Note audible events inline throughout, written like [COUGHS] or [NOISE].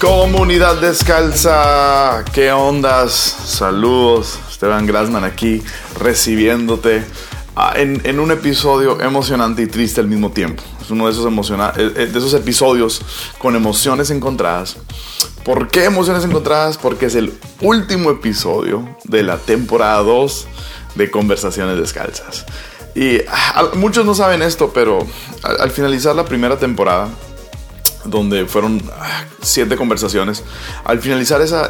Comunidad descalza, ¿qué ondas? Saludos, Esteban Grasman aquí recibiéndote ah, en, un episodio emocionante y triste al mismo tiempo. Es uno de esos, eh, eh, de esos episodios con emociones encontradas. ¿Por qué emociones encontradas? Porque es el último episodio de la temporada 2 de Conversaciones Descalzas. Y ah, muchos no saben esto, pero al finalizar la primera temporada, donde fueron ah, siete conversaciones. Al finalizar esa,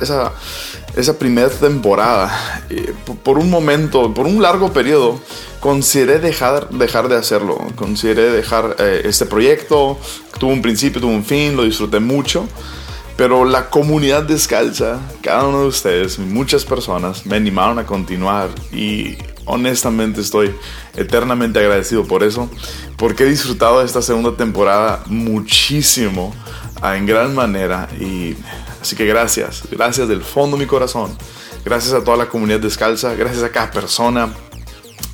esa, primera temporada, eh, por un momento, por un largo periodo, consideré dejar, dejar de hacerlo. Consideré dejar eh, este proyecto. Tuvo un principio, tuvo un fin, lo disfruté mucho. Pero la comunidad descalza, cada uno de ustedes, muchas personas me animaron a continuar y honestamente estoy eternamente agradecido por eso, porque he disfrutado de esta segunda temporada muchísimo, ah, en gran manera, y así que gracias, gracias del fondo de mi corazón, gracias a toda la comunidad descalza, gracias a cada persona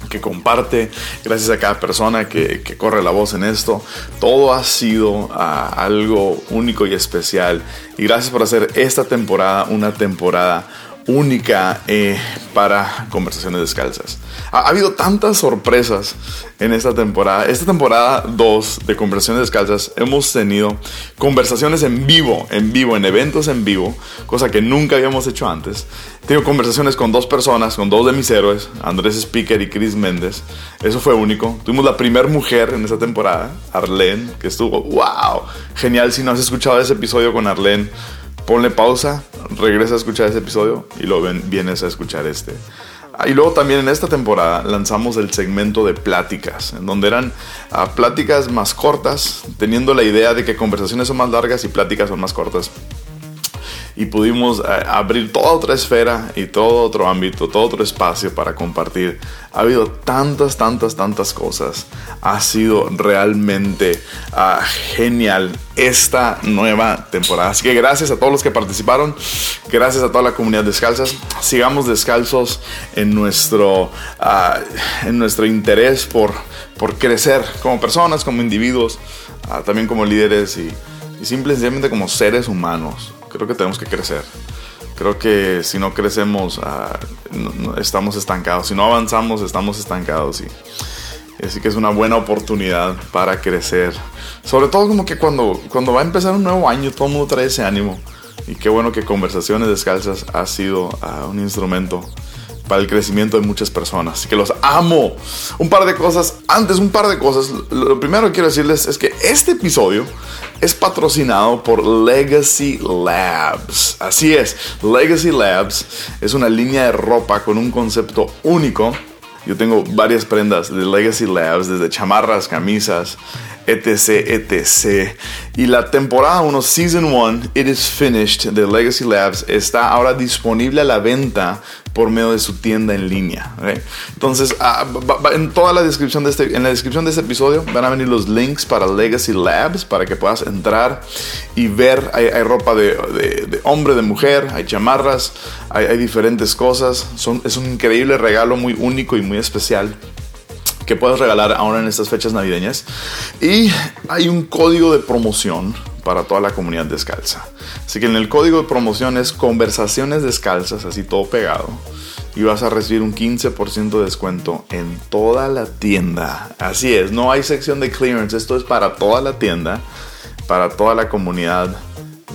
que comparte, gracias a cada persona que, corre la voz en esto. Todo ha sido ah, algo único y especial. Y gracias por hacer esta temporada una temporada única eh, para conversaciones descalzas. Ha, habido tantas sorpresas en esta temporada. Esta temporada 2 de conversaciones descalzas hemos tenido conversaciones en vivo, en vivo, en eventos en vivo, cosa que nunca habíamos hecho antes. Tengo conversaciones con dos personas, con dos de mis héroes, Andrés Speaker y Chris Méndez. Eso fue único. Tuvimos la primera mujer en esta temporada, Arlene, que estuvo, wow, genial. Si no has escuchado ese episodio con Arlene, ponle pausa, regresa a escuchar ese episodio y luego vienes a escuchar este. Ah, y luego también en esta temporada lanzamos el segmento de pláticas, en donde eran ah, pláticas más cortas, teniendo la idea de que conversaciones son más largas y pláticas son más cortas y pudimos eh, abrir toda otra esfera y todo otro ámbito, todo otro espacio para compartir. Ha habido tantas, tantas, tantas cosas. Ha sido realmente ah, genial esta nueva temporada. Así que gracias a todos los que participaron, gracias a toda la comunidad descalzas. Sigamos descalzos en nuestro, ah, en nuestro interés por, por crecer como personas, como individuos, ah, también como líderes y, y simplemente como seres humanos creo que tenemos que crecer. Creo que si no crecemos, ah, estamos estancados. Si no avanzamos, estamos estancados. Y, así que es una buena oportunidad para crecer. Sobre todo como que cuando, cuando va a empezar un nuevo año, todo el mundo trae ese ánimo. Y qué bueno que Conversaciones Descalzas ha sido ah, un instrumento para el crecimiento de muchas personas. Así que los amo. Un par de cosas. Antes, un par de cosas. Lo primero que quiero decirles es que este episodio es patrocinado por Legacy Labs. Así es, Legacy Labs es una línea de ropa con un concepto único. Yo tengo varias prendas de Legacy Labs, desde chamarras, camisas, etc, etc. Y la temporada 1, Season 1, It is Finished de Legacy Labs está ahora disponible a la venta por medio de su tienda en línea. Entonces, ah, en toda la descripción de este, en la descripción de este episodio van a venir los links para Legacy Labs para que puedas entrar y ver. Hay, ropa de, hombre, de mujer, hay chamarras, hay, hay diferentes cosas. Es un increíble regalo muy único y muy especial que puedes regalar ahora en estas fechas navideñas. Y hay un código de promoción para toda la comunidad descalza. Así que en el código de promoción es conversaciones descalzas, así todo pegado. Y vas a recibir un 15% de descuento en toda la tienda. Así es, no hay sección de clearance, esto es para toda la tienda, para toda la comunidad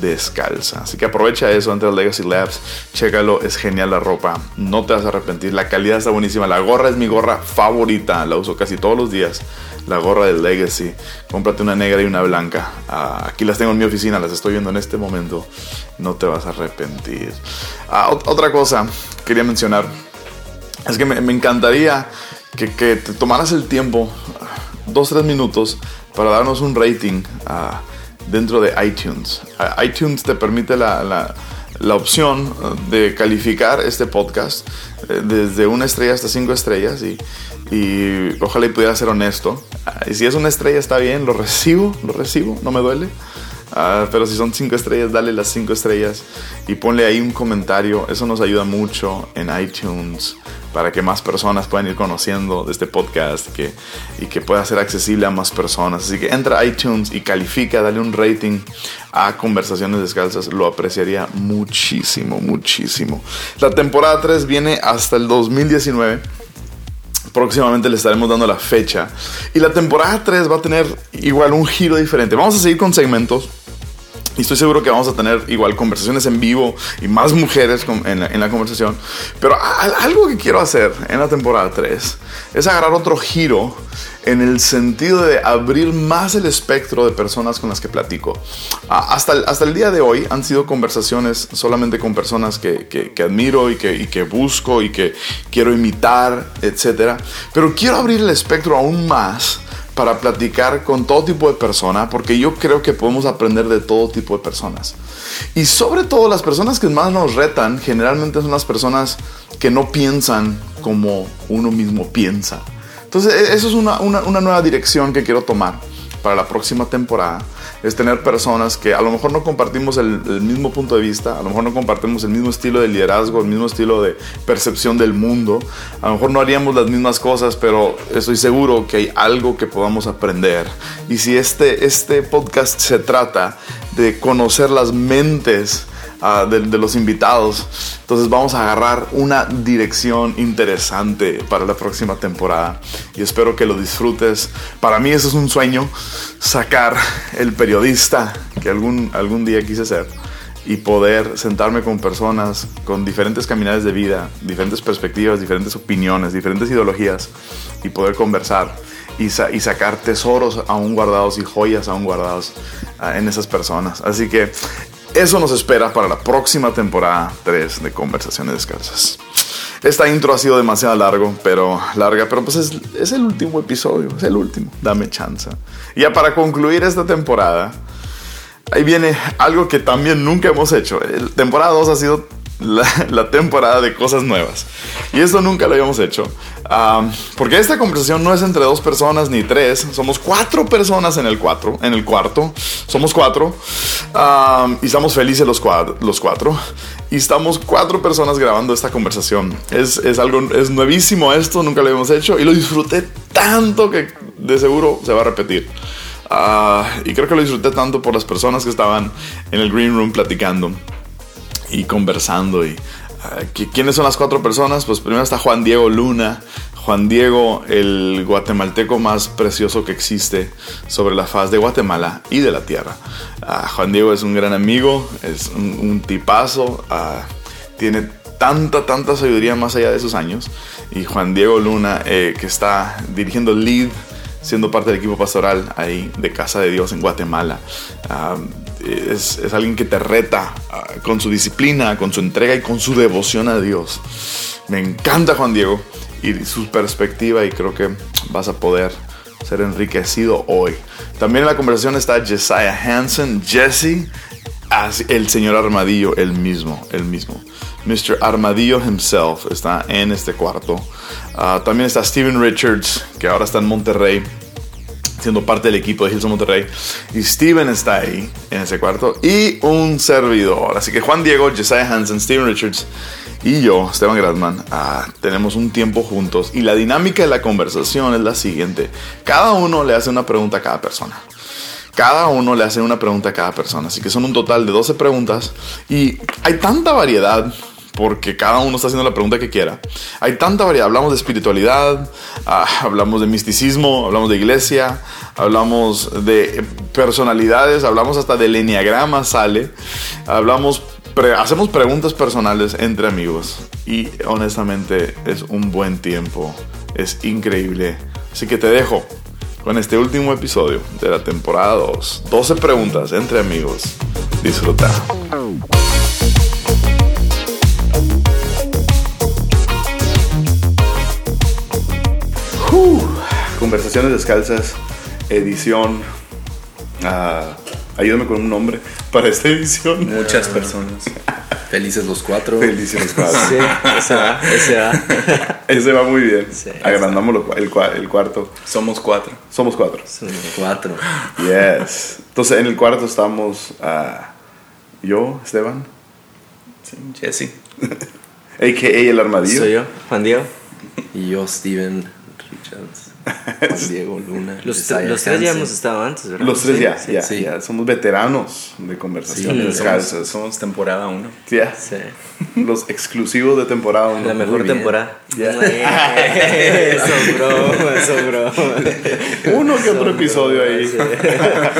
descalza. Así que aprovecha eso entre Legacy Labs, chécalo, es genial la ropa, no te vas a arrepentir, la calidad está buenísima, la gorra es mi gorra favorita, la uso casi todos los días, la gorra de Legacy, cómprate una negra y una blanca, ah, aquí las tengo en mi oficina, las estoy viendo en este momento, no te vas a arrepentir. Ah, otra cosa quería mencionar, es que me, encantaría que, que te tomaras el tiempo dos, tres minutos para darnos un rating ah, dentro de iTunes. ITunes te permite la, opción de calificar este podcast eh, desde una estrella hasta cinco estrellas y, y ojalá y pudiera ser honesto. Ah, y si es una estrella está bien, lo recibo, lo recibo, no me duele. Ah, pero si son cinco estrellas, dale las cinco estrellas y ponle ahí un comentario. Eso nos ayuda mucho en iTunes para que más personas puedan ir conociendo de este podcast y que pueda ser accesible a más personas. Así que entra a iTunes y califica, dale un rating a Conversaciones Descalzas. Lo apreciaría muchísimo, muchísimo. La temporada 3 viene hasta el 2019 próximamente le estaremos dando la fecha. Y la temporada 3 va a tener igual un giro diferente. Vamos a seguir con segmentos. Y estoy seguro que vamos a tener igual conversaciones en vivo y más mujeres en la, conversación. Pero algo que quiero hacer en la temporada 3 es agarrar otro giro en el sentido de abrir más el espectro de personas con las que platico. hasta, el, hasta el día de hoy han sido conversaciones solamente con personas que, admiro y que, y que busco y que quiero imitar, etc. Pero quiero abrir el espectro aún más para platicar con todo tipo de personas, porque yo creo que podemos aprender de todo tipo de personas. Y sobre todo las personas que más nos retan generalmente son las personas que no piensan como uno mismo piensa. Entonces, e-, eso es una, una nueva dirección que quiero tomar para la próxima temporada es tener personas que a lo mejor no compartimos el, mismo punto de vista, a lo mejor no compartimos el mismo estilo de liderazgo, el mismo estilo de percepción del mundo, a lo mejor no haríamos las mismas cosas, pero estoy seguro que hay algo que podamos aprender. Y si este, este podcast se trata de conocer las mentes, de, los invitados. Entonces vamos a agarrar una dirección interesante para la próxima temporada y espero que lo disfrutes. Para mí eso es un sueño, sacar el periodista que algún, algún día quise ser y poder sentarme con personas con diferentes caminadas de vida, diferentes perspectivas, diferentes opiniones, diferentes ideologías y poder conversar y, y sacar tesoros aún guardados y joyas aún guardados ah, en esas personas. Así que eso nos espera para la próxima temporada 3 de Conversaciones Descalzas. Esta intro ha sido demasiado largo, pero larga, pero pues es, el último episodio, es el último. Dame chance. Y ya para concluir esta temporada, ahí viene algo que también nunca hemos hecho. La temporada 2 ha sido la, temporada de cosas nuevas. Y esto nunca lo habíamos hecho. porque esta conversación no es entre dos personas ni tres. Somos cuatro personas en el, cuatro, en el cuarto. Somos cuatro. y estamos felices los, los cuatro. Y estamos cuatro personas grabando esta conversación. Es, es algo, es nuevísimo esto, nunca lo habíamos hecho. Y lo disfruté tanto que de seguro se va a repetir. Ah, y creo que lo disfruté tanto por las personas que estaban en el green room platicando y conversando. Y, ah, ¿Quiénes son las cuatro personas? Pues primero está Juan Diego Luna. Juan Diego, el guatemalteco más precioso que existe sobre la faz de Guatemala y de la tierra. Ah, Juan Diego es un gran amigo, es un, tipazo, ah, tiene tanta, tanta sabiduría más allá de sus años. Y Juan Diego Luna, eh, que está dirigiendo Lead, siendo parte del equipo pastoral ahí de Casa de Dios en Guatemala es, alguien que te reta ah, con su disciplina, con su entrega y con su devoción a Dios. Me encanta Juan Diego y su perspectiva y creo que vas a poder ser enriquecido hoy. También en la conversación está Jesiah Hansen, Jesse, el señor Armadillo, el mismo, el mismo. Mr. Armadillo himself está en este cuarto. Ah, también está Steven Richards, que ahora está en Monterrey siendo parte del equipo de Hilson Monterrey. Y Steven está ahí, en ese cuarto. Y un servidor. Así que Juan Diego, Josiah Hansen, Steven Richards y yo, Esteban Gradman, ah, tenemos un tiempo juntos. Y la dinámica de la conversación es la siguiente. Cada uno le hace una pregunta a cada persona. Cada uno le hace una pregunta a cada persona. Así que son un total de 12 preguntas. Y hay tanta variedad porque cada uno está haciendo la pregunta que quiera. Hay tanta variedad. Hablamos de espiritualidad, ah, hablamos de misticismo, hablamos de iglesia, hablamos de personalidades, hablamos hasta del enneagrama sale, hablamos, hacemos preguntas personales entre amigos y honestamente es un buen tiempo, es increíble. Así que te dejo con este último episodio de la temporada 2. 12 preguntas entre amigos. Disfruta. Conversaciones Descalzas, edición. ah, ayúdame con un nombre para esta edición. Muchas personas. Felices los cuatro. Felices los cuatro. Sí, ese va, ese va. [LAUGHS] Ese va muy bien. Sí. Agrandamos el, cua- el cuarto. Somos cuatro. Somos cuatro. Son cuatro. Yes. Entonces en el cuarto estamos ah, yo, Esteban, Sí, Jesse. [LAUGHS] a.k.a. el armadillo. Soy yo, Juan Diego. Y yo, Steven Richards. [LAUGHS] Juan Diego Luna. Los, Isaiah tre- los tres ya hemos estado antes, ¿verdad? Los tres Sí, ya, sí. ya, sí. ya. Somos veteranos de conversaciones somos, descalzas. somos temporada uno. Ya. Sí. [LAUGHS] Los exclusivos de temporada uno. La mejor temporada. Ya. [LAUGHS] son bromas, son bromas. Uno que otro episodio ahí. bromas.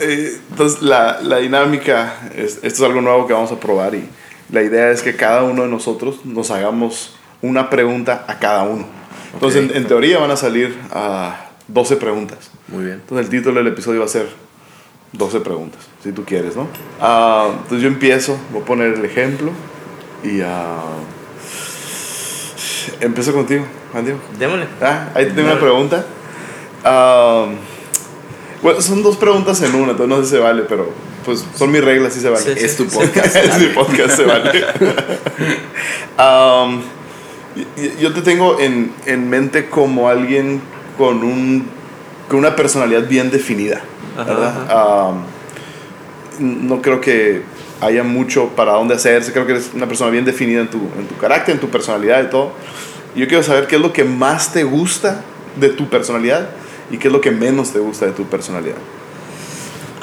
Eh, Entonces, la, la dinámica, es- esto es algo nuevo que vamos a probar y la idea es que cada uno de nosotros nos hagamos una pregunta a cada uno. Entonces, Ok. en, en teoría van a salir a 12 preguntas. Muy bien. Entonces, el título del episodio va a ser 12 preguntas, si tú quieres, ¿no? Ah, entonces, yo empiezo, voy a poner el ejemplo y ah, empiezo contigo, Diego. Démosle. Ah, ahí tengo una pregunta. Ah, bueno, son dos preguntas en una, entonces no sé si se vale, pero pues son mis reglas y se vale. Sí, sí. Es tu podcast. [LAUGHS] es mi podcast, se vale. Um, [LAUGHS] yo te tengo en, en mente como alguien con, un, con una personalidad bien definida. Ajá, ¿verdad? Um, no creo que haya mucho para dónde hacerse. Creo que eres una persona bien definida en tu, en tu carácter, en tu personalidad y todo. Yo quiero saber qué es lo que más te gusta de tu personalidad y qué es lo que menos te gusta de tu personalidad.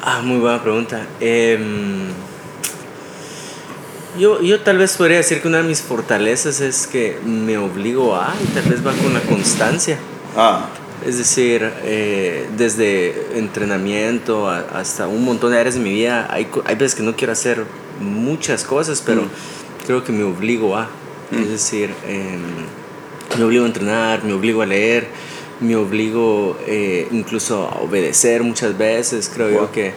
Ah, muy buena pregunta. Em, yo, yo tal vez podría decir que una de mis fortalezas es que me obligo a, y tal vez va con la constancia. Ah, Es decir, eh, desde entrenamiento a- hasta un montón de áreas de mi vida, hay, hay veces que no quiero hacer muchas cosas, pero creo que me obligo a. Es decir, em, me obligo a entrenar, me obligo a leer, me obligo eh, incluso a obedecer muchas veces. Creo Wow. yo que,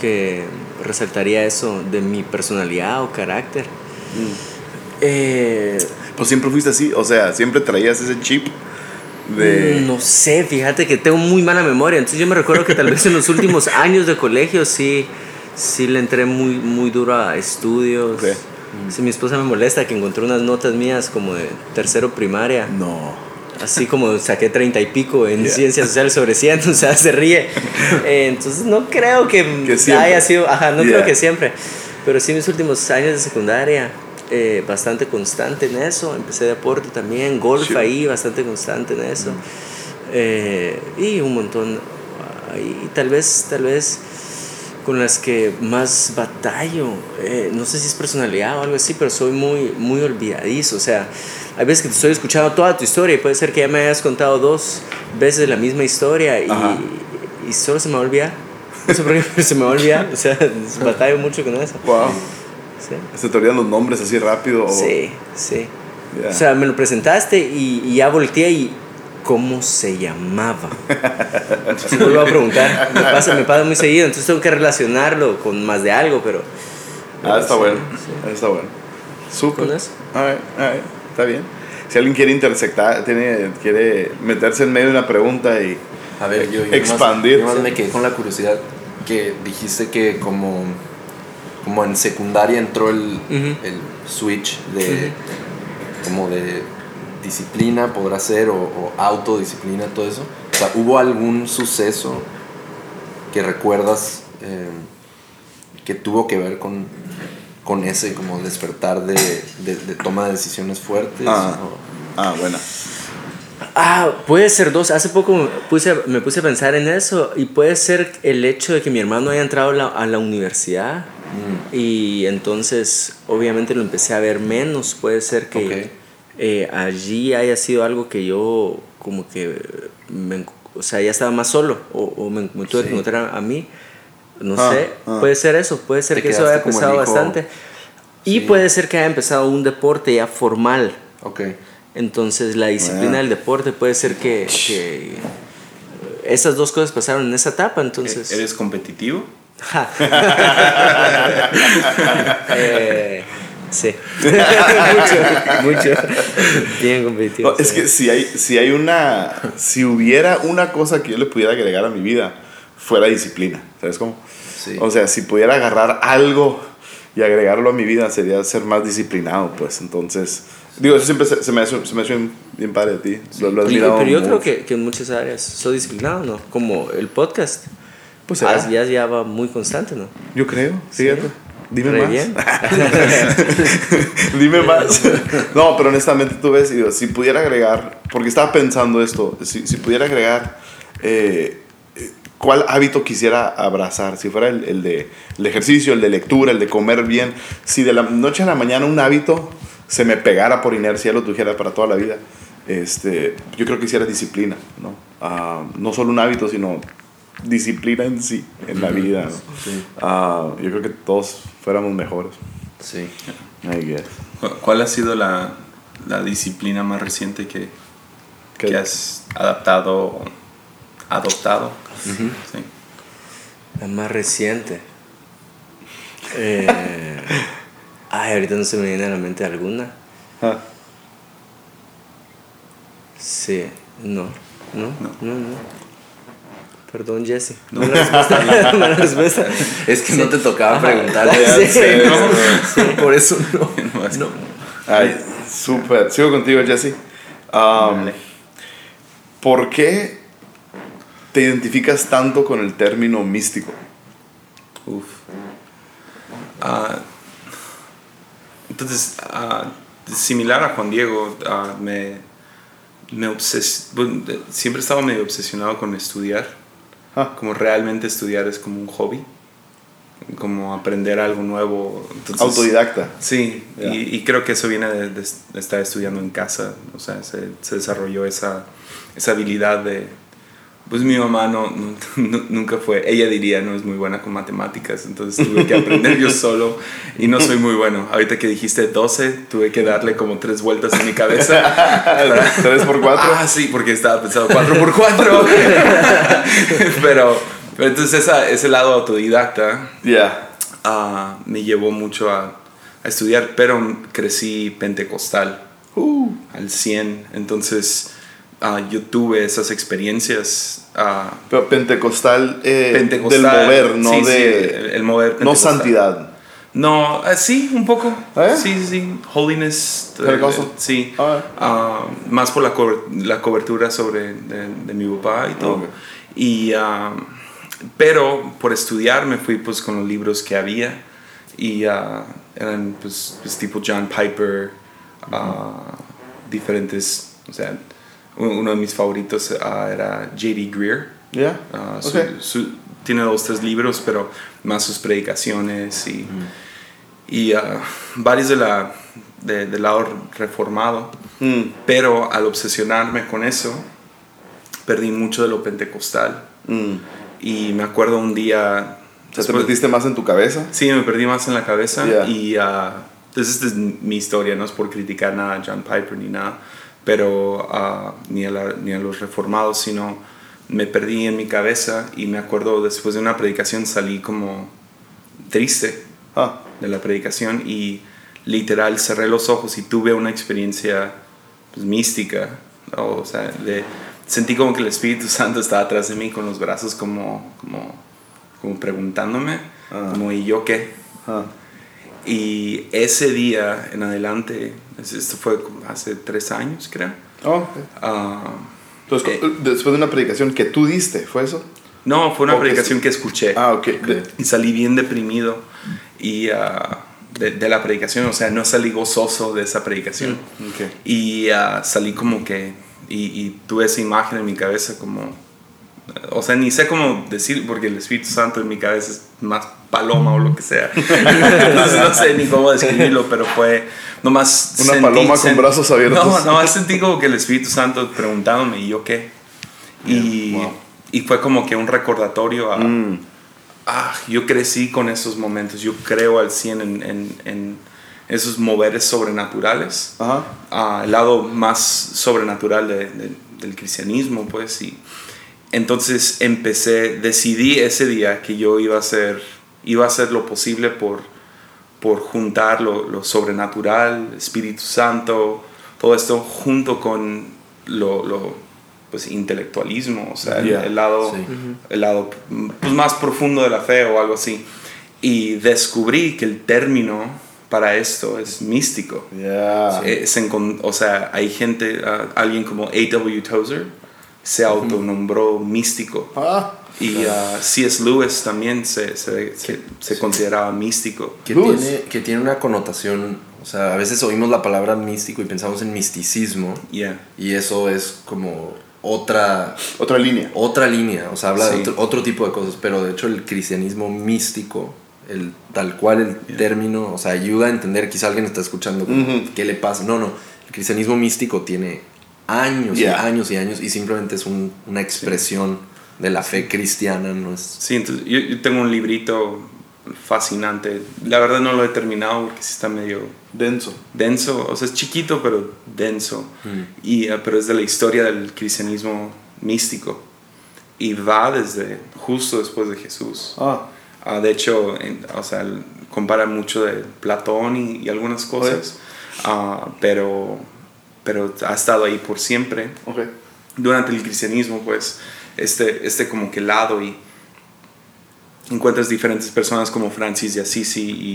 que resaltaría eso de mi personalidad o carácter. Eh, pues siempre fuiste así, o sea, siempre traías ese chip de... No sé, fíjate que tengo muy mala memoria. Entonces yo me recuerdo que tal vez en los [LAUGHS] últimos años de colegio sí, sí le entré muy, muy duro a estudios. Ok. Sí, mi esposa me molesta que encontró unas notas mías como de tercero primaria. No. Así como saqué treinta y pico en Yeah. ciencias sociales sobre 100, [LAUGHS] o sea, se ríe. Eh, entonces no creo que, haya sido, ajá, no Yeah. creo que siempre. Pero sí, mis últimos años de secundaria, eh, bastante constante en eso. Empecé deporte también, golf ahí, bastante constante en eso. Eh, y un montón. Y tal vez, tal vez con las que más batallo, eh, no sé si es personalidad o algo así, pero soy muy, muy olvidadizo. O sea, hay veces que te estoy escuchando toda tu historia y puede ser que ya me hayas contado dos veces la misma historia y, solo se me va a olvidar. No sé por qué, pero se me va a olvidar. O sea, [LAUGHS] batallo mucho con eso. Wow. Sí, Se te olvidan los nombres así rápido. o- sí. sí. O sea, me lo presentaste y, y ya volteé y ¿cómo se llamaba? Entonces vuelvo a preguntar. Me pasa, me pasa muy seguido, entonces tengo que relacionarlo con más de algo, pero... Ah, está Sí, bueno. sí. Está bueno. Súper. ¿Con eso? Alright, alright, Está bien. Si alguien quiere intersectar, tiene, quiere meterse en medio de una pregunta y. A ver, yo, yo Expandir. Más, yo más me quedé con la curiosidad que dijiste que como, como en secundaria entró el, el switch de como de disciplina podrá ser o, o autodisciplina, todo eso. O sea, ¿hubo algún suceso que recuerdas eh, que tuvo que ver con, con ese como despertar de, de, de toma de decisiones fuertes? Ah. o- Ah, bueno. Ah, puede ser dos. Hace poco me puse, me puse a pensar en eso y puede ser el hecho de que mi hermano haya entrado a la, a la universidad Mm, y entonces obviamente lo empecé a ver menos. Puede ser que. Eh, allí haya sido algo que yo como que, me, o sea, ya estaba más solo o, o me, me tuve Sí. que encontrar a, a mí. No Ah, sé, ah. puede ser eso, puede ser Te que eso haya hijo- bastante. Y Sí. puede ser que haya empezado un deporte ya formal. ok. Entonces la disciplina Ah. del deporte puede ser que, que esas dos cosas pasaron en esa etapa, entonces... ¿Eres competitivo? [LAUGHS] Eh, Sí. [LAUGHS] mucho, mucho. Bien competitivo. No, es que si hay, si hay una. Si hubiera una cosa que yo le pudiera agregar a mi vida, fuera disciplina. ¿Sabes cómo? Sí. O sea, si pudiera agarrar algo y agregarlo a mi vida, sería ser más disciplinado, pues. Entonces. Digo, eso siempre se, se me hace, se me hace bien, bien padre de ti. Lo, lo he Pero, pero yo creo que, que en muchas áreas soy disciplinado, ¿no? Como el podcast. Pues ya, ya va muy constante, ¿no? Yo creo, fíjate. Dime Re más. bien. [LAUGHS] Dime más. No, pero honestamente tú ves, digo, si pudiera agregar, porque estaba pensando esto, si, si pudiera agregar, eh, ¿cuál hábito quisiera abrazar? Si fuera el, el de, el de ejercicio, el de lectura, el de comer bien, si de la noche a la mañana un hábito se me pegara por inercia, lo tuviera para toda la vida, este, yo creo que quisiera disciplina, ¿no? Ah, no solo un hábito, sino disciplina en sí, en la vida. ¿no? Sí. Ah, yo creo que todos fuéramos mejores. Sí. I guess. ¿Cu- ¿Cuál ha sido la, la disciplina más reciente que, Que- has adaptado o adoptado? Sí. La más reciente. Eh, ay, ahorita no se me viene a la mente alguna. Ah, Sí, no, no, no, No. no. Perdón, Jesse. Mala respuesta. [LAUGHS] Mala respuesta. Es que no te tocaba preguntar. [LAUGHS] Sí. Sí, Por eso no. [LAUGHS] No, Ay, súper. Sigo contigo, Jesse. Um. ¿Por qué te identificas tanto con el término místico? Uf. Ah, entonces, ah, similar a Juan Diego, ah, me, obses- siempre he estado medio obsesionado con estudiar. Ah, Como realmente estudiar es como un hobby, como aprender algo nuevo. Entonces, autodidacta. Sí, y, y creo que eso viene de, de- de estar estudiando en casa, o sea, se, se desarrolló esa, esa habilidad de... Pues mi mamá no, no- [LAUGHS] nu- nunca fue, ella diría no es muy buena con matemáticas, entonces tuve que aprender yo solo y no soy muy bueno. Ahorita que dijiste 12, tuve que darle como tres vueltas en mi cabeza. [LAUGHS] ¿Tres por cuatro? Ah, sí, porque estaba pensando 4 por 4 [LAUGHS] pero, pero entonces esa, ese lado autodidacta Ya. ah, me llevó mucho a, a estudiar, pero crecí pentecostal Uh, al 100, entonces ah, yo tuve esas experiencias. ah, pero pentecostal, eh, pentecostal del mover, no sí, sí, de... el, el mover no santidad. No, ah, sí, un poco. ¿Eh? Sí, sí. Holiness. eh, sí. Ah. Ah, más por la, la cobertura sobre de, de mi papá y todo. Ok. Y, ah, pero por estudiar me fui pues con los libros que había y ah, eran pues, pues, tipo John Piper, ah, diferentes, o sea, uno de mis favoritos ah, era J.D. Greer. Ya. Ah, Ok. su- su- tiene dos, tres libros, pero más sus predicaciones y, y ah, varios de la, de- del lado reformado. Mm, Pero al obsesionarme con eso, perdí mucho de lo pentecostal. mm. Y me acuerdo un día... Te después- metiste más en tu cabeza. Sí, me perdí más en la cabeza Yeah. y ah, entonces esta es mi historia, no es por criticar nada a John Piper ni nada, pero ah, ni, a la- ni a los reformados, sino me perdí en mi cabeza y me acuerdo después de una predicación salí como triste Ah, de la predicación y literal cerré los ojos y tuve una experiencia pues, mística, o sea, de- sentí como que el Espíritu [LAUGHS] Santo estaba atrás de mí con los brazos como, como, como preguntándome, Ah. como ¿y yo qué? ah. Y ese día en adelante, es- esto fue hace tres años creo, Oh, ok. ah, Entonces, Eh. después de una predicación que tú diste, ¿fue eso? no, fue una Ok, predicación sí. que escuché. Ah, ok. Y salí bien deprimido y ah, de, de la predicación, o sea, no salí gozoso de esa predicación. ok. Y ah, salí como que, y, y tuve esa imagen en mi cabeza como, o sea, ni sé cómo decir, porque el Espíritu Santo en mi cabeza es más paloma o lo que sea. [LAUGHS] Entonces no sé ni cómo describirlo, pero fue nomás... Una paloma con brazos abiertos. No, nomás sentí como que el Espíritu Santo preguntándome, ¿y yo qué? Y, wow. y fue como que un recordatorio a Mm, ah, yo crecí con esos momentos, yo creo al 100 en, en, en esos moveres sobrenaturales, Ajá. ah, el lado más sobrenatural de- de- del cristianismo, pues, y entonces empecé, decidí ese día que yo iba a hacer, iba a hacer lo posible por, por juntar lo, lo sobrenatural, Espíritu Santo, todo esto junto con lo, lo pues, intelectualismo, o sea, el- Yeah. el, lado, Sí. el lado pues, más profundo de la fe o algo así. Y descubrí que el término para esto es místico. Yeah. Encon- o sea, hay gente, ah, alguien como A.W. Tozer se autonombró místico. Ah, Y ah, C.S. Lewis también se, se, se- se consideraba místico. Que tiene, que tiene una connotación, o sea, a veces oímos la palabra místico y pensamos en misticismo. Yeah. y eso es como otra, otra línea. otra línea, o sea, habla de otro, otro tipo de cosas, pero de hecho el cristianismo místico, el, tal cual el término, o sea, ayuda a entender, quizá alguien está escuchando qué le pasa, no, no, el cristianismo místico tiene años Yeah. y años y años y simplemente es un- una expresión de la fe cristiana, no es... Sí, entonces yo, yo tengo un librito fascinante. La verdad no lo he terminado porque sí está medio Denso. denso. O sea, es chiquito, pero denso. Y, ah, pero es de la historia del cristianismo místico. Y va desde justo después de Jesús. Ah, Ah, de hecho, en- o sea, compara mucho de Platón y, y algunas cosas, Ah, pero, pero ha estado ahí por siempre. ok. Durante el cristianismo, pues, este, este como que lado y encuentras diferentes personas como Francis de Assisi y,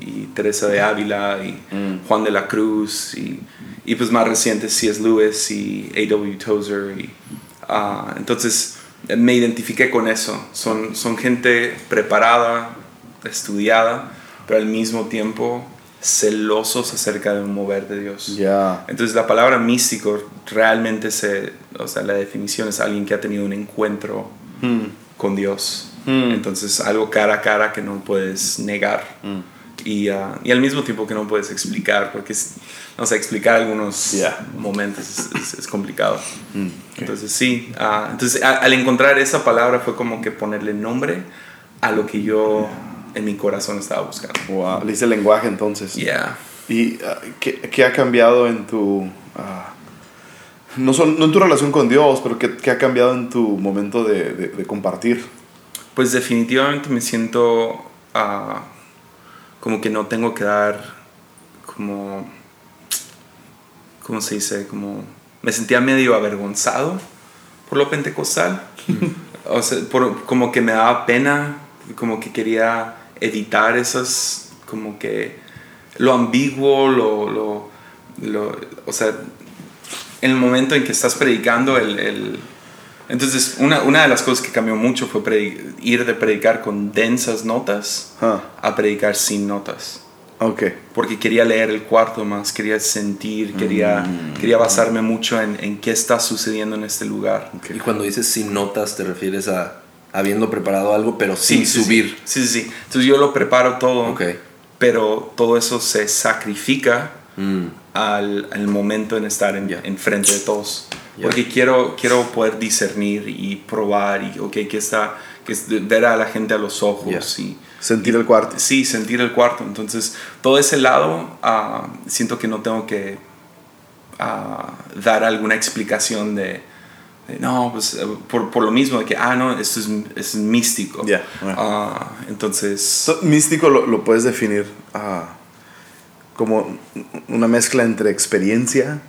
y Teresa de Ávila y Mm. Juan de la Cruz y, y pues más recientes C.S. Lewis y A.W. Tozer y ah, entonces me identifiqué con eso son, son gente preparada estudiada pero al mismo tiempo celosos acerca de un mover de Dios Ya. entonces la palabra místico realmente se, o sea, la definición es alguien que ha tenido un encuentro Hmm. con Dios. Mm. Entonces algo cara a cara que no puedes negar. Mm. Y, ah, y al mismo tiempo que no puedes explicar, porque es, no sé, explicar algunos Yeah. momentos es, es- es complicado. Mm, ok. Entonces sí, ah, entonces a- al encontrar esa palabra fue como que ponerle nombre a lo que yo en mi corazón estaba buscando. Wow. Le hice lenguaje entonces. Yeah. ¿Y ah, ¿qué, qué ha cambiado en tu... ah, no, son, no en tu relación con Dios, pero qué, qué ha cambiado en tu momento de, de- de compartir? Pues definitivamente me siento ah, como que no tengo que dar como, ¿cómo se dice? Como, me sentía medio avergonzado por lo pentecostal. o sea, por- como que me daba pena, como que quería evitar esas, como que lo ambiguo, lo, lo, lo- o sea, en el momento en que estás predicando, el, el- entonces una, una de las cosas que cambió mucho fue ir de predicar con densas notas Ah, a predicar sin notas. ok. Porque quería leer el cuarto más, quería sentir, quería, quería basarme mucho en, en qué está sucediendo en este lugar. Y cuando dices sin notas, te refieres a habiendo preparado algo, pero sin sí, subir. Sí, sí, sí. Entonces yo lo preparo todo, Ok. pero todo eso se sacrifica Mm. al, al momento en estar en, Ya. en frente de todos. Ya. Porque quiero, quiero poder discernir y probar y, ok, que está, que ver a la gente a los ojos y Sentir el cuarto. sí, sentir el cuarto. Entonces, todo ese lado, ah, siento que no tengo que ah, dar alguna explicación de, no, pues eh, por, por lo mismo, de que, ah, no, esto es, es místico. Ya, bueno. Ah, entonces, So, místico lo, lo puedes definir ah, como una mezcla entre experiencia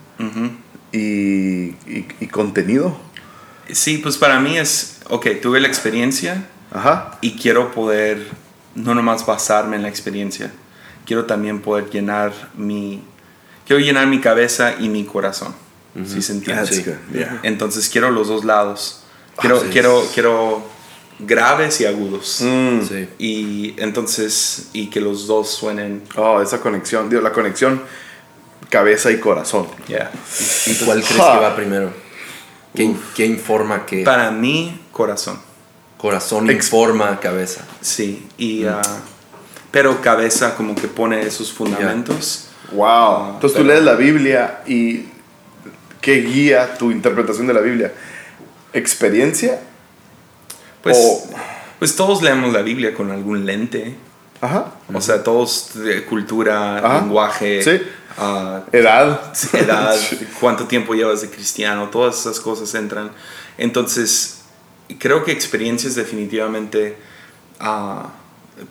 y- y contenido. sí, pues para mí es, ok, tuve la experiencia Ajá. y quiero poder no nomás basarme en la experiencia, quiero también poder llenar mi, quiero llenar mi cabeza y mi corazón, si se entiende. That's Sí. Yeah. Entonces quiero los dos lados. Quiero, Ah, sí. quiero, quiero graves y agudos. Mm. Sí. Y entonces, y que los dos suenen. Oh, esa conexión, digo, la conexión cabeza y corazón. Yeah. ¿Y cuál crees que va primero? ¿Qué, qué informa qué? Para mí, corazón. Corazón Ex- informa cabeza. Sí. Y, ah, pero cabeza como que pone esos fundamentos. Wow. Entonces tú pero- lees la Biblia y ¿qué guía tu interpretación de la Biblia? ¿Experiencia? Pues, O- pues todos leemos la Biblia con algún lente. Ajá. O sea, todos de cultura, Ajá. lenguaje, Sí. ah, Edad. [LAUGHS] edad, [LAUGHS] cuánto tiempo llevas de cristiano, todas esas cosas entran. Entonces, creo que experiencias definitivamente ah,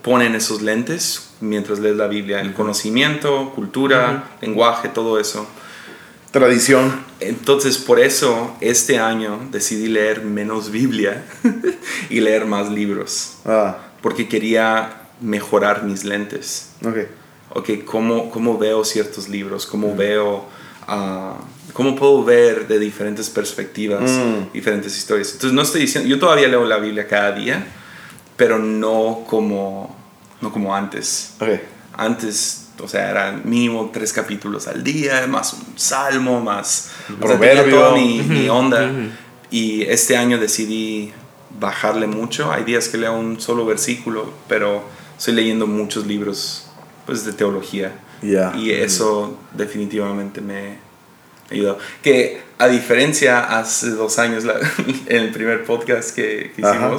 ponen esos lentes mientras lees la Biblia, el conocimiento, cultura, lenguaje, todo eso. Tradición. Entonces, por eso, este año decidí leer menos Biblia [LAUGHS] y leer más libros, Ah, porque quería mejorar mis lentes. ok. Ok, ¿cómo, cómo veo ciertos libros? ¿Cómo veo... ah, ¿Cómo puedo ver de diferentes perspectivas, Mm. diferentes historias? Entonces, no estoy diciendo... Yo todavía leo la Biblia cada día, pero no como, no como antes. Ok. Antes, o sea, eran mínimo tres capítulos al día, más un salmo, más... o sea, Proverbio. mi, mi onda. Y este año decidí bajarle mucho. Hay días que leo un solo versículo, pero estoy leyendo muchos libros pues, de teología. Ya. Y eso definitivamente me ayudó. Que a diferencia hace dos años, la- [LAUGHS] en el primer podcast que, que Ajá.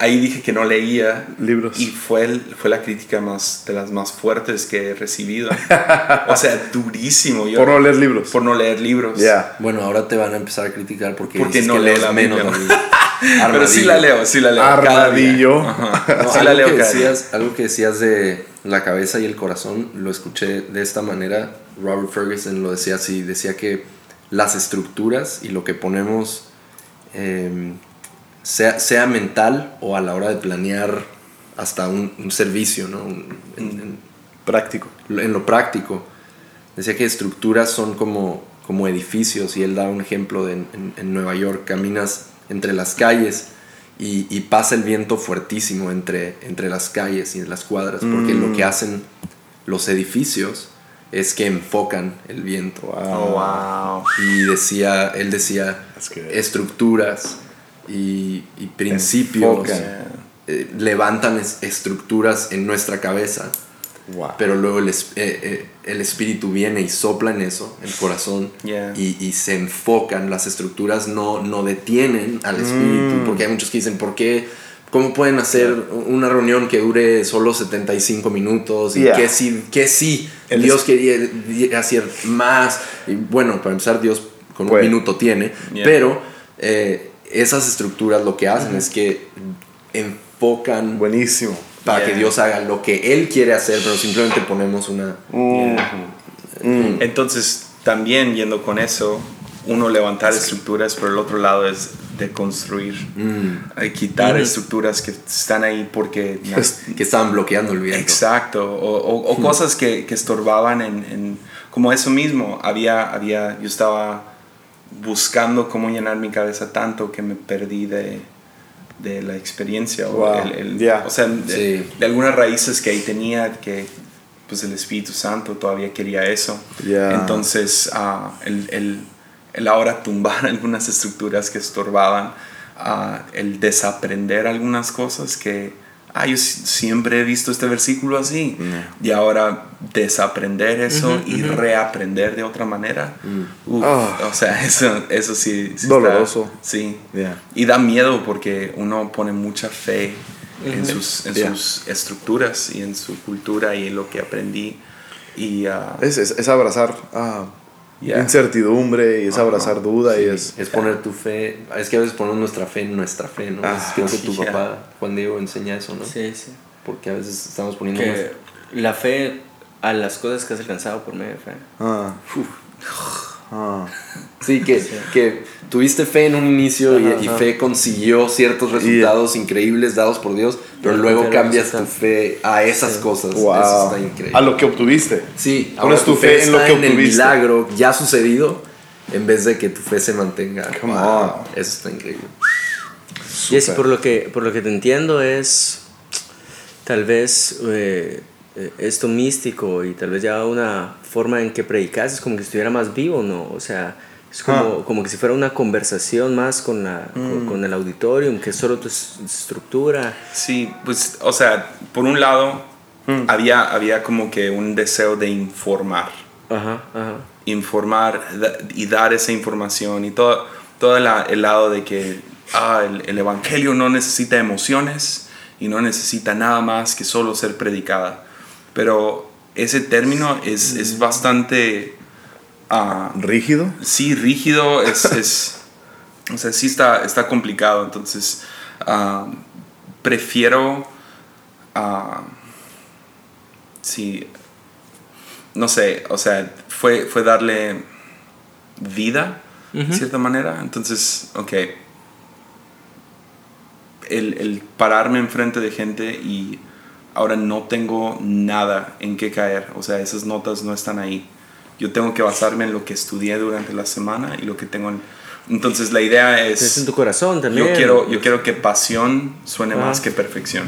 Ahí dije que no leía Libros. y fue, el- fue la crítica más de las más fuertes que he recibido. [LAUGHS] o sea, durísimo. Yo, Por no leer libros. por no leer libros. Ya. Bueno, ahora te van a empezar a criticar porque, Porque dices no lees la menos. [LAUGHS] Pero sí la leo, sí la leo. cada día. Armadillo. No, Sí la algo, leo que decías, algo que decías de la cabeza y el corazón, lo escuché de esta manera. Robert Ferguson lo decía así, decía que las estructuras y lo que ponemos, eh, sea, sea mental o a la hora de planear hasta un, un servicio, ¿no? Un- en- en- Práctico. en lo práctico. Decía que estructuras son como, como edificios y él da un ejemplo de en, en- Nueva York, caminas entre las calles y, y pasa el viento fuertísimo entre, entre las calles y las cuadras, porque lo que hacen los edificios es que enfocan el viento. Oh, wow. Y decía, él decía estructuras y, y principios eh, levantan es- estructuras en nuestra cabeza Wow. pero luego el, eh, eh, el espíritu viene y sopla en eso, el corazón, Yeah. y, y se enfocan, las estructuras no, no detienen al espíritu, Mm. porque hay muchos que dicen, ¿por qué? ¿Cómo pueden hacer una reunión que dure solo 75 minutos? ¿Y Yeah. que sí? Que sí? El Dios quería hacer más. Y bueno, para empezar, Dios con un minuto tiene, Yeah. pero eh, esas estructuras lo que hacen es que enfocan Buenísimo. para Yeah. que Dios haga lo que Él quiere hacer, pero simplemente ponemos una... Mm. Entonces, también yendo con eso, uno levantar estructuras, pero el otro lado es deconstruir. Eh, quitar estructuras que están ahí porque... [LAUGHS] que estaban bloqueando el viento. Exacto, o, o- o cosas que, que estorbaban en, en- Como eso mismo, había, había, yo estaba buscando cómo llenar mi cabeza tanto que me perdí de, de la experiencia. o Wow, el- el- yeah. O sea, de, Sí. de algunas raíces que ahí tenía que pues el Espíritu Santo todavía quería eso. Yeah. Entonces, ah, el, el, el ahora tumbar [LAUGHS] algunas estructuras que estorbaban, ah, el desaprender algunas cosas que, ah, yo si- siempre he visto este versículo así, y ahora desaprender eso y reaprender de otra manera. Uf, Ah. O sea, [LAUGHS] eso, eso sí, sí está- Doloroso. sí. Yeah. Y da miedo porque uno pone mucha fe en, Ujú. sus, en Yeah. sus estructuras y en su cultura y en lo que aprendí. Y ah, Es, es, es abrazar ah, Yeah. incertidumbre y es Ajá. abrazar duda y Sí, es... es poner tu fe, es que a veces ponemos nuestra fe en nuestra fe, ¿no? Ah, Creo que tu [LAUGHS] yeah. papá, Juan Diego, enseña eso, ¿no? Sí, sí. Porque a veces estamos poniendo... Que la fe a las cosas que has alcanzado por medio de fe. Ah. Ah. Sí, que, que tuviste fe en un inicio y, Ajá, y ajá. fe consiguió ciertos resultados increíbles dados por Dios, pero luego cambias tu fe a esas cosas. Wow. Eso está increíble. A lo que obtuviste. Sí, Pones ahora tu fe en lo que en el obtuviste. milagro ya sucedido en vez de que tu fe se mantenga. Come Wow, on. Eso está increíble. Y es por lo que por lo que te entiendo es tal vez eh, eh, esto místico y tal vez ya una forma en que predicas es como que estuviera más vivo, ¿no? O sea, es como, Ah. como que si fuera una conversación más con, la, con, con el auditorium, que es solo tu es- estructura. sí, pues, o sea, por un lado, había, había como que un deseo de informar. Ajá, ajá. informar y dar esa información y todo, todo la- el lado de que ah, el, el Evangelio no necesita emociones y no necesita nada más que solo ser predicada. Pero ese término es, es bastante, ah, ¿Rígido? sí, rígido, es, [LAUGHS] es- o sea, sí está, está complicado. Entonces, ah, prefiero ah, sí, no sé, o sea, fue, fue darle vida, de cierta manera. Entonces, ok, el, el pararme enfrente de gente y ahora no tengo nada en qué caer, o sea, esas notas no están ahí. Yo tengo que basarme en lo que estudié durante la semana y lo que tengo en... Entonces la idea es... Es en tu corazón también. Yo quiero, yo quiero que pasión suene Ah. más que perfección.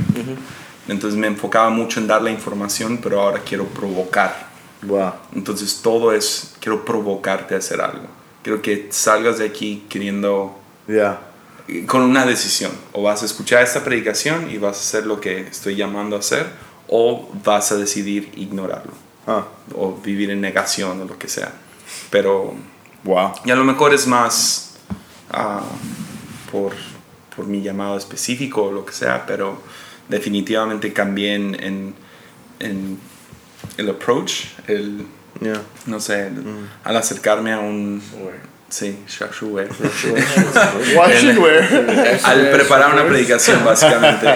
Entonces me enfocaba mucho en dar la información, pero ahora quiero provocar. Wow. Entonces todo es, quiero provocarte a hacer algo. Quiero que salgas de aquí queriendo, Ya. con una decisión. O vas a escuchar esta predicación y vas a hacer lo que estoy llamando a hacer, o vas a decidir ignorarlo, Ah. o vivir en negación o lo que sea. Pero Wow. y a lo mejor es más ah, por, por mi llamado específico o lo que sea, pero definitivamente cambié en, en, en el approach, el, Yeah. no sé, el- al acercarme a un... Sí, shashuwe. [LAUGHS] Al preparar una predicación, básicamente,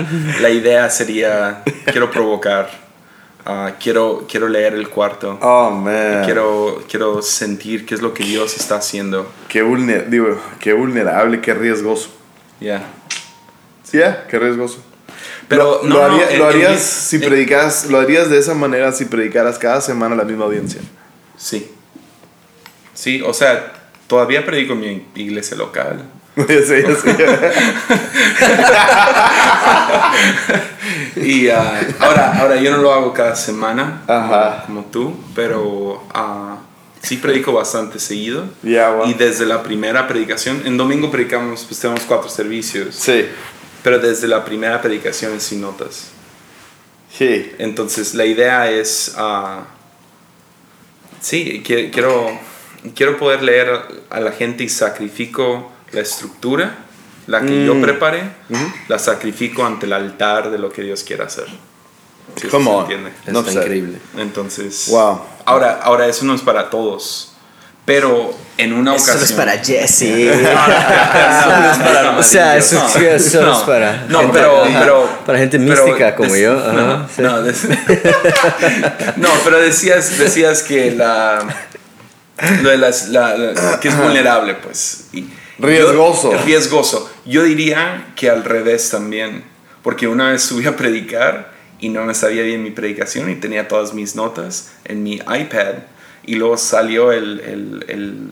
[LAUGHS] la idea sería, quiero provocar, ah, quiero, quiero leer el cuarto, Oh, man. quiero, quiero sentir qué es lo que Dios está haciendo. Qué, vulner digo, qué vulnerable, qué riesgoso. Ya. Yeah, qué riesgoso. Pero lo, no, lo no, haría- en- lo harías si en- predicas, lo harías de esa manera si predicaras cada semana a la misma audiencia. Sí. Sí, o sea, todavía predico en mi iglesia local. Ya sé, ya sé. Y ah, ahora, ahora yo no lo hago cada semana Ajá. como tú, pero ah, sí predico bastante seguido. Ya, wow. Y desde la primera predicación, en domingo predicamos, pues tenemos cuatro servicios, Sí, pero desde la primera predicación es sin notas. sí. Entonces la idea es, ah, sí, qui- quiero, quiero poder leer a la gente y sacrifico la estructura, la que Mm. yo preparé, la sacrifico ante el altar de lo que Dios quiere hacer. Si eso on. entiende. No Está increíble. Entonces, Wow. ahora, ahora eso no es para todos, pero en una Eso ocasión... es para Jesse. [LAUGHS] No, es para o sea, eso, eso no, es para. no, gente- pero, pero Para gente pero mística como des- yo. No, sí. no, des- [LAUGHS] no, pero decías, decías que la, lo de las, la, la- que es vulnerable, pues. y yo- Riesgoso. riesgoso. Yo diría que al revés también, porque una vez subí a predicar y no me sabía bien mi predicación y tenía todas mis notas en mi iPad y luego salió el, el- el-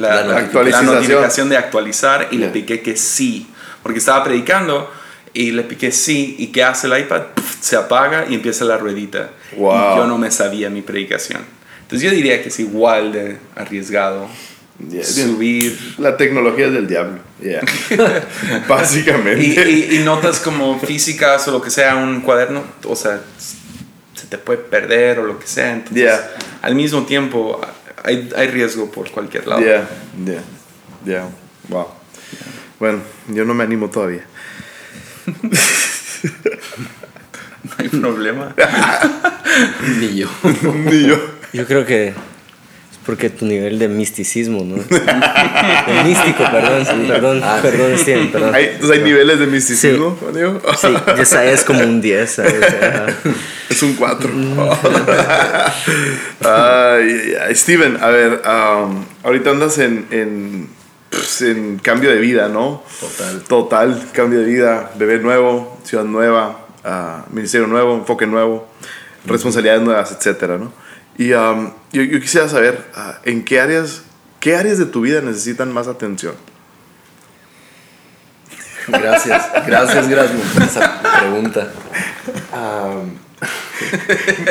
la, La actualización. la notificación de actualizar y le piqué que sí, porque estaba predicando y le piqué sí y ¿qué hace el iPad? Se apaga y empieza la ruedita. Wow. Y yo no me sabía mi predicación. Entonces yo diría que es igual de arriesgado Yeah, subir La tecnología es del diablo. Yeah. [LAUGHS] y, Básicamente. y- y notas como físicas o lo que sea, un cuaderno, o sea, se te puede perder o lo que sea. Entonces, Yeah. al mismo tiempo, hay, hay riesgo por cualquier lado. Yeah, yeah, yeah. Wow. Bueno, yo no me animo todavía. [LAUGHS] No hay problema. [LAUGHS] Ni yo. Ni yo. Yo creo que porque tu nivel de misticismo, ¿no? [LAUGHS] De místico, perdón, perdón, Ah, perdón, Steven, perdón. Hay, entonces hay niveles de misticismo, amigo. Sí, Yesaya es como un 10, ¿sabes? Ajá. Es un 4. [LAUGHS] ay, ay, ay. Steven, a ver, um, ahorita andas en, en, pues, en cambio de vida, ¿no? Total. Total, cambio de vida, bebé nuevo, ciudad nueva, ah, ministerio nuevo, enfoque nuevo, responsabilidades nuevas, etcétera, ¿no? Y um, yo, yo quisiera saber, ah, ¿en qué áreas, qué áreas de tu vida necesitan más atención? Gracias, gracias, gracias por esa pregunta.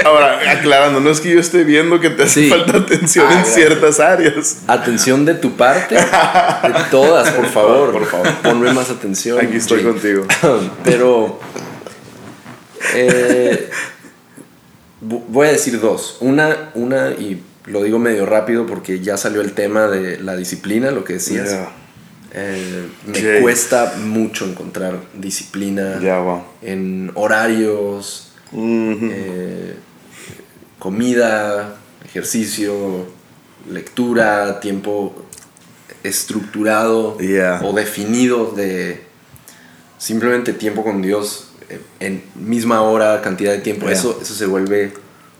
Ahora, aclarando, no es que yo esté viendo que te hace Sí. falta atención Ah, en gracias. ciertas áreas. atención de tu parte, de todas, por [LAUGHS] favor, por favor, ponme más atención. Aquí estoy contigo. [LAUGHS] Pero eh, voy a decir dos. Una, una, y lo digo medio rápido porque ya salió el tema de la disciplina, lo que decías. Eh, me cuesta mucho encontrar disciplina wow. en horarios, eh, comida, ejercicio, lectura, tiempo estructurado o definido de, simplemente tiempo con Dios en misma hora, cantidad de tiempo, Yeah. eso, eso se vuelve,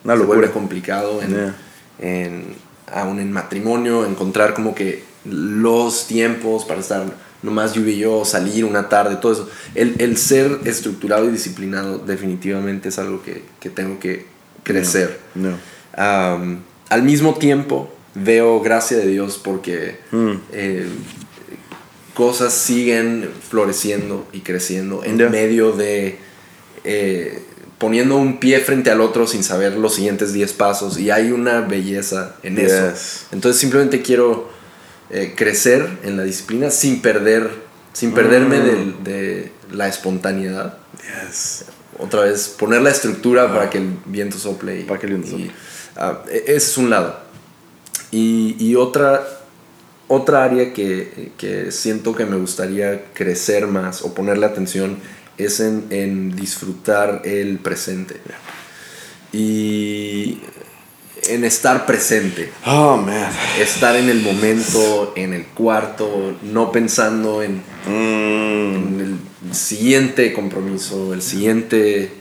Una se vuelve complicado en, Yeah. en- aún en matrimonio, encontrar como que los tiempos para estar nomás yo y yo, salir una tarde, todo eso. El, el ser estructurado y disciplinado definitivamente es algo que, que tengo que crecer. No. Al mismo tiempo veo gracia de Dios porque Mm. eh, cosas siguen floreciendo y creciendo en Ya. medio de eh, poniendo un pie frente al otro sin saber los siguientes 10 pasos y hay una belleza en Yes. eso. Entonces simplemente quiero eh, crecer en la disciplina sin perder, sin perderme Mm. del- de, la espontaneidad. Yes. Otra vez poner la estructura para que el viento sople. Y, Para que el viento y, sople. ah, e- ese es un lado. Y, y otra, otra área que, que siento que me gustaría crecer más o ponerle atención es en, en disfrutar el presente. Y en estar presente. Oh, man. Estar en el momento, en el cuarto, no pensando en, Mm. en el siguiente compromiso, el siguiente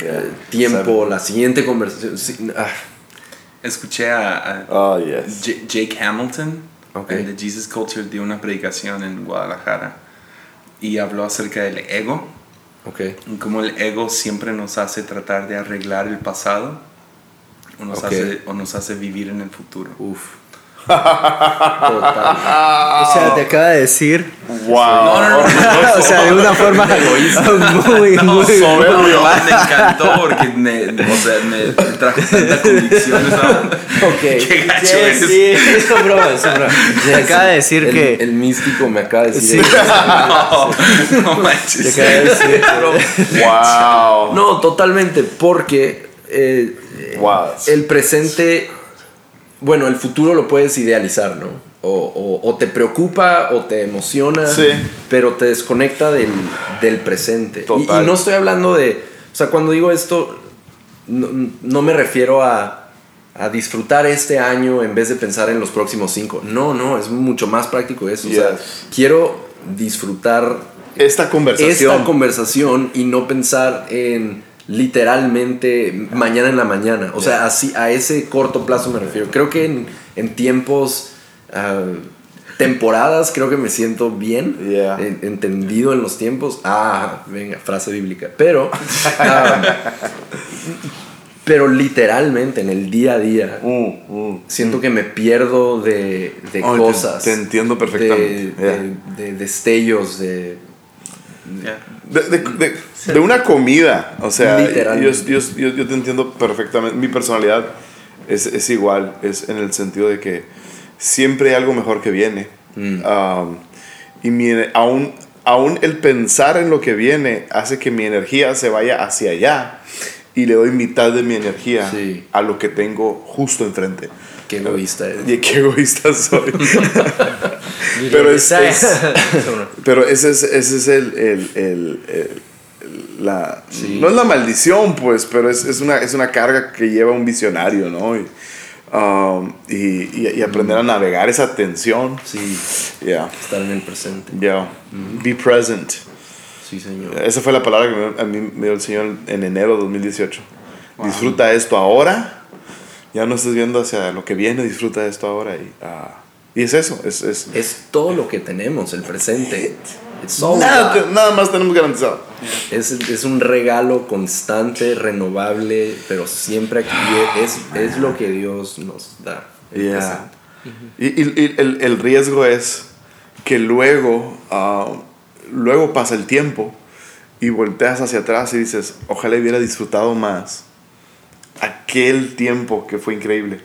eh, tiempo, la siguiente conversación. sí, ah, Escuché a, a Oh, yes. Jake Hamilton Ok. el de Jesus Culture dio una predicación en Guadalajara y habló acerca del ego ok. y cómo el ego siempre nos hace tratar de arreglar el pasado o nos, hace, o nos hace vivir en el futuro. Uf. Total. O sea, te acaba de decir. Wow. o sea, de una forma muy, muy. soberbio. [LAUGHS] me encantó porque me, o sea, me trajo tanta convicción. Ok. [LAUGHS] Qué gacho Sí, es. sí, es son broma, es son broma. Te acaba de decir el, que. El místico me acaba de decir. Sí. eso. [LAUGHS] No, no manches. Te acaba de decir. Wow. No, totalmente, porque eh, Wow. el presente, bueno, el futuro lo puedes idealizar, ¿no? O, o- o te preocupa o te emociona, Sí. pero te desconecta del, del presente. Y- Total. Y, no estoy hablando de, o sea, cuando digo esto, no, no me refiero a, a disfrutar este año en vez de pensar en los próximos cinco. No, no, es mucho más práctico eso. O sea, quiero disfrutar Esta conversación. esta conversación y no pensar en literalmente mañana en la mañana. O sea, así a ese corto plazo me refiero. Creo que en, en tiempos, ah, temporadas, creo que me siento bien, Yeah. en- entendido en los tiempos. Ah, venga, frase bíblica. Pero, ah, pero literalmente en el día a día. Mm, mm. Siento que me pierdo de, de cosas. te entiendo perfectamente. De, de- de destellos, de. De, de- de- de una comida, o sea, yo, yo, yo- yo te entiendo perfectamente. Mi personalidad es, es igual, es en el sentido de que siempre hay algo mejor que viene. Mm. Um, y mi, aún, aún el pensar en lo que viene hace que mi energía se vaya hacia allá y le doy mitad de mi energía Sí. a lo que tengo justo enfrente. Qué egoísta eres. Y qué egoísta soy. [LAUGHS] Pero es- es- [LAUGHS] Pero ese es, ese es el, el- el- el- la, Sí. no es la maldición, pues, pero es, es una, es una carga que lleva un visionario, ¿no? Y, um, y, y- y aprender a navegar esa tensión. Sí, Yeah, estar en el presente. yeah. Be present. Sí, señor. Esa fue la palabra que me- a mí me dio el Señor en enero de 2018. Disfruta esto ahora. Ya no estés viendo hacia lo que viene, disfruta esto ahora. Y, ah, y es eso. Es, es, Es todo lo que tenemos, el presente. It's all nada, nada más tenemos garantizado. Es, es un regalo constante, renovable, pero siempre aquí es, es lo que Dios nos da. Yeah. Y, y- y el, el riesgo es que luego, ah, luego pasa el tiempo y volteas hacia atrás y dices, ojalá hubiera disfrutado más aquel tiempo que fue increíble.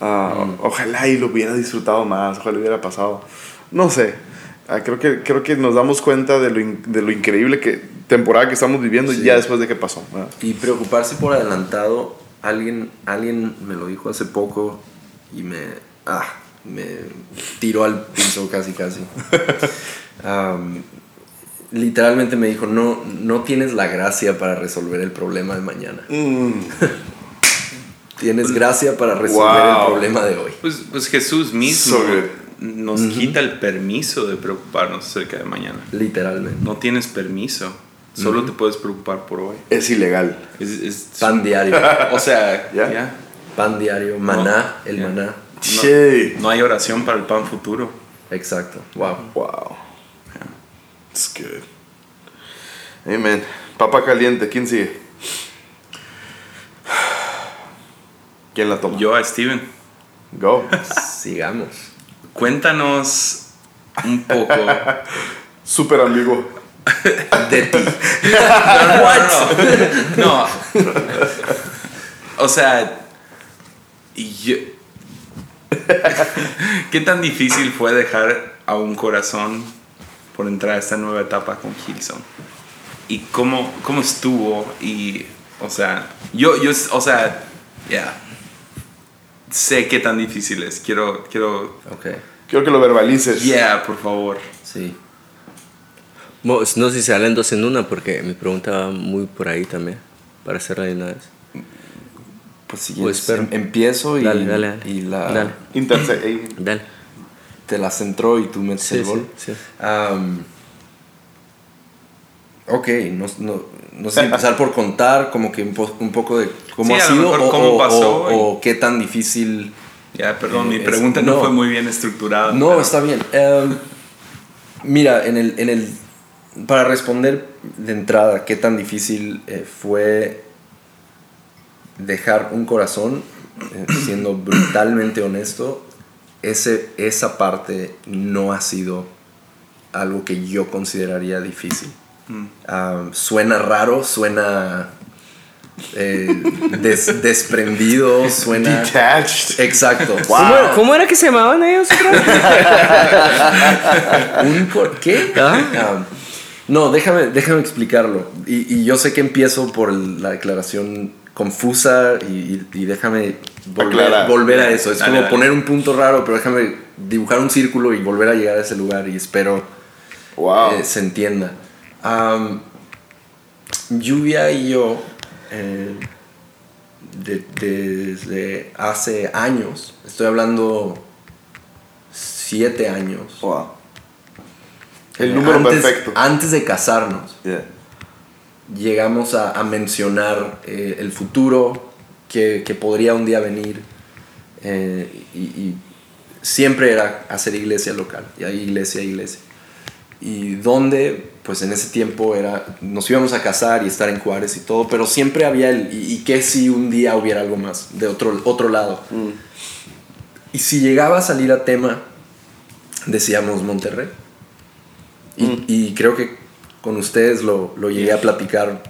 Ah, Ojalá y lo hubiera disfrutado más, ojalá hubiera pasado. No sé, ah, creo, que, creo que nos damos cuenta de lo, in- de lo increíble que temporada que estamos viviendo Sí. ya después de que pasó. ¿verdad? Y preocuparse por adelantado, alguien, alguien me lo dijo hace poco y me, ah, me tiró al piso casi casi. [LAUGHS] literalmente me dijo, no, no tienes la gracia para resolver el problema de mañana. Mm, [LAUGHS] Tienes gracia para resolver Wow. el problema de hoy. Pues, pues Jesús mismo nos quita el permiso de preocuparnos acerca de mañana. Literalmente. No tienes permiso. Solo te puedes preocupar por hoy. Es ilegal. Es, es- Pan diario. o sea. [LAUGHS] Pan diario. Maná, el ya. maná. Sí. No hay oración para el pan futuro. Exacto. Wow. Wow. It's good. Amen. Papa caliente, ¿quién sigue? ¿Quién la toma? Yo a Steven, Go. Sigamos. cuéntanos un poco. [LAUGHS] Súper ambiguo. De ti. no, no, no. O sea, yo... ¿Qué tan difícil fue dejar a un corazón por entrar a esta nueva etapa con Gilson? ¿Y cómo, cómo estuvo? Y, o sea, yo, yo o sea, ya. Sé qué tan difícil es. Quiero, quiero... Ok. Quiero que lo verbalices. Yeah, por favor. Sí. Mo- No sé si se salen dos en una porque mi pregunta va muy por ahí también. Para hacerla de una vez. Pues si Pues, em- empiezo y, Dale, dale, dale. y la, Dale. Eh, Dale. Te la centró y tú metes Sí, el gol. sí, sí. Ok, no, no, no sé si [LAUGHS] empezar por contar como que un, po- un poco de cómo Sí, ha sido mejor o, cómo o- pasó o- o qué tan difícil. Ya, perdón, mi es- pregunta no, no. fue muy bien estructurada. No, pero- está bien. Em, mira, en el, en el, para responder de entrada qué tan difícil eh, fue dejar un corazón, eh, siendo brutalmente honesto, ese, esa parte no ha sido algo que yo consideraría difícil. Mm. Ah, suena raro, suena eh, [LAUGHS] des- desprendido, suena... Detached. Exacto. ¿Cómo, cómo era que se llamaban ellos? [LAUGHS] ¿Un cor- ¿Qué? Ah. Ah, no, déjame, déjame explicarlo. Y, y yo sé que empiezo por la declaración confusa y, déjame volver, volver a eso. Es Dale, como dale. poner un punto raro, pero déjame dibujar un círculo y volver a llegar a ese lugar y espero Wow. eh, se entienda. Lluvia y yo, eh, de- desde hace años, estoy hablando siete años, Wow. El eh, número antes, perfecto. Antes de casarnos, Yeah. Llegamos a, a mencionar eh, el futuro que, que podría un día venir eh, y, y siempre era hacer iglesia local, y ahí iglesia, iglesia. Y donde, pues en ese tiempo era, nos íbamos a casar y estar en Juárez y todo, pero siempre había el, y, y que si un día hubiera algo más, de otro, otro lado. Mm. Y si llegaba a salir a tema, decíamos Monterrey. Y, Mm. y creo que con ustedes lo, lo llegué a platicar,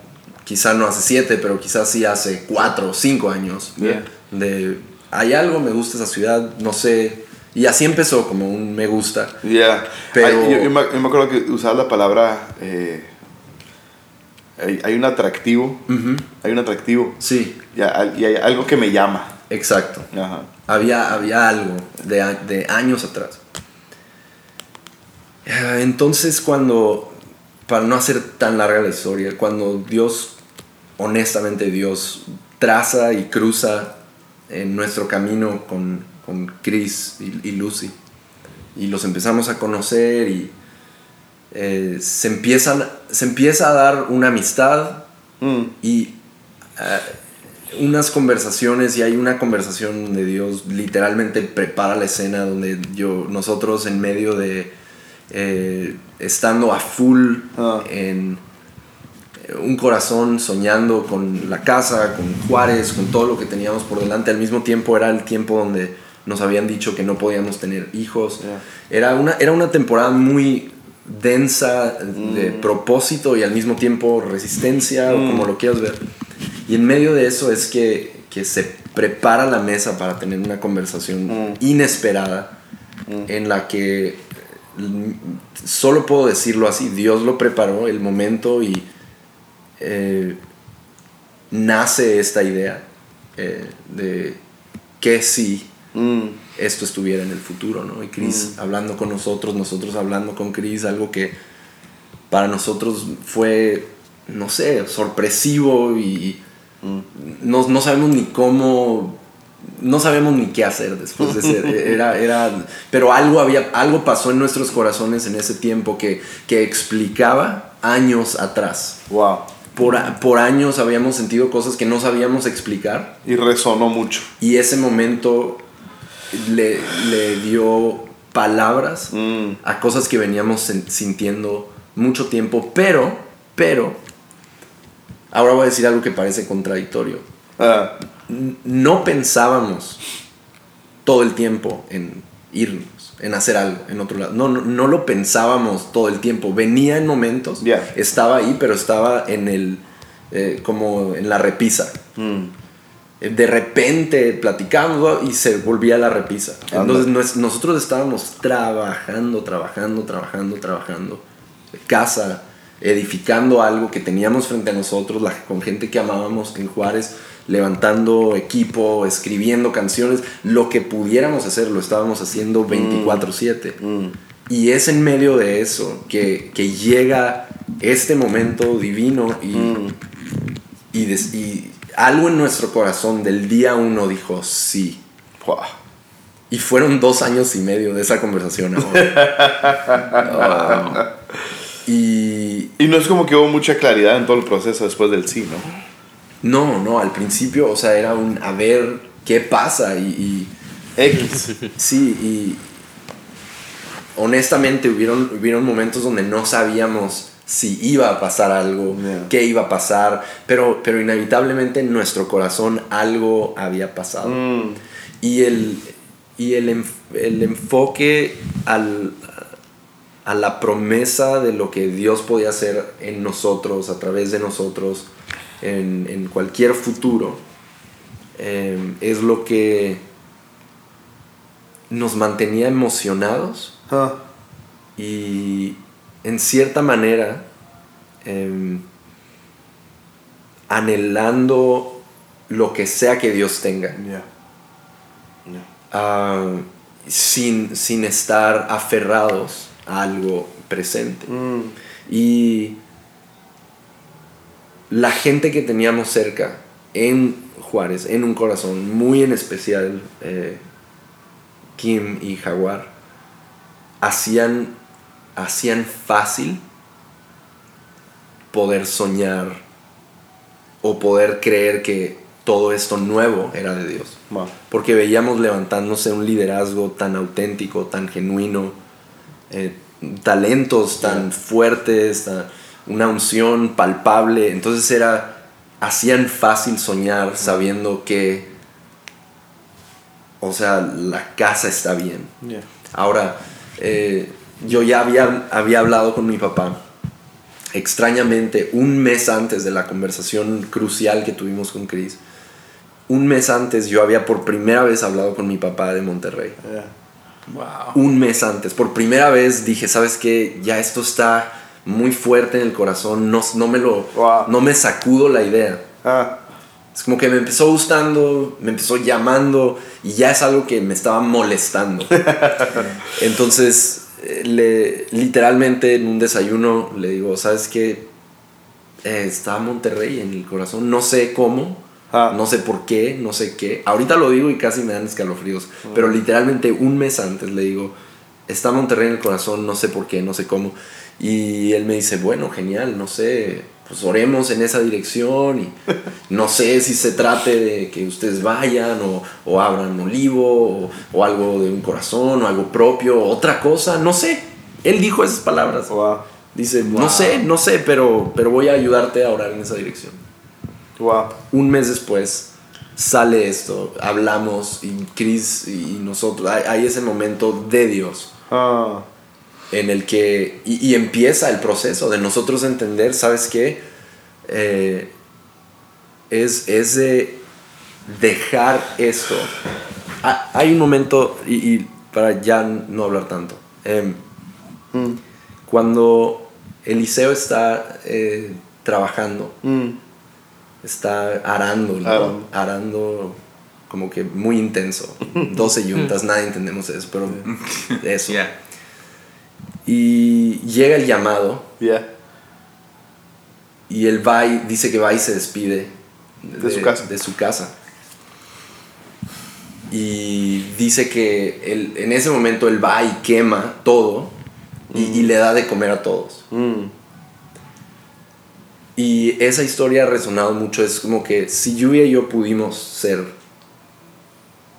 quizá no hace siete, pero quizás sí hace cuatro o cinco años. Yeah. De, hay algo, me gusta esa ciudad, no sé. Y así empezó como un me gusta. Yeah. Pero- yo, yo me, yo me acuerdo que usaba la palabra. eh, hay, hay un atractivo. Hay un atractivo. Sí, Ya, al- y hay algo que me llama. exacto. Ajá. Había, había algo de, de años atrás. Ah, Entonces cuando, para no hacer tan larga la historia, cuando Dios, honestamente Dios, traza y cruza en nuestro camino con, con Chris y, y Lucy, y los empezamos a conocer y eh, se, empiezan, se empieza a dar una amistad Mm. y ah, unas conversaciones y hay una conversación donde Dios literalmente prepara la escena donde yo nosotros en medio de eh, estando a full Ah. en eh, un corazón soñando con la casa, con Juárez, con todo lo que teníamos por delante. Al mismo tiempo era el tiempo donde nos habían dicho que no podíamos tener hijos. Yeah. Era, una, era una temporada muy densa de propósito y al mismo tiempo resistencia o como lo quieras ver. Y en medio de eso es que, que se prepara la mesa para tener una conversación Mm. inesperada en la que mm, solo puedo decirlo así, Dios lo preparó el momento y eh, nace esta idea eh, de que si Mm. esto estuviera en el futuro, ¿no? Y Chris hablando con nosotros, nosotros hablando con Chris, algo que para nosotros fue, no sé, sorpresivo y Mm. no, no sabemos ni cómo no sabíamos ni qué hacer después de ser. Era, era, pero algo, había, algo pasó en nuestros corazones en ese tiempo que, que explicaba años atrás. Wow. Por, por años habíamos sentido cosas que no sabíamos explicar Y resonó mucho. y ese momento le, le dio palabras Mm. a cosas que veníamos sintiendo mucho tiempo, pero, pero, ahora voy a decir algo que parece contradictorio. N- No pensábamos todo el tiempo en irnos, en hacer algo en otro lado. No, no, no lo pensábamos todo el tiempo. Venía en momentos, estaba ahí, pero estaba en el, eh, como en la repisa. mm. Eh, De repente platicamos y se volvía la repisa. Entonces nos- nosotros estábamos trabajando, trabajando, trabajando, trabajando. Casa, edificando algo que teníamos frente a nosotros, la- con gente que amábamos en Juárez, levantando equipo, escribiendo canciones, lo que pudiéramos hacer, lo estábamos haciendo 24/7. Y es en medio de eso que, que llega este momento divino y, y, des- y algo en nuestro corazón del día uno dijo sí. Wow. Y fueron dos años y medio de esa conversación ahora. [LAUGHS] Y Y no es como que hubo mucha claridad en todo el proceso después del sí, ¿no? No, no, al principio, o sea, era un a ver qué pasa y, y X. [LAUGHS] sí, y honestamente hubieron, hubieron momentos donde no sabíamos si iba a pasar algo, Yeah. qué iba a pasar, pero, pero inevitablemente en nuestro corazón algo había pasado. Mm. Y el, y el, el enfoque al, a la promesa de lo que Dios podía hacer en nosotros, a través de nosotros, en, en cualquier futuro, eh, es lo que nos mantenía emocionados Ah, y en cierta manera em, anhelando lo que sea que Dios tenga. Ah, sin, sin estar aferrados a algo presente. Mm. Y la gente que teníamos cerca en Juárez, en un corazón muy en especial, eh, Kim y Jaguar, hacían, hacían fácil poder soñar o poder creer que todo esto nuevo era de Dios Wow. porque veíamos levantándose un liderazgo tan auténtico, tan genuino, eh, talentos tan fuertes, tan- una unción palpable. Entonces era, hacían fácil soñar sabiendo que, o sea, la casa está bien. Ahora, eh, yo ya había, había hablado con mi papá. Extrañamente, un mes antes de la conversación crucial que tuvimos con Chris, un mes antes yo había por primera vez hablado con mi papá de Monterrey. Wow. Un mes antes, por primera vez dije, ¿sabes qué? Ya esto está muy fuerte en el corazón, no, no, me, lo, Wow. no me sacudo la idea. Ah, Es como que me empezó gustando, me empezó llamando y ya es algo que me estaba molestando. [LAUGHS] Entonces, eh, le, literalmente en un desayuno le digo, ¿sabes qué? Eh, está Monterrey en el corazón, no sé cómo, Ah. no sé por qué, no sé qué. Ahorita lo digo y casi me dan escalofríos, pero literalmente un mes antes le digo, está Monterrey en el corazón, no sé por qué, no sé cómo. Y él me dice, bueno, genial, no sé, pues oremos en esa dirección y [LAUGHS] no sé si se trate de que ustedes vayan o, o abran olivo o, o algo de un corazón o algo propio, otra cosa, no sé. Él dijo esas palabras. wow. Dice, Wow. no sé, no sé, pero, pero voy a ayudarte a orar en esa dirección. Wow. Un mes después sale esto, hablamos y Chris y nosotros, hay, hay ese momento de Dios Ah, en el que, y, y empieza el proceso de nosotros entender, ¿sabes qué? Eh, es, es de dejar esto. Ha- Hay un momento, y, y para ya no hablar tanto, em, mm, cuando Eliseo está eh, trabajando, mm. está arando, ¿no? Arando. arando como que muy intenso. [LAUGHS] 12 yuntas, nadie entendemos eso, pero [LAUGHS] eso. Ya. Y llega el llamado y él va y dice que va y se despide De su casa. De su casa. y dice que él, en ese momento él va y quema todo y, y le da de comer a todos. Mm. Y esa historia ha resonado mucho. Es como que si Lluvia y yo pudimos ser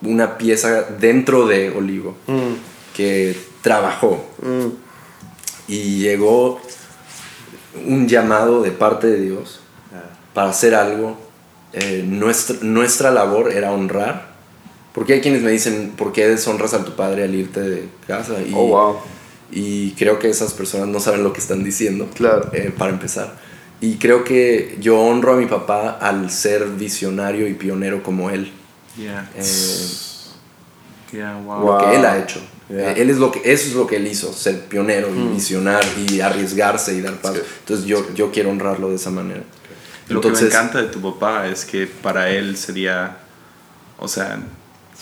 una pieza dentro de Olivo Mm. que trabajó Mm. Y llegó un llamado de parte de Dios para hacer algo. eh, nuestra, nuestra labor era honrar. Porque hay quienes me dicen, ¿por qué deshonras a tu padre al irte de casa? Y, Oh, wow. y creo que esas personas no saben lo que están diciendo. Claro. eh, para empezar. Y creo que yo honro a mi papá al ser visionario y pionero como él. Yeah. eh, Yeah, wow. Wow. Lo que él ha hecho. Yeah. Eh, él es lo que, eso es lo que él hizo, ser pionero y visionar y arriesgarse y dar paso. Sí. Entonces yo, yo quiero honrarlo de esa manera. Lo que me encanta de tu papá es que para él sería, o sea,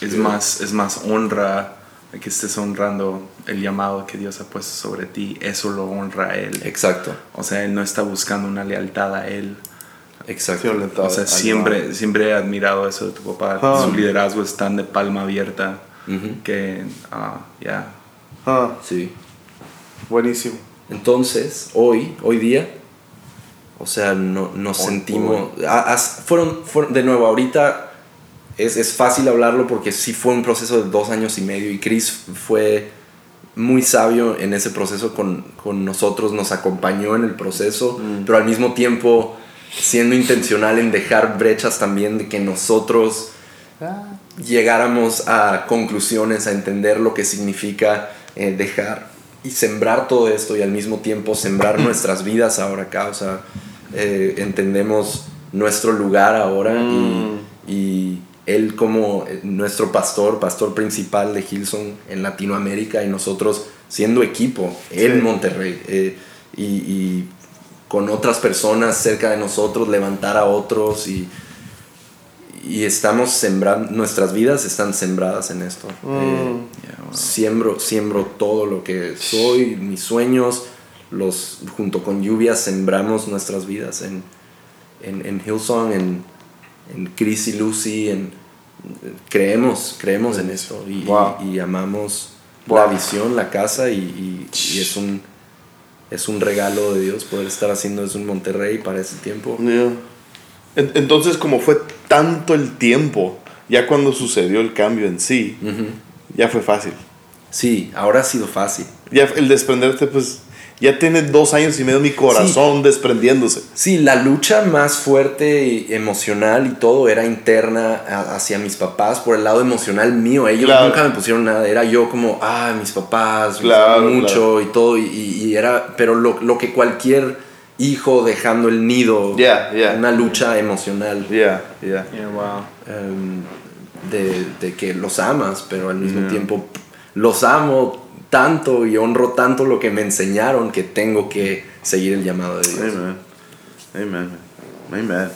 es más, es más honra que estés honrando el llamado que Dios ha puesto sobre ti. Eso lo honra a él. Exacto, O sea, él no está buscando una lealtad a él. exacto. O sea, siempre, siempre he admirado eso de tu papá. Ah. Su liderazgo es tan de palma abierta Que, ah, ya. Ah, Sí. buenísimo. Entonces, hoy, hoy día, o sea, no, nos sentimos... a- as- fueron, fueron, de nuevo, ahorita es, es fácil hablarlo porque sí fue un proceso de dos años y medio y Chris fue muy sabio en ese proceso con, con nosotros, nos acompañó en el proceso, pero al mismo tiempo siendo intencional en dejar brechas también de que nosotros llegáramos a conclusiones, a entender lo que significa eh, dejar y sembrar todo esto y al mismo tiempo sembrar [CLEARS THROAT] nuestras vidas ahora acá. O sea, eh, entendemos nuestro lugar ahora y, y él como eh, nuestro pastor, pastor principal de Hilson en Latinoamérica y nosotros siendo equipo en Sí. Monterrey eh, y, y con otras personas cerca de nosotros, levantar a otros y, y estamos sembrando, nuestras vidas están sembradas en esto. Mm. Eh, wow. siembro, siembro todo lo que soy, mis sueños, los, junto con lluvia sembramos nuestras vidas en, en, en Hillsong, en, en Chris y Lucy, en, creemos, creemos en esto y, Wow. y- y amamos Wow. la visión, la casa y, y- y es un es un regalo de Dios poder estar haciendo eso en Monterrey para ese tiempo. Yeah. Entonces, como fue tanto el tiempo, ya cuando sucedió el cambio en sí, Ujú. ya fue fácil. Sí, ahora ha sido fácil. Ya el desprenderte, pues, ya tiene dos años y medio mi corazón desprendiéndose. Sí, la lucha más fuerte y emocional y todo era interna hacia mis papás por el lado emocional mío. Ellos Claro. nunca me pusieron nada. Era yo como, ah, mis papás, Claro, mucho claro. y todo. Y- y era, pero lo, lo que cualquier hijo dejando el nido, Yeah, yeah. una lucha emocional Ya, ya. Yeah, wow. em, de, de que los amas, pero al mismo Yeah. tiempo los amo tanto y honro tanto lo que me enseñaron que tengo que seguir el llamado de Dios. Amen. Amen. Amen.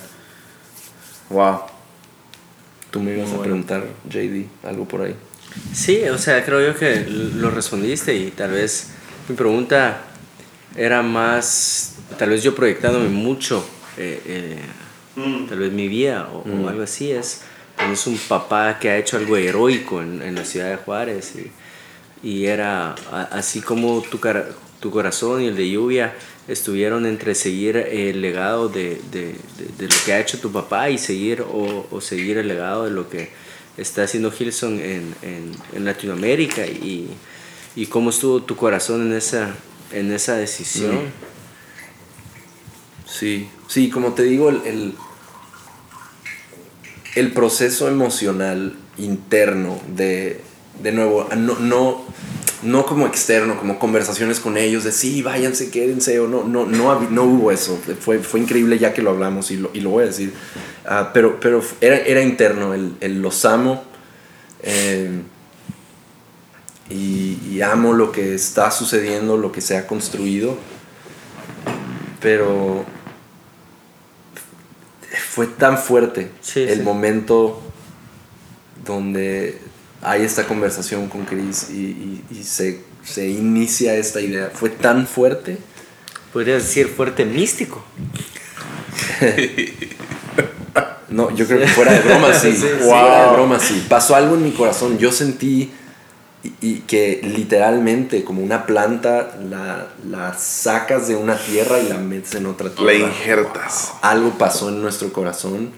Wow. Tú me ibas a preguntar, JD, algo por ahí. Sí, o sea, creo yo que lo respondiste y tal vez mi pregunta era más, tal vez yo proyectándome mucho, eh, eh, tal vez mi vida o, o Mm. algo así es, es un papá que ha hecho algo heroico en, en la ciudad de Juárez y, y era a- así como tu, cara- tu corazón y el de lluvia estuvieron entre seguir el legado de, de- de- de lo que ha hecho tu papá y seguir o, o seguir el legado de lo que está haciendo Hilson en, en, en Latinoamérica y, y cómo estuvo tu corazón en esa, en esa decisión. Sí, sí, como te digo, el, el, el proceso emocional interno de, de nuevo, no, no, no como externo, como conversaciones con ellos de sí, váyanse, quédense, o no, no, no, no hubo eso. Fue, fue increíble ya que lo hablamos y lo, y lo voy a decir. Ah, pero pero era, era interno, el, el los amo. eh, y, y amo lo que está sucediendo, lo que se ha construido. Pero fue tan fuerte Sí, el sí. momento donde hay esta conversación con Chris y, y- y se, se inicia esta idea. Fue tan fuerte. Podrías decir fuerte místico. [LAUGHS] No, yo creo que fuera de broma sí. [LAUGHS] Sí, sí. Fuera de broma sí. Pasó algo en mi corazón. Yo sentí y, y que literalmente como una planta la, la sacas de una tierra y la metes en otra tierra. La injertas. Algo pasó en nuestro corazón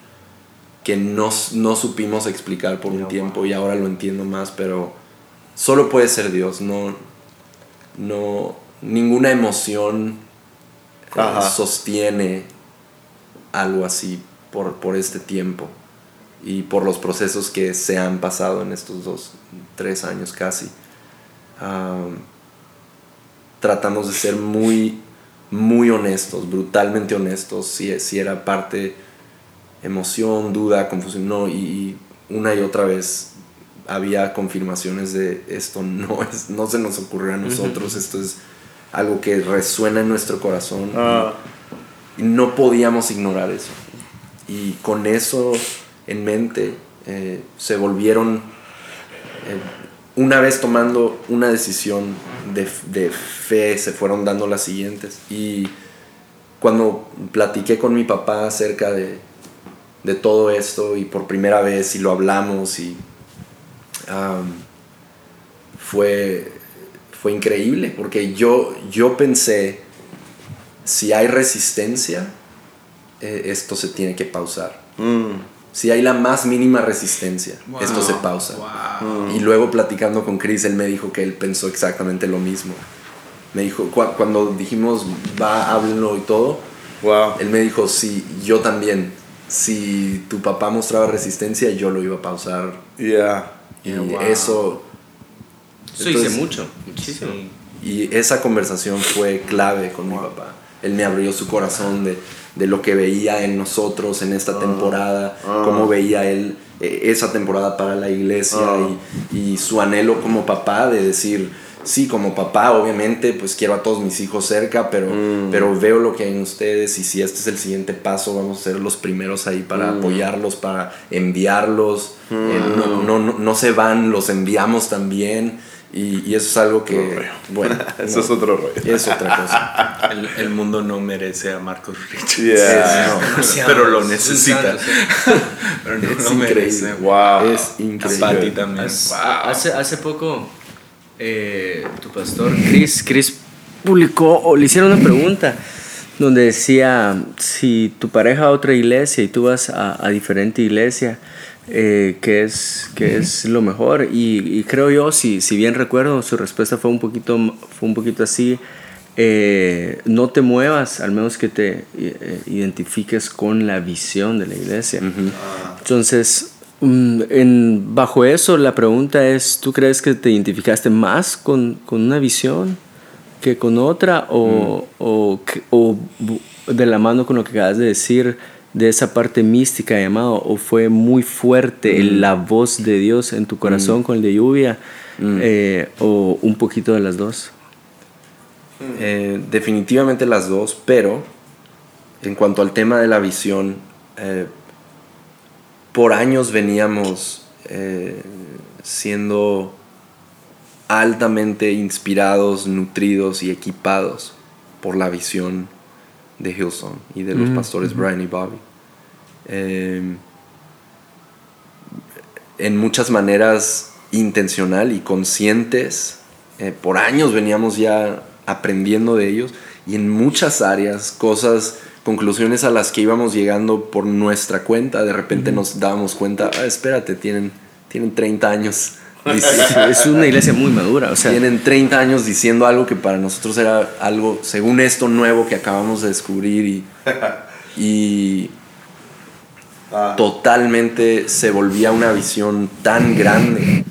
que no, no supimos explicar por un tiempo y ahora lo entiendo más, pero solo puede ser Dios. No, no, ninguna emoción eh, sostiene algo así por, por este tiempo y por los procesos que se han pasado en estos dos, tres años casi. Am, tratamos de ser muy, muy honestos, brutalmente honestos, si, si era parte emoción, duda, confusión, no, y, y una y otra vez había confirmaciones de esto no, [LAUGHS] es, no se nos ocurrió a nosotros, esto es algo que resuena en nuestro corazón. Ah. Y no podíamos ignorar eso. Y con eso en mente, eh, se volvieron, una vez tomando una decisión de, de fe, se fueron dando las siguientes. Y cuando platiqué con mi papá acerca de, de todo esto y por primera vez y lo hablamos y fue, fue increíble porque yo, yo pensé, si hay resistencia, eh, esto se tiene que pausar. Mm. Si hay la más mínima resistencia, esto se pausa. Y luego platicando con Chris, él me dijo que él pensó exactamente lo mismo. Me dijo, cu- cuando dijimos, va, háblenlo y todo, Wow. él me dijo, sí, yo también. Si tu papá mostraba resistencia, yo lo iba a pausar. Yeah. Y Yeah, wow. eso, Eso Entonces- mucho, muchísimo. y esa conversación fue clave con mi papá. Él me abrió su corazón de, de lo que veía en nosotros en esta temporada, cómo veía él eh, esa temporada para la iglesia y, y su anhelo como papá de decir, sí, como papá obviamente pues quiero a todos mis hijos cerca, pero, pero veo lo que hay en ustedes y si este es el siguiente paso vamos a ser los primeros ahí para apoyarlos, para enviarlos. Eh, no, no, no, no se van, los enviamos también. Y, y eso es algo que, bueno, [LAUGHS] Eso no, es otro rollo. es otra cosa. [LAUGHS] El, el mundo no merece a Marcos Rich. Yeah. Pero lo necesita. Pero no, Es no merece. increíble. Wow. Es A increíble. Patty también. Hace, hace, hace poco, eh, tu pastor Chris, Chris publicó o le hicieron una pregunta donde decía, si tu pareja va a otra iglesia y tú vas a, a diferente iglesia, eh, ¿qué, es, qué es lo mejor? Y, y creo yo, si, si bien recuerdo, su respuesta fue un poquito, fue un poquito así, eh, no te muevas, al menos que te eh, identifiques con la visión de la iglesia. Entonces, mm, en, bajo eso, la pregunta es, ¿tú crees que te identificaste más con, con una visión que con otra? O, o, o bu- de la mano con lo que acabas de decir, de esa parte mística llamado, o fue muy fuerte el- la voz de Dios en tu corazón con el de lluvia, eh, o un poquito de las dos? Eh, definitivamente las dos, pero en cuanto al tema de la visión, eh, por años veníamos siendo altamente inspirados, nutridos y equipados por la visión de Hillsong y de los pastores Brian y Bobby. Eh, en muchas maneras intencional y conscientes. Eh, por años veníamos ya aprendiendo de ellos y en muchas áreas, cosas, conclusiones a las que íbamos llegando por nuestra cuenta, de repente nos dábamos cuenta, "Ah, espérate, tienen, tienen 30 años. [LAUGHS] Es una iglesia muy madura, o sea, tienen 30 años diciendo algo que para nosotros era algo, según esto, nuevo que acabamos de descubrir y, [LAUGHS] y totalmente se volvía una visión tan grande,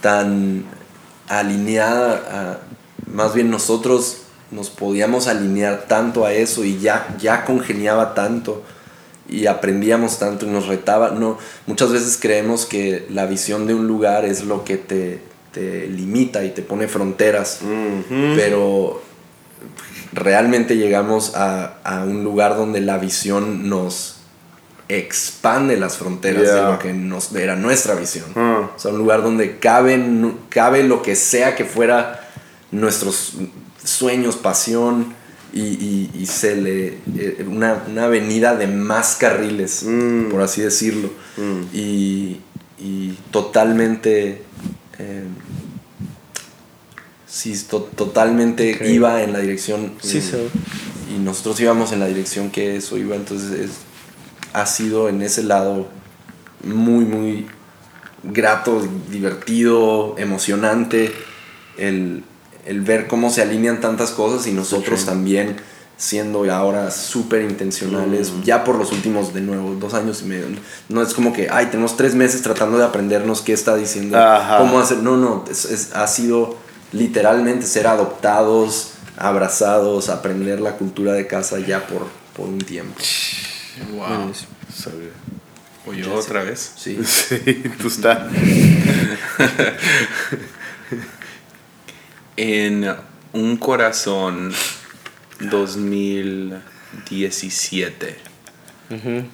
tan alineada, a- más bien nosotros nos podíamos alinear tanto a eso y ya, ya congeniaba tanto y aprendíamos tanto y nos retaba. No, muchas veces creemos que la visión de un lugar es lo que te, te limita y te pone fronteras, pero realmente llegamos a, a un lugar donde la visión nos expande las fronteras Yeah. de lo que nos, era nuestra visión. Ah. O sea, un lugar donde cabe, cabe lo que sea que fuera nuestros sueños, pasión y, y- y se le. eh, una, una avenida de más carriles, Mm. por así decirlo. Mm. Y, y totalmente. eh, sí, to- totalmente iba en la dirección. Sí, sí. y nosotros íbamos en la dirección que eso iba, entonces es- ha sido en ese lado muy, muy grato, divertido, emocionante el, el ver cómo se alinean tantas cosas y nosotros también siendo ahora súper intencionales, ya por los últimos, de nuevo, dos años y medio. No es como que, ay, tenemos tres meses tratando de aprendernos qué está diciendo, Ajá. cómo hacer. No, no, es- es- ha sido literalmente ser adoptados, abrazados, aprender la cultura de casa ya por, por un tiempo. Wow. Oye, otra vez. Sí. [LAUGHS] Sí, tú estás. [LAUGHS] En Un Corazón 2017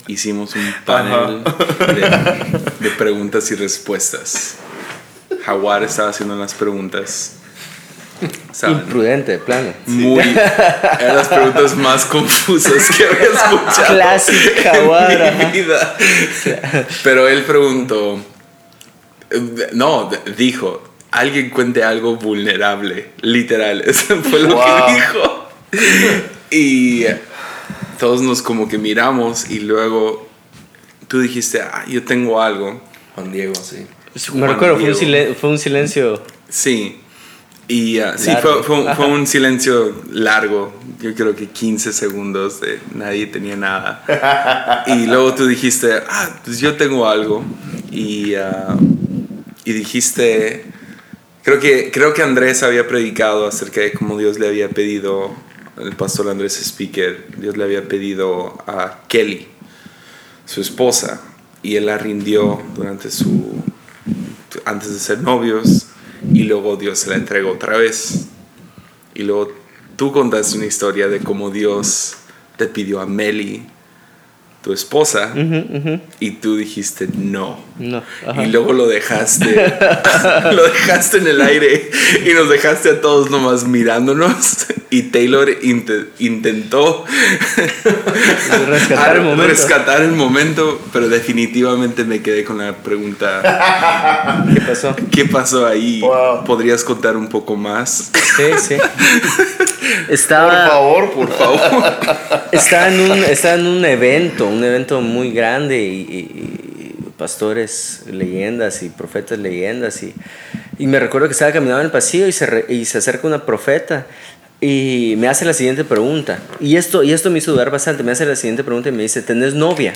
hicimos un panel de, de preguntas y respuestas. Jaguar estaba haciendo las preguntas. ¿Saben? Imprudente, de plano. Muy. [LAUGHS] Eran las preguntas más confusas que había escuchado. En ajá. mi vida. Pero él preguntó. No, dijo. Alguien cuente algo vulnerable. Literal. [LAUGHS] Eso fue lo Wow. que dijo. Y todos nos como que miramos y luego tú dijiste, ah, yo tengo algo. Juan Diego, sí. Me recuerdo, fue un silencio. Sí. Y ah, sí, fue, fue un- fue un silencio largo. Yo creo que 15 segundos de nadie tenía nada. Y luego tú dijiste, ah, pues yo tengo algo. Y, ah, y dijiste, creo que, creo que Andrés había predicado acerca de cómo Dios le había pedido, el pastor Andrés Speaker, Dios le había pedido a Kelly, su esposa, y él la rindió durante su, antes de ser novios, y luego Dios se la entregó otra vez. Y luego tú contaste una historia de cómo Dios te pidió a Meli, tu esposa, y tú dijiste no. No. Y luego lo dejaste, [LAUGHS] lo dejaste en el aire y nos dejaste a todos nomás mirándonos. [LAUGHS] Y Taylor inte- intentó [LAUGHS] Rescatar el momento. rescatar el momento, pero definitivamente me quedé con la pregunta, [LAUGHS] ¿Qué pasó? ¿qué pasó ahí? Wow. ¿Podrías contar un poco más? Sí, sí. [LAUGHS] Por favor, por favor. estaba, en un, estaba en un evento, un evento muy grande y, y- y pastores leyendas y profetas leyendas y, y me recuerdo que estaba caminando en el pasillo y se, re- y se acerca una profeta y me hace la siguiente pregunta y esto, y esto me hizo dudar bastante, me hace la siguiente pregunta y me dice, ¿tenés novia?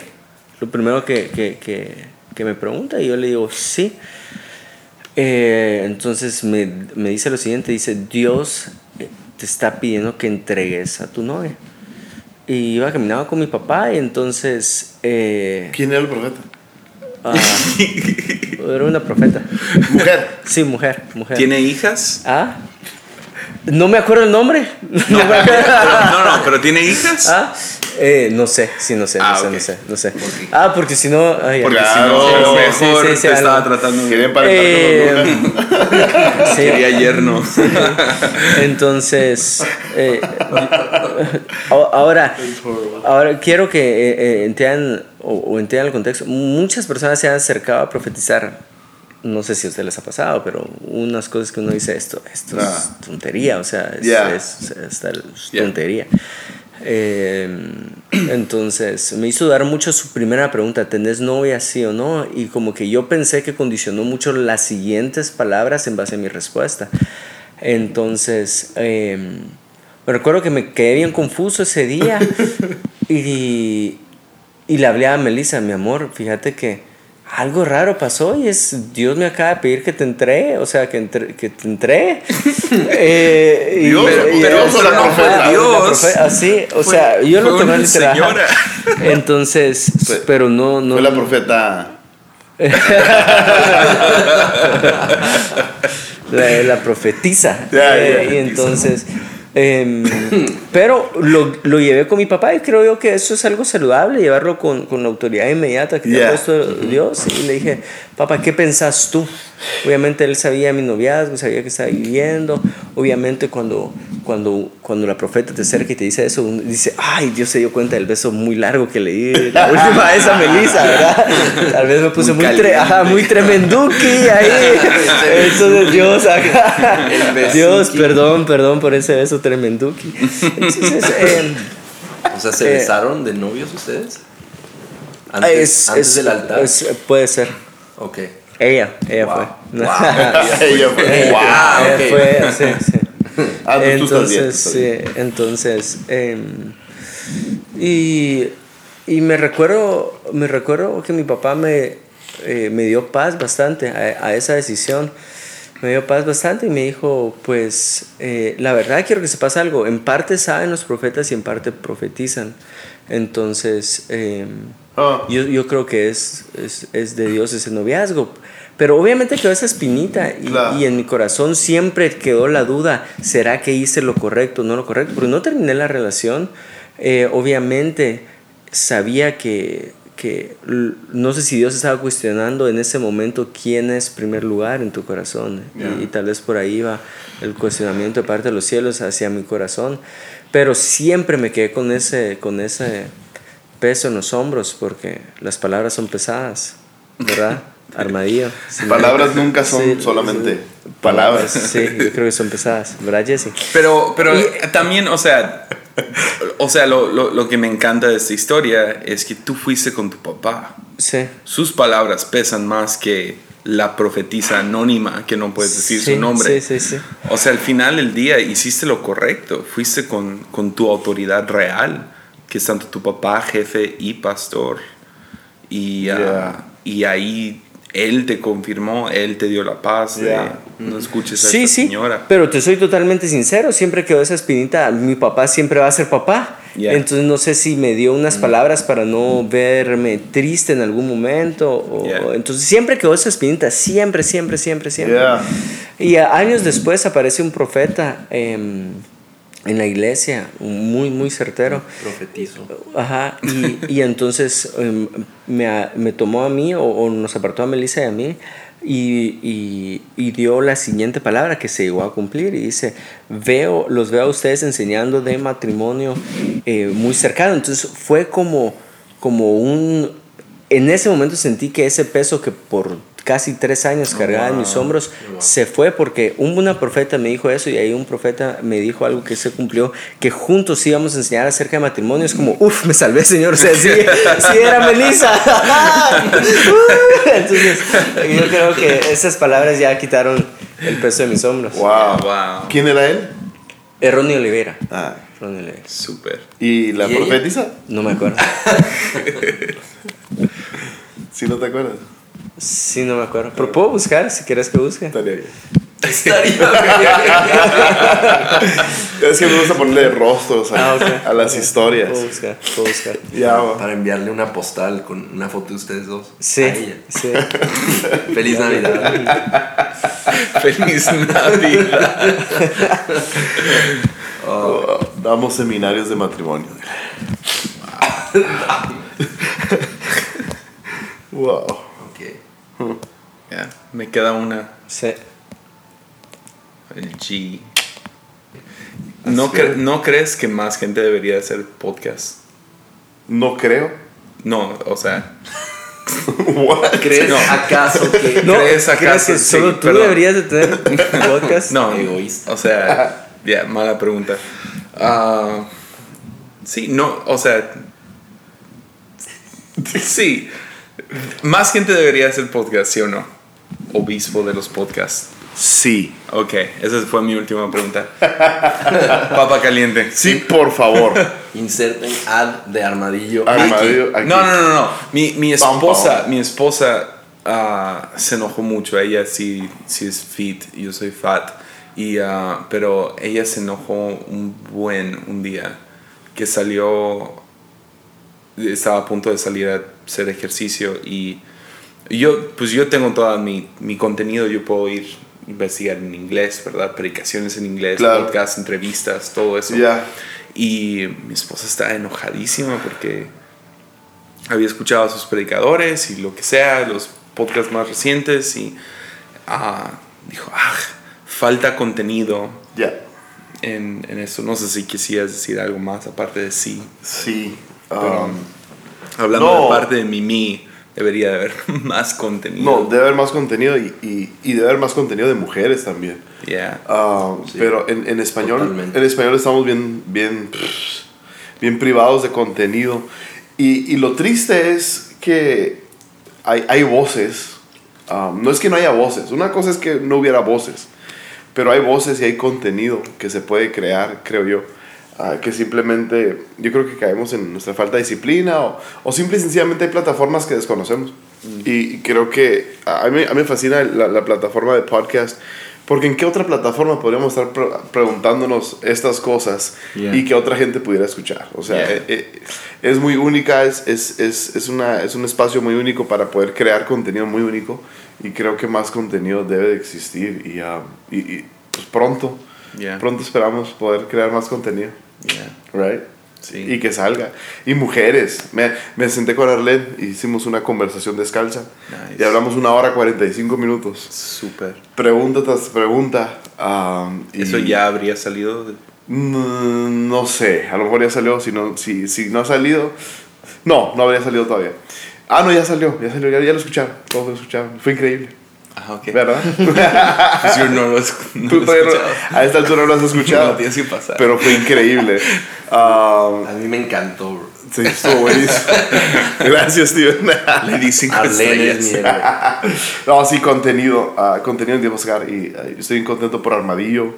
Lo primero que, que, que, que me pregunta y yo le digo, sí. Eh, entonces me, me dice lo siguiente, dice, Dios eh, te está pidiendo que entregues a tu novia. Y iba caminando con mi papá y entonces... eh, ¿Quién era el profeta? ah, era una profeta. [LAUGHS] Mujer. Sí, mujer, mujer. ¿Tiene hijas? ¿Ah? No me acuerdo el nombre. [LAUGHS] No, pero, no, no, pero ¿tiene hijas? ¿Ah? Eh, no sé, sí, no sé, no Ah, sé, ok. no sé, no sé. Ah, porque si no... ay, Porque si sí, no, sí, Pero sí, mejor sí, sí, te algo. estaba tratando. Quería emparentar Eh, [LAUGHS] sí. Quería yerno. [LAUGHS] Entonces, eh, a- ahora, ahora quiero que eh, eh, entiendan o, o entiendan el contexto. Muchas personas se han acercado a profetizar. No sé si a ustedes les ha pasado, pero unas cosas que uno dice, esto, esto Ah. es tontería, o sea, es, Yeah. es- es- es Yeah. tontería. Eh, [CLEARS THROAT] entonces, me hizo dar mucho su primera pregunta, ¿tenés novia sí o no? Y como que yo pensé que condicionó mucho las siguientes palabras en base a mi respuesta. Entonces, eh, me recuerdo que me quedé bien confuso ese día [LAUGHS] y, y le hablé a Melissa, mi amor, fíjate que algo raro pasó y es Dios me acaba de pedir que te entregue, o sea, que, entre- que te entregue. [LAUGHS] Eh, y- Dios, y- Dios o la Ajá, profeta. la Dios. así, o Fue- sea, yo lo tomé literal. señora. [LAUGHS] Entonces, pero no, no. Fue la profeta. [LAUGHS] la, la profetiza. Ya, Eh, ya. y entonces, em, [COUGHS] pero lo, lo llevé con mi papá y creo yo que eso es algo saludable, llevarlo con, con la autoridad inmediata que te Ya. ha puesto Dios. Y le dije, papá, ¿qué pensás tú? Obviamente él sabía mi noviazgo, sabía que estaba viviendo. Obviamente cuando, cuando, cuando la profeta te acerca y te dice eso, dice, ay, Dios se dio cuenta del beso muy largo que le di la última vez a Melissa, ¿verdad? Tal vez me puse muy, tre- ajá, muy tremenduki ahí. [LAUGHS] Entonces, Dios, besuki. Dios, perdón, perdón por ese beso tremenduki. Entonces, eh, O sea, ¿se Eh, besaron de novios ustedes? Antes, es- antes es- del altar. es- puede ser. ok. Ella, ella Wow. fue. [LAUGHS] Wow. Ella fue. [LAUGHS] Ella, Ah, ella ok. fue, sí, sí. [LAUGHS] Ah, tú bien, entonces, sí, entonces, em, y, y me recuerdo, me recuerdo que mi papá me, eh, me dio paz bastante a, a esa decisión. Me dio paz bastante y me dijo, pues, eh, la verdad quiero que sepas algo. En parte saben los profetas y en parte profetizan. Entonces, Ah. yo, yo creo que es, es, es de Dios ese noviazgo. Pero obviamente quedó esa espinita y, Claro. y en mi corazón siempre quedó la duda, ¿será que hice lo correcto o no lo correcto? Porque no terminé la relación. Eh, obviamente sabía que, que no sé si Dios estaba cuestionando en ese momento quién es primer lugar en tu corazón. Y- Ya. Y, tal vez por ahí va el cuestionamiento de parte de los cielos hacia mi corazón. Pero siempre me quedé con ese, con ese peso en los hombros porque las palabras son pesadas, ¿verdad? [LAUGHS] Armadillo. Sí, [LAUGHS] Palabras nunca son Sí, solamente sí. palabras. Sí, yo creo que son pesadas, ¿verdad, Jesse? Pero, pero Y- también, o sea, o sea lo, lo, lo que me encanta de esta historia es que tú fuiste con tu papá. Sí. Sus palabras pesan más que la profetisa anónima que no puedes decir Sí, su nombre. Sí, sí, sí. O sea, al final del día hiciste lo correcto. Fuiste con, con tu autoridad real, que es tanto tu papá, jefe y pastor. Y, ah, Yeah. y ahí él te confirmó, él te dio la paz. de, Yeah. no escuches a Sí, esta sí, señora. pero te soy totalmente sincero, siempre quedó esa espinita, mi papá siempre va a ser papá, Yeah. entonces no sé si me dio unas palabras para no verme triste en algún momento, o, Yeah. entonces siempre quedó esa espinita, siempre, siempre, siempre, siempre. Yeah. Y a- años después aparece un profeta em, en la iglesia, muy, muy certero. Profetizo. Ajá, y, y entonces em, me, me tomó a mí o, o nos apartó a Melissa y a mí y, y- y dio la siguiente palabra que se llegó a cumplir y dice, veo, los veo a ustedes enseñando de matrimonio eh, muy cercano. Entonces fue como, como un... En ese momento sentí que ese peso que por casi tres años cargaba en mis hombros se fue porque un- una profeta me dijo eso y ahí un profeta me dijo algo que se cumplió, que juntos íbamos a enseñar acerca de matrimonio. Es como, uff, me salvé, señor. O sea, sí, [LAUGHS] sí era Melissa. [LAUGHS] Entonces, yo creo que esas palabras ya quitaron el peso de mis hombros. Wow. Wow. ¿Quién era él? Ronnie Oliveira. Ah. Ronnie Oliveira. Súper. ¿Y la ¿Y ella? profetisa? No me acuerdo. [LAUGHS] Si no te acuerdas. Sí, no me acuerdo. Pero puedo buscar si quieres que busque. Estaría bien. Estaría [LAUGHS] Es que me gusta ponerle rostros a, Ah, a las historias. Puedo buscar, puedo buscar. Ya, va. Para enviarle una postal con una foto de ustedes dos. Sí, A ella. sí. [LAUGHS] Feliz Navidad. Feliz Navidad. [LAUGHS] Oh, damos seminarios de matrimonio. wow. Ya, Me queda una. Sí. El G. ¿No, cre- ¿No crees que más gente debería hacer podcast? No creo. No, o sea. [LAUGHS] What? ¿Crees No. acaso que [LAUGHS] No, ¿Crees acaso? que Sí, solo tú perdón. deberías de tener un [LAUGHS] podcast? No, Egoísta. O sea, ya, mala pregunta. Ah, sí, no, o sea. Sí. Más gente debería hacer podcast, ¿sí o no? Obispo de los podcasts. Sí. Ok, esa fue mi última pregunta. [LAUGHS] Papa caliente. Sí, por favor. [LAUGHS] inserten ad de armadillo? Armadillo aquí. No, no, no, no. Mi, mi esposa, mi esposa ah, se enojó mucho. Ella sí, sí es fit, yo soy fat. Y, ah, pero ella se enojó un buen un día que salió, estaba a punto de salir a hacer ejercicio y yo, pues yo tengo todo mi, mi contenido, yo puedo ir investigar en inglés, ¿verdad? Predicaciones en inglés, Claro. podcasts, entrevistas, todo eso. Ya. Y mi esposa está enojadísima porque había escuchado a sus predicadores y lo que sea, los podcasts más recientes y ah, dijo, ah, falta contenido. Ya. en, en eso. No sé si quisieras decir algo más aparte de sí. Sí. Pero, um, hablando no. de parte de Mimi, debería de haber [LAUGHS] más contenido. no, debe haber más contenido y, y, y debe haber más contenido de mujeres también. Yeah. Ah, Sí, pero en, en español, totalmente. en español estamos bien, bien, bien privados de contenido. Y, y lo triste es que hay, hay voces. ah, no es que no haya voces. Una cosa es que no hubiera voces. Pero hay voces y hay contenido que se puede crear, creo yo. Ah, que simplemente yo creo que caemos en nuestra falta de disciplina o, o simple y sencillamente hay plataformas que desconocemos. Y, y creo que a mí, a mí me fascina la, la plataforma de podcast porque en qué otra plataforma podríamos estar pre- preguntándonos estas cosas Yeah. y que otra gente pudiera escuchar. O sea, Yeah. eh, eh, es muy única, es, es, es, es, una, es un espacio muy único para poder crear contenido muy único y creo que más contenido debe de existir y, ah, y, y, pues pronto, Yeah. pronto esperamos poder crear más contenido, Yeah. right? Sí. Y que salga. Y mujeres. Me, me senté con Arlene y hicimos una conversación descalza. Nice. Y hablamos una hora 45 minutos. Súper. Pregunta tras pregunta. um, y- ¿Eso ya habría salido? de- Mm, No sé, a lo mejor ya salió. Si no, si, si no ha salido, no, no habría salido todavía. Ah, no, ya salió, ya salió, ya, ya lo escucharon, todos lo escucharon. Fue increíble, Ah, ok. ¿verdad? [LAUGHS] Pues yo no lo, no Tú lo he escuchado. a esta altura no lo has escuchado. [LAUGHS] No, tienes que pasar. Pero fue increíble. Um, A mí me encantó, bro. sí, estuvo buenísimo. [LAUGHS] Gracias, Steven. Le di cinco estrellas. no, sí, contenido, ah, contenido en Oscar y ah, estoy bien contento por Armadillo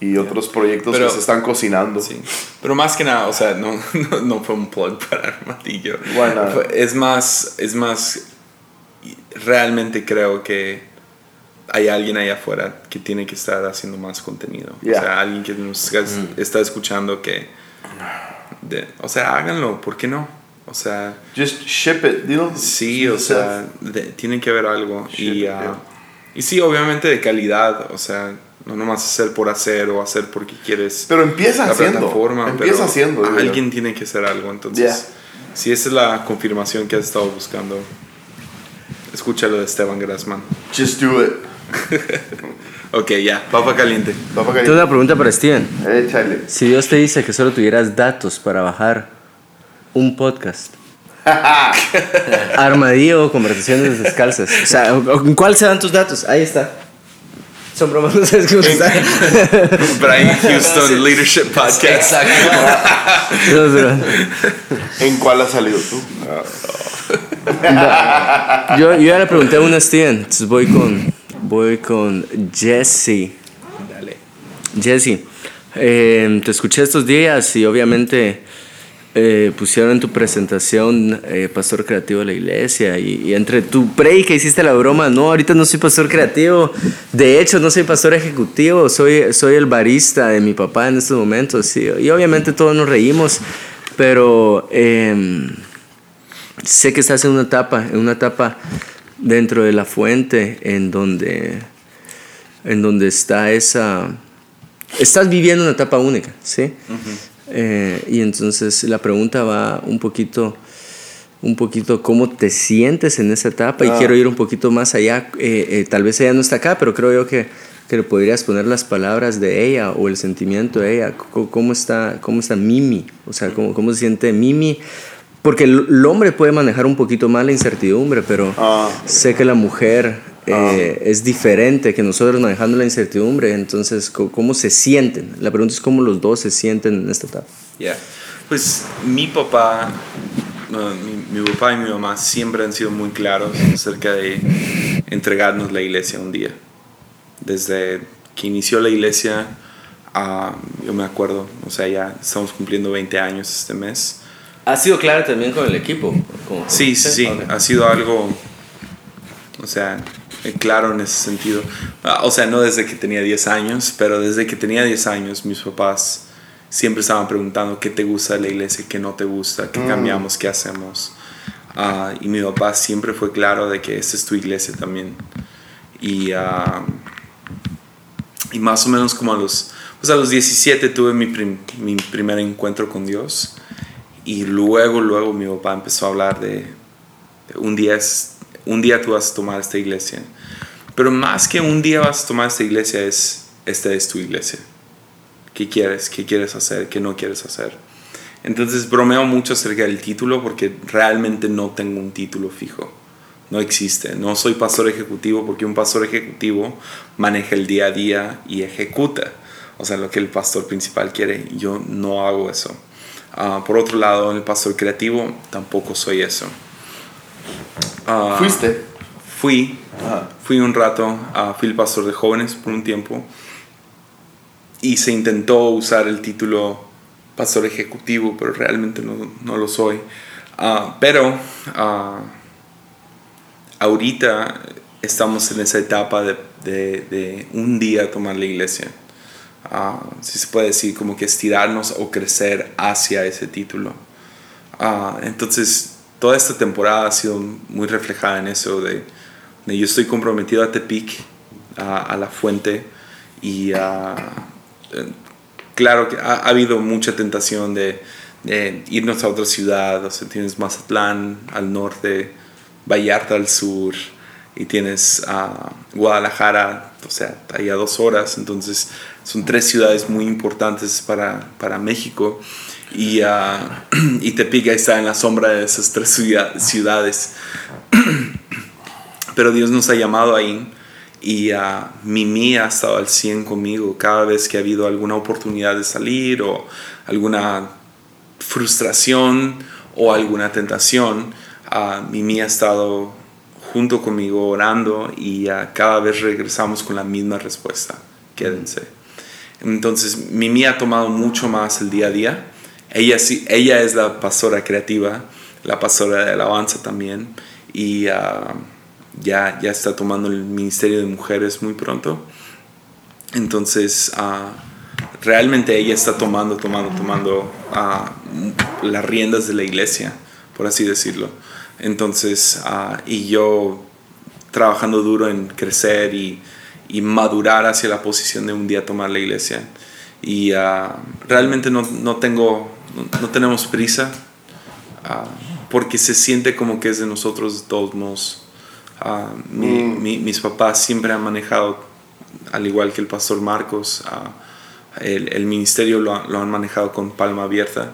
y otros proyectos Pero- que se están cocinando. Sí. Pero más que nada, o sea, no, no, no fue un plug para Armadillo. Fue- Es más, es más, realmente creo que hay alguien allá afuera que tiene que estar haciendo más contenido. Yeah. O sea, alguien que nos está- está escuchando que, de- o sea, háganlo, ¿por qué no? O sea, Just ship it, dilo. Sí, o sea, de- tiene que haber algo. Y, yeah. ah, y sí, obviamente de calidad, o sea, no nomás hacer por hacer o hacer porque quieres Pero empieza la haciendo. plataforma. Empieza pero haciendo. yo. Alguien tiene que hacer algo, entonces. Yeah. Si esa es la confirmación que has estado buscando, escúchalo de Esteban Grassman. Just do it. [LAUGHS] Ok, ya, papa caliente. Papá Tengo una pregunta para Steven. Échale. Si Dios te dice que solo tuvieras datos para bajar un podcast, [LAUGHS] Armadillo o Conversaciones Descalzas, o sea, ¿en cuál se dan tus datos? Ahí está. Son bromas, no sabes cómo está. [LAUGHS] Brian Houston Leadership Podcast. Exacto. ¿En cuál has salido tú? Yo, yo ya le pregunté a una Steven, entonces voy con, voy con Jesse. Dale. Jesse, eh, te escuché estos días y obviamente eh, pusieron en tu presentación eh, pastor creativo de la iglesia y, y entre tu pre que hiciste la broma, no, ahorita no soy pastor creativo, de hecho no soy pastor ejecutivo, soy, soy el barista de mi papá en estos momentos y, y obviamente todos nos reímos, pero em, sé que estás en una etapa, en una etapa dentro de la fuente en donde, en donde está esa... Estás viviendo una etapa única, ¿sí? Eh, y entonces la pregunta va un poquito, un poquito cómo te sientes en esa etapa y Ah. quiero ir un poquito más allá. Eh, eh, tal vez ella no está acá, pero creo yo que, que le podrías poner las palabras de ella o el sentimiento de ella. C- ¿Cómo está, cómo está Mimi? O sea, ¿cómo, cómo se siente Mimi? Porque el, el hombre puede manejar un poquito más la incertidumbre, pero Ah. sé que la mujer eh, es diferente que nosotros manejando la incertidumbre. Entonces, co- ¿cómo se sienten? La pregunta es cómo los dos se sienten en esta etapa. Ya. Pues mi papá, mi, mi papá y mi mamá siempre han sido muy claros acerca de entregarnos la iglesia un día. Desde que inició la iglesia, ah, yo me acuerdo, o sea, ya estamos cumpliendo 20 años este mes. ¿Ha sido claro también con el equipo? Sí, sí, sí, ha sido algo, o sea, eh, claro en ese sentido. Ah, O sea, no desde que tenía 10 años, pero desde que tenía 10 años mis papás siempre estaban preguntando qué te gusta de la iglesia, qué no te gusta, qué cambiamos, qué hacemos. Ah, y mi papá siempre fue claro de que esta es tu iglesia también. Y, ah, y más o menos como a los, pues a los 17 tuve mi, prim- mi primer encuentro con Dios. Y luego, luego mi papá empezó a hablar de, un, día un día tú vas a tomar esta iglesia. Pero más que un día vas a tomar esta iglesia es, esta es tu iglesia. ¿Qué quieres? ¿Qué quieres hacer? ¿Qué no quieres hacer? Entonces bromeo mucho acerca del título porque realmente no tengo un título fijo. No existe. No soy pastor ejecutivo porque un pastor ejecutivo maneja el día a día y ejecuta. O sea, lo que el pastor principal quiere. Yo no hago eso. Ah, por otro lado, el pastor creativo tampoco soy eso. Ah, ¿Fuiste? Fui. Ajá. Fui un rato, a fui el pastor de jóvenes por un tiempo. Y se intentó usar el título pastor ejecutivo, pero realmente no, no lo soy. Ah, pero ah, ahorita estamos en esa etapa de, de- de un día tomar la iglesia. Ah, si se puede decir, como que estirarnos o crecer hacia ese título. Ah, entonces, toda esta temporada ha sido muy reflejada en eso de, de yo estoy comprometido a Tepic, a, la fuente, y a, eh, claro que ha, ha habido mucha tentación de, de irnos a otra ciudad, o sea, tienes Mazatlán al norte, Vallarta al sur, y tienes a Guadalajara, o sea, ahí dos horas, entonces son tres ciudades muy importantes para, para México y, ah, [CLEARS THROAT] y Tepic ahí está en la sombra de esas tres ciudad- ciudades. [CLEARS THROAT] Pero Dios nos ha llamado ahí y ah, Mimi ha estado al 100 conmigo cada vez que ha habido alguna oportunidad de salir o alguna frustración o alguna tentación. ah, Mimi ha estado junto conmigo orando y ah, cada vez regresamos con la misma respuesta. Quédense. Entonces, Mimi ha tomado mucho más el día a día. Ella, sí, ella es la pastora creativa, la pastora de alabanza también. Y ah, ya, ya está tomando el ministerio de mujeres muy pronto. Entonces, ah, realmente ella está tomando, tomando, tomando ah, las riendas de la iglesia, por así decirlo. Entonces, ah, y yo trabajando duro en crecer y, y madurar hacia la posición de un día tomar la iglesia. Y ah, realmente no, no tengo, no, no tenemos prisa, ah, porque se siente como que es de nosotros de todos modos. Mi- mi- mis papás siempre han manejado, al igual que el pastor Marcos, el, el ministerio lo, lo han manejado con palma abierta.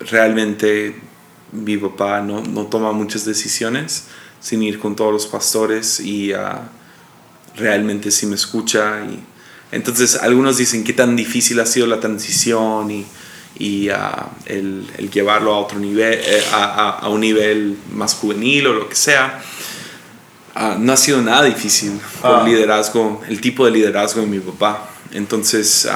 Realmente mi papá no, no toma muchas decisiones sin ir con todos los pastores y ah, realmente sí me escucha. Y, entonces algunos dicen qué tan difícil ha sido la transición y, y ah, el, el llevarlo a otro nivel, eh, a, a- a un nivel más juvenil o lo que sea. Ah, no ha sido nada difícil por el liderazgo, el tipo de liderazgo de mi papá. Entonces,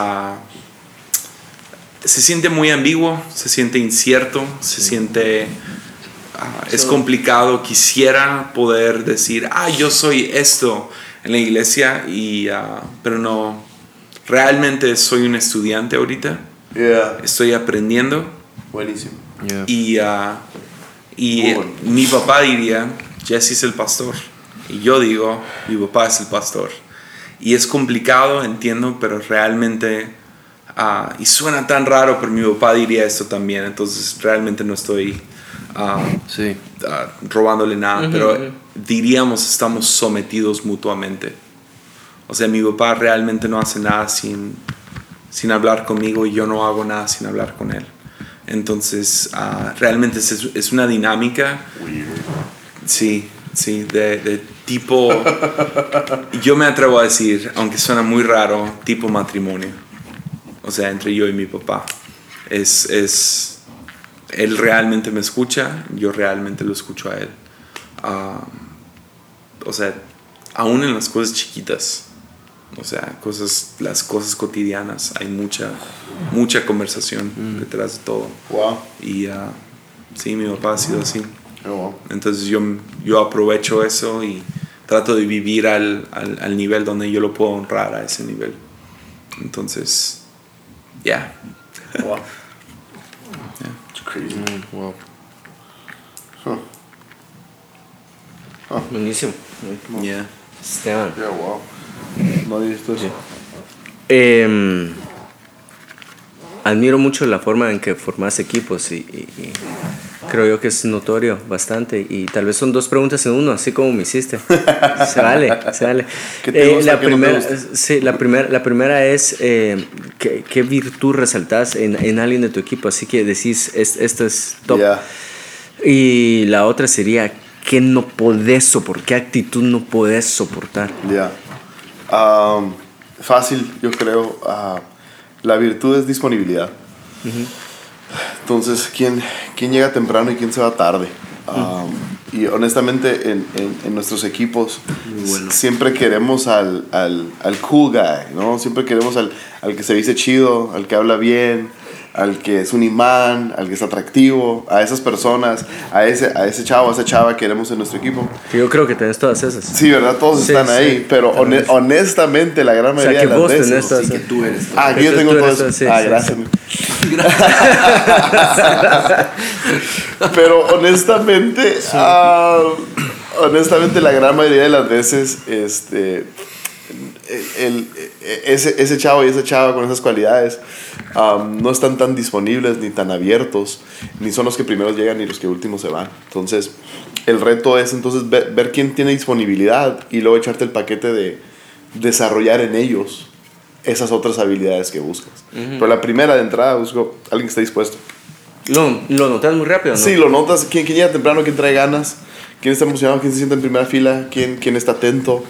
se siente muy ambiguo, se siente incierto, se siente... ah, es complicado, quisiera poder decir, ah, yo soy esto en la iglesia, y, ah, pero no, realmente soy un estudiante ahorita, Yeah. estoy aprendiendo Buenísimo. y, ah, y mi papá diría, Jesse es el pastor. Y yo digo, mi papá es el pastor. Y es complicado, entiendo, pero realmente, ah, y suena tan raro, pero mi papá diría esto también. Entonces realmente no estoy ah, Sí. ah, robándole nada, pero ujú. diríamos estamos sometidos mutuamente. O sea, mi papá realmente no hace nada sin, sin hablar conmigo y yo no hago nada sin hablar con él. Entonces, realmente es, es una dinámica, sí, sí, de, de tipo, yo me atrevo a decir, aunque suena muy raro, tipo matrimonio. O sea, entre yo y mi papá. Es, es, él realmente me escucha, yo realmente lo escucho a él. Ah, o sea, aún en las cosas chiquitas, o sea, cosas, las cosas cotidianas, hay mucha, mucha conversación detrás de todo. Wow. Y ah, sí, mi papá ha sido así. Oh, wow. Entonces yo, yo aprovecho eso y trato de vivir al, al, al nivel donde yo lo puedo honrar a ese nivel. Entonces, ya. Wow. [LAUGHS] It's crazy. Wow. Huh. Buenísimo. ya Esteban. Yeah, wow. No he visto eso. Em, admiro mucho la forma en que formas equipos y, y- y creo yo que es notorio bastante. Y tal vez son dos preguntas en uno, así como me hiciste. Se vale, se vale. [LAUGHS] ¿Qué te gusta, la, qué no te primera, gusta? sí, la, primera, la primera es eh, ¿qué, qué virtud resaltas en, en alguien de tu equipo. Así que decís, es- esto es top. Ya. Y la otra sería, ¿qué no podés soportar? ¿Qué actitud no podés soportar? Ya. Am, fácil, yo creo. ah, la virtud es disponibilidad. Entonces, ¿quién, ¿quién llega temprano y quién se va tarde? Am, y honestamente, en, en- en nuestros equipos siempre queremos al, al, al cool guy, ¿no? Siempre queremos al, al que se dice chido, al que habla bien, al que es un imán, al que es atractivo, a esas personas, a ese, a ese chavo, a esa chava que queremos en nuestro equipo. Yo creo que tenés todas esas. Sí, ¿verdad? Todos Sí, están sí. ahí, pero hone- honestamente la gran O sea, mayoría que de las vos veces... tenés todas Sí, que tú eres. Ah, que yo tengo así, ah, sí, gracias. [LAUGHS] Pero honestamente, ah, honestamente la gran mayoría de las veces, este, el- el- ese, ese chavo y esa chava con esas cualidades am, no están tan disponibles ni tan abiertos, ni son los que primero llegan ni los que últimos se van. Entonces, el reto es entonces ver, ver quién tiene disponibilidad y luego echarte el paquete de desarrollar en ellos esas otras habilidades que buscas. Pero la primera de entrada busco alguien que esté dispuesto. ¿Lo, lo notas muy rápido, no? Sí, lo notas. ¿Quién, quién llega temprano? ¿Quién trae ganas? ¿Quién está emocionado? ¿Quién se sienta en primera fila? ¿Quién, quién está atento?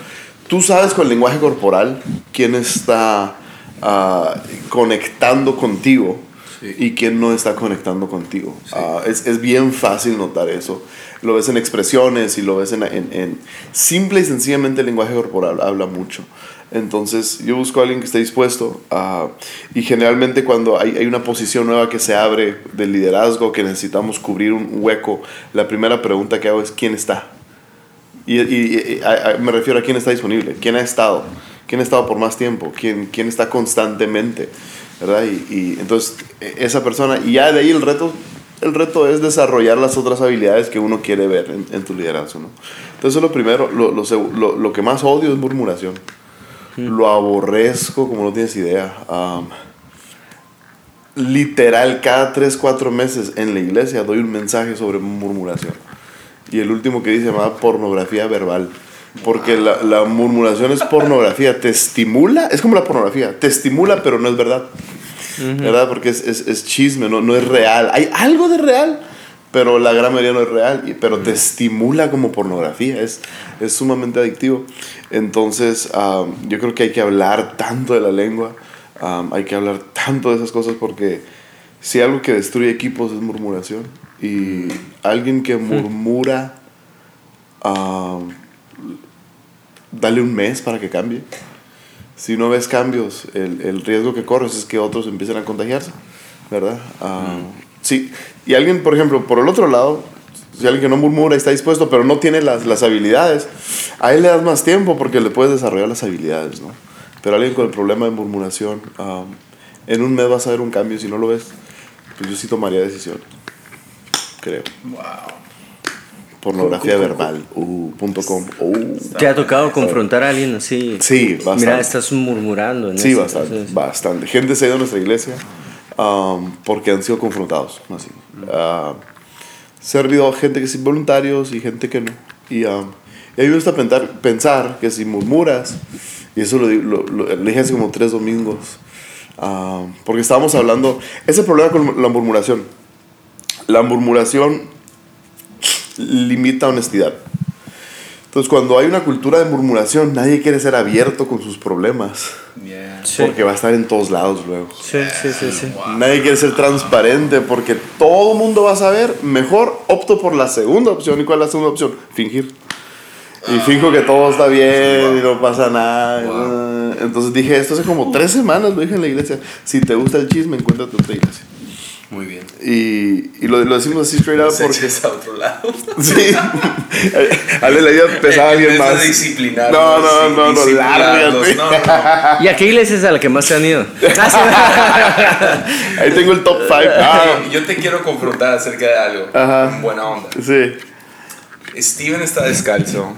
Tú sabes con el lenguaje corporal quién está ah, conectando contigo Sí. y quién no está conectando contigo. Ah, es, es bien fácil notar eso. Lo ves en expresiones y lo ves en, en- en- Simple y sencillamente el lenguaje corporal habla mucho. Entonces yo busco a alguien que esté dispuesto a- y generalmente cuando hay, hay una posición nueva que se abre del liderazgo, que necesitamos cubrir un hueco, la primera pregunta que hago es ¿quién está? Y, y- y- a- a- me refiero a quién está disponible, quién ha estado, quién ha estado por más tiempo, quién, quién está constantemente, ¿verdad? Y, y entonces e- esa persona, y ya de ahí el reto, el reto es desarrollar las otras habilidades que uno quiere ver en, en tu liderazgo, ¿no? Entonces lo primero, lo, lo, lo- que más odio es murmuración. Lo aborrezco como no tienes idea. Am, literal, cada 3, 4 meses en la iglesia doy un mensaje sobre murmuración. Y el último que dice se llama pornografía verbal. Porque la, la murmuración es pornografía, te estimula, es como la pornografía, te estimula pero no es verdad. ¿Verdad? Porque es, es, es chisme, no, no es real. Hay algo de real, pero la gran mayoría no es real, pero te estimula como pornografía, es, es sumamente adictivo. Entonces, am, yo creo que hay que hablar tanto de la lengua, am, hay que hablar tanto de esas cosas porque si algo que destruye equipos es murmuración. Y alguien que murmura, am, dale un mes para que cambie. Si no ves cambios, el, el riesgo que corres es que otros empiecen a contagiarse, ¿verdad? Am, Sí, y alguien, por ejemplo, por el otro lado, si alguien que no murmura y está dispuesto, pero no tiene las, las habilidades, a él le das más tiempo porque le puedes desarrollar las habilidades, ¿no? Pero alguien con el problema de murmuración, am, en un mes vas a ver un cambio, si no lo ves, pues yo sí tomaría decisiones, creo. Wow. Pornografía verbal, uh, punto com, uh. ¿Te ha tocado confrontar a alguien así? Sí, bastante. Mira, estás murmurando. En Sí, eso, bastante, entonces- bastante. Gente se ha ido a nuestra iglesia um, porque han sido confrontados, así. Uh, se ha habido gente que sí voluntarios y gente que no. Y, um, y a mí me gusta pensar, pensar que si murmuras, y eso lo, lo, lo- le dije hace como tres domingos, um, porque estábamos hablando, ese problema con la murmuración. La murmuración limita honestidad. Entonces, cuando hay una cultura de murmuración, nadie quiere ser abierto con sus problemas. Yeah. Sí. Porque va a estar en todos lados luego. Sí, sí, sí, sí. Nadie quiere ser transparente porque todo el mundo va a saber. Mejor opto por la segunda opción. ¿Y cuál es la segunda opción? Fingir. Y finjo que todo está bien y no pasa nada. Entonces dije esto hace como tres semanas, lo dije en la iglesia. Si te gusta el chisme, encuéntrate otra iglesia. Muy bien. Y, y lo, lo decimos así straight up [LAUGHS] porque... eches a otro lado. [LAUGHS] Sí. [LAUGHS] A la vida pesaba En alguien más. No, no, sí, no, no, lárgate. no, no. ¿Y a qué iglesia es a la que más se han ido? Ahí tengo el top 5. Ah, Yo te quiero confrontar acerca de algo. Ajá. En buena onda. sí. Steven está descalzo.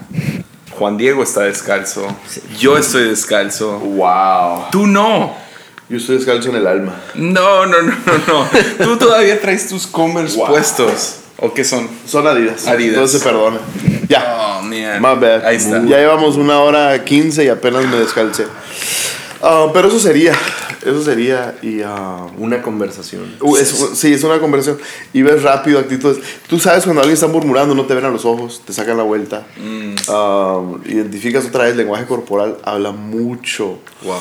Juan Diego está descalzo. Yo estoy descalzo. Wow. Tú no. Yo estoy descalzo en el alma. No, no, no, no, no. [LAUGHS] Tú todavía traes tus Converse puestos. ¿O qué son? Son Adidas. Adidas. Entonces se perdona. Ya. Oh, man. My bad. Ahí está. Ya llevamos una hora quince y apenas me descalcé. Ah, pero eso sería. Eso sería. Y. ah, Una conversación. uh, es- sí, es una conversación. Y ves rápido actitudes. Tú sabes cuando alguien está murmurando, no te ven a los ojos, te sacan la vuelta. Mm. Ah, identificas otra vez lenguaje corporal, habla mucho. Wow.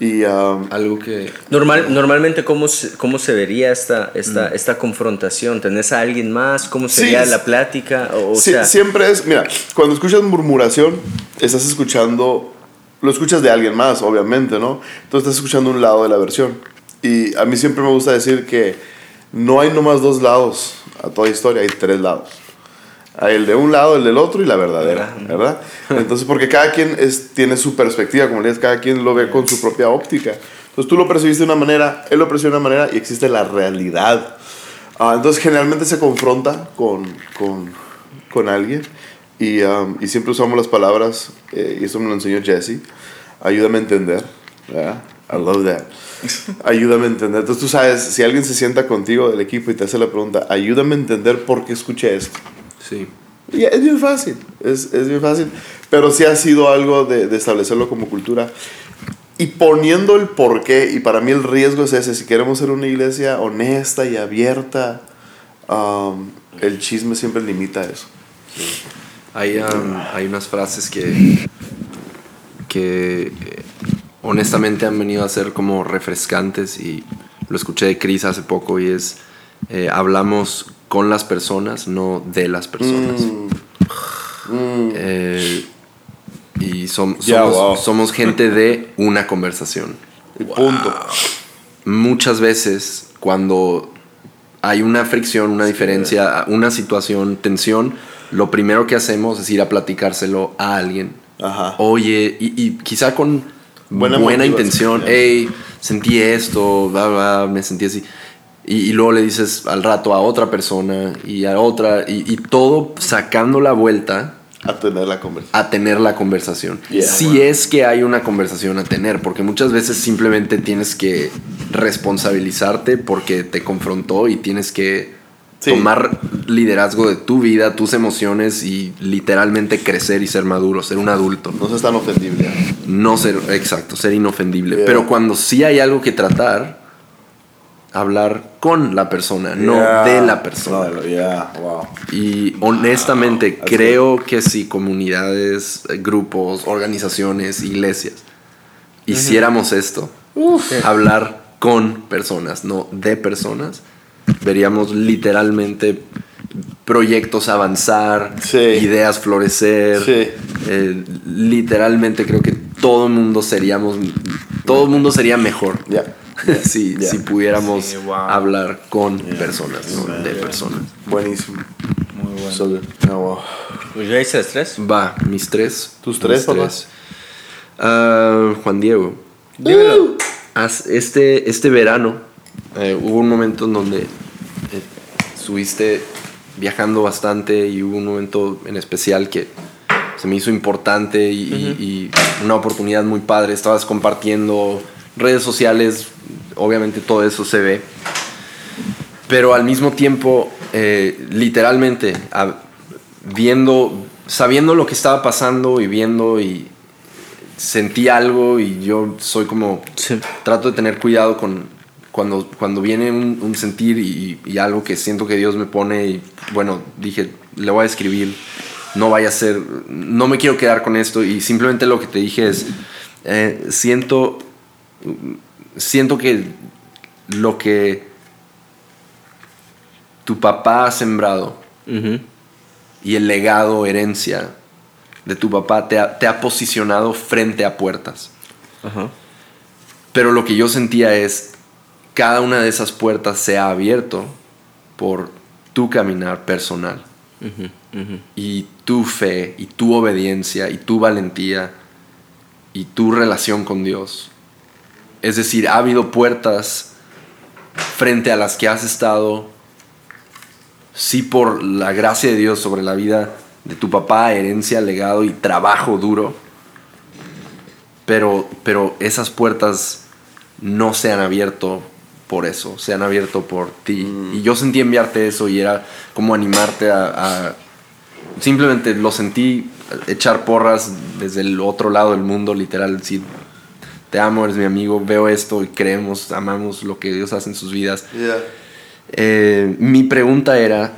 Y. ah, Algo que. Normal, normalmente, ¿cómo se, cómo se vería esta, esta, esta confrontación? ¿Tenés a alguien más? ¿Cómo Sí, sería es- la plática? O, o Sí, sea, siempre es, mira, cuando escuchas murmuración, estás escuchando, lo escuchas de alguien más, obviamente, ¿no? Entonces estás escuchando un lado de la versión. Y a mí siempre me gusta decir que no hay nomás dos lados a toda historia, hay tres lados. El de un lado, el del otro y la verdadera, ¿verdad? Entonces, porque cada quien es, tiene su perspectiva, como le dices, cada quien lo ve con su propia óptica. Entonces tú lo percibiste de una manera, él lo percibe de una manera y existe la realidad. Ah, entonces generalmente se confronta con, con, con alguien y, um, y siempre usamos las palabras, eh, y eso me lo enseñó Jesse, ayúdame a entender. ¿verdad? I love that. Ayúdame a entender. Entonces tú sabes, si alguien se sienta contigo del equipo y te hace la pregunta, ayúdame a entender por qué escuché esto. Sí. Y es bien fácil, es, es bien fácil. Pero sí ha sido algo de, de establecerlo como cultura. Y poniendo el porqué, y para mí el riesgo es ese, si queremos ser una iglesia honesta y abierta, um, el chisme siempre limita eso. Hay, um, hay unas frases que, que eh, honestamente han venido a ser como refrescantes y lo escuché de Chris hace poco y es eh, hablamos con las personas, no de las personas. Eh, y som- Ya, somos, wow. somos gente de una conversación. Y punto. Muchas veces cuando hay una fricción, una diferencia, una situación, tensión, lo primero que hacemos es ir a platicárselo a alguien. Ajá. Oye, y, y quizá con Buena intención, hey, sentí esto, bla, bla, me sentí así. Y, y luego le dices al rato a otra persona y a otra, y, y todo sacando la vuelta A tener la conversación. a tener la conversación. Yeah. si es que hay una conversación a tener, porque muchas veces simplemente tienes que responsabilizarte porque te confrontó y tienes que Sí. tomar liderazgo de tu vida, tus emociones y literalmente crecer y ser maduro, ser un adulto. No seas tan ofendible. No ser, exacto, ser inofendible. Yeah. Pero cuando sí hay algo que tratar, hablar con la persona, Yeah. no de la persona. Yeah, wow. Y honestamente creo que si comunidades, eh, grupos, organizaciones, iglesias hiciéramos esto, hablar con personas, no de personas, veríamos literalmente proyectos avanzar, Sí. ideas florecer. Sí. Eh, literalmente creo que todo el mundo seríamos, todo el mundo sería mejor. [LAUGHS] si, Yeah. si pudiéramos Sí, wow. hablar con personas, no de personas. Buenísimo. Muy bueno. So wow. Pues ya hice las tres. Va, mis tres. ¿Tus tres, Mis papá? Ah, Juan Diego. Dímelo. Haz- Este, este verano eh, hubo un momento en donde eh, estuviste viajando bastante y hubo un momento en especial que se me hizo importante y, y- y una oportunidad muy padre. Estabas compartiendo redes sociales, obviamente todo eso se ve. Pero al mismo tiempo, eh, literalmente, a- viendo, sabiendo lo que estaba pasando y viendo y sentí algo y yo soy como, Sí. trato de tener cuidado con cuando, cuando viene un, un sentir y, y algo que siento que Dios me pone y bueno, dije, le voy a escribir, no vaya a ser, no me quiero quedar con esto y simplemente lo que te dije es, eh, siento, siento que lo que tu papá ha sembrado y el legado, herencia de tu papá te ha, te ha posicionado frente a puertas. Pero lo que yo sentía es, cada una de esas puertas se ha abierto por tu caminar personal. Y tu fe, y tu obediencia, y tu valentía, y tu relación con Dios. Es decir, ha habido puertas frente a las que has estado, sí por la gracia de Dios sobre la vida de tu papá, herencia, legado y trabajo duro, pero, pero esas puertas no se han abierto por eso, se han abierto por ti. Mm. Y yo sentí enviarte eso y era como animarte a, a- Simplemente lo sentí echar porras desde el otro lado del mundo, literal, decir, te amo, eres mi amigo, veo esto y creemos, amamos lo que Dios hace en sus vidas. Yeah. Eh, mi pregunta era,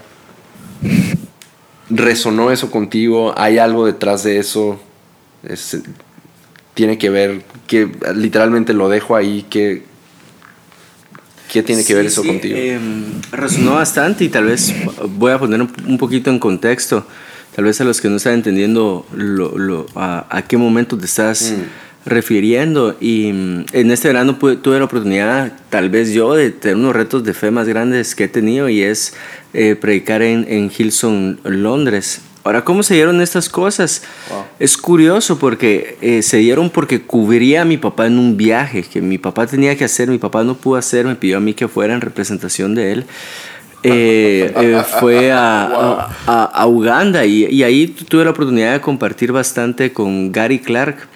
¿resonó eso contigo? ¿Hay algo detrás de eso? Es- tiene que ver, que literalmente lo dejo ahí, que... ¿Qué tiene que ver eso sí, contigo? em, resonó bastante y tal vez voy a poner un- poquito en contexto, tal vez a los que no están entendiendo lo- lo- a, a qué momento te estás refiriendo. Y mm, en este verano pude- tuve la oportunidad, tal vez yo, de tener unos retos de fe más grandes que he tenido y es eh, predicar en, en Hilson, Londres. Ahora, ¿cómo se dieron estas cosas? Es curioso porque eh, se dieron porque cubría a mi papá en un viaje que mi papá tenía que hacer, mi papá no pudo hacer, me pidió a mí que fuera en representación de él. Eh, eh, fue a, a- a- a Uganda y, y ahí tuve la oportunidad de compartir bastante con Gary Clark.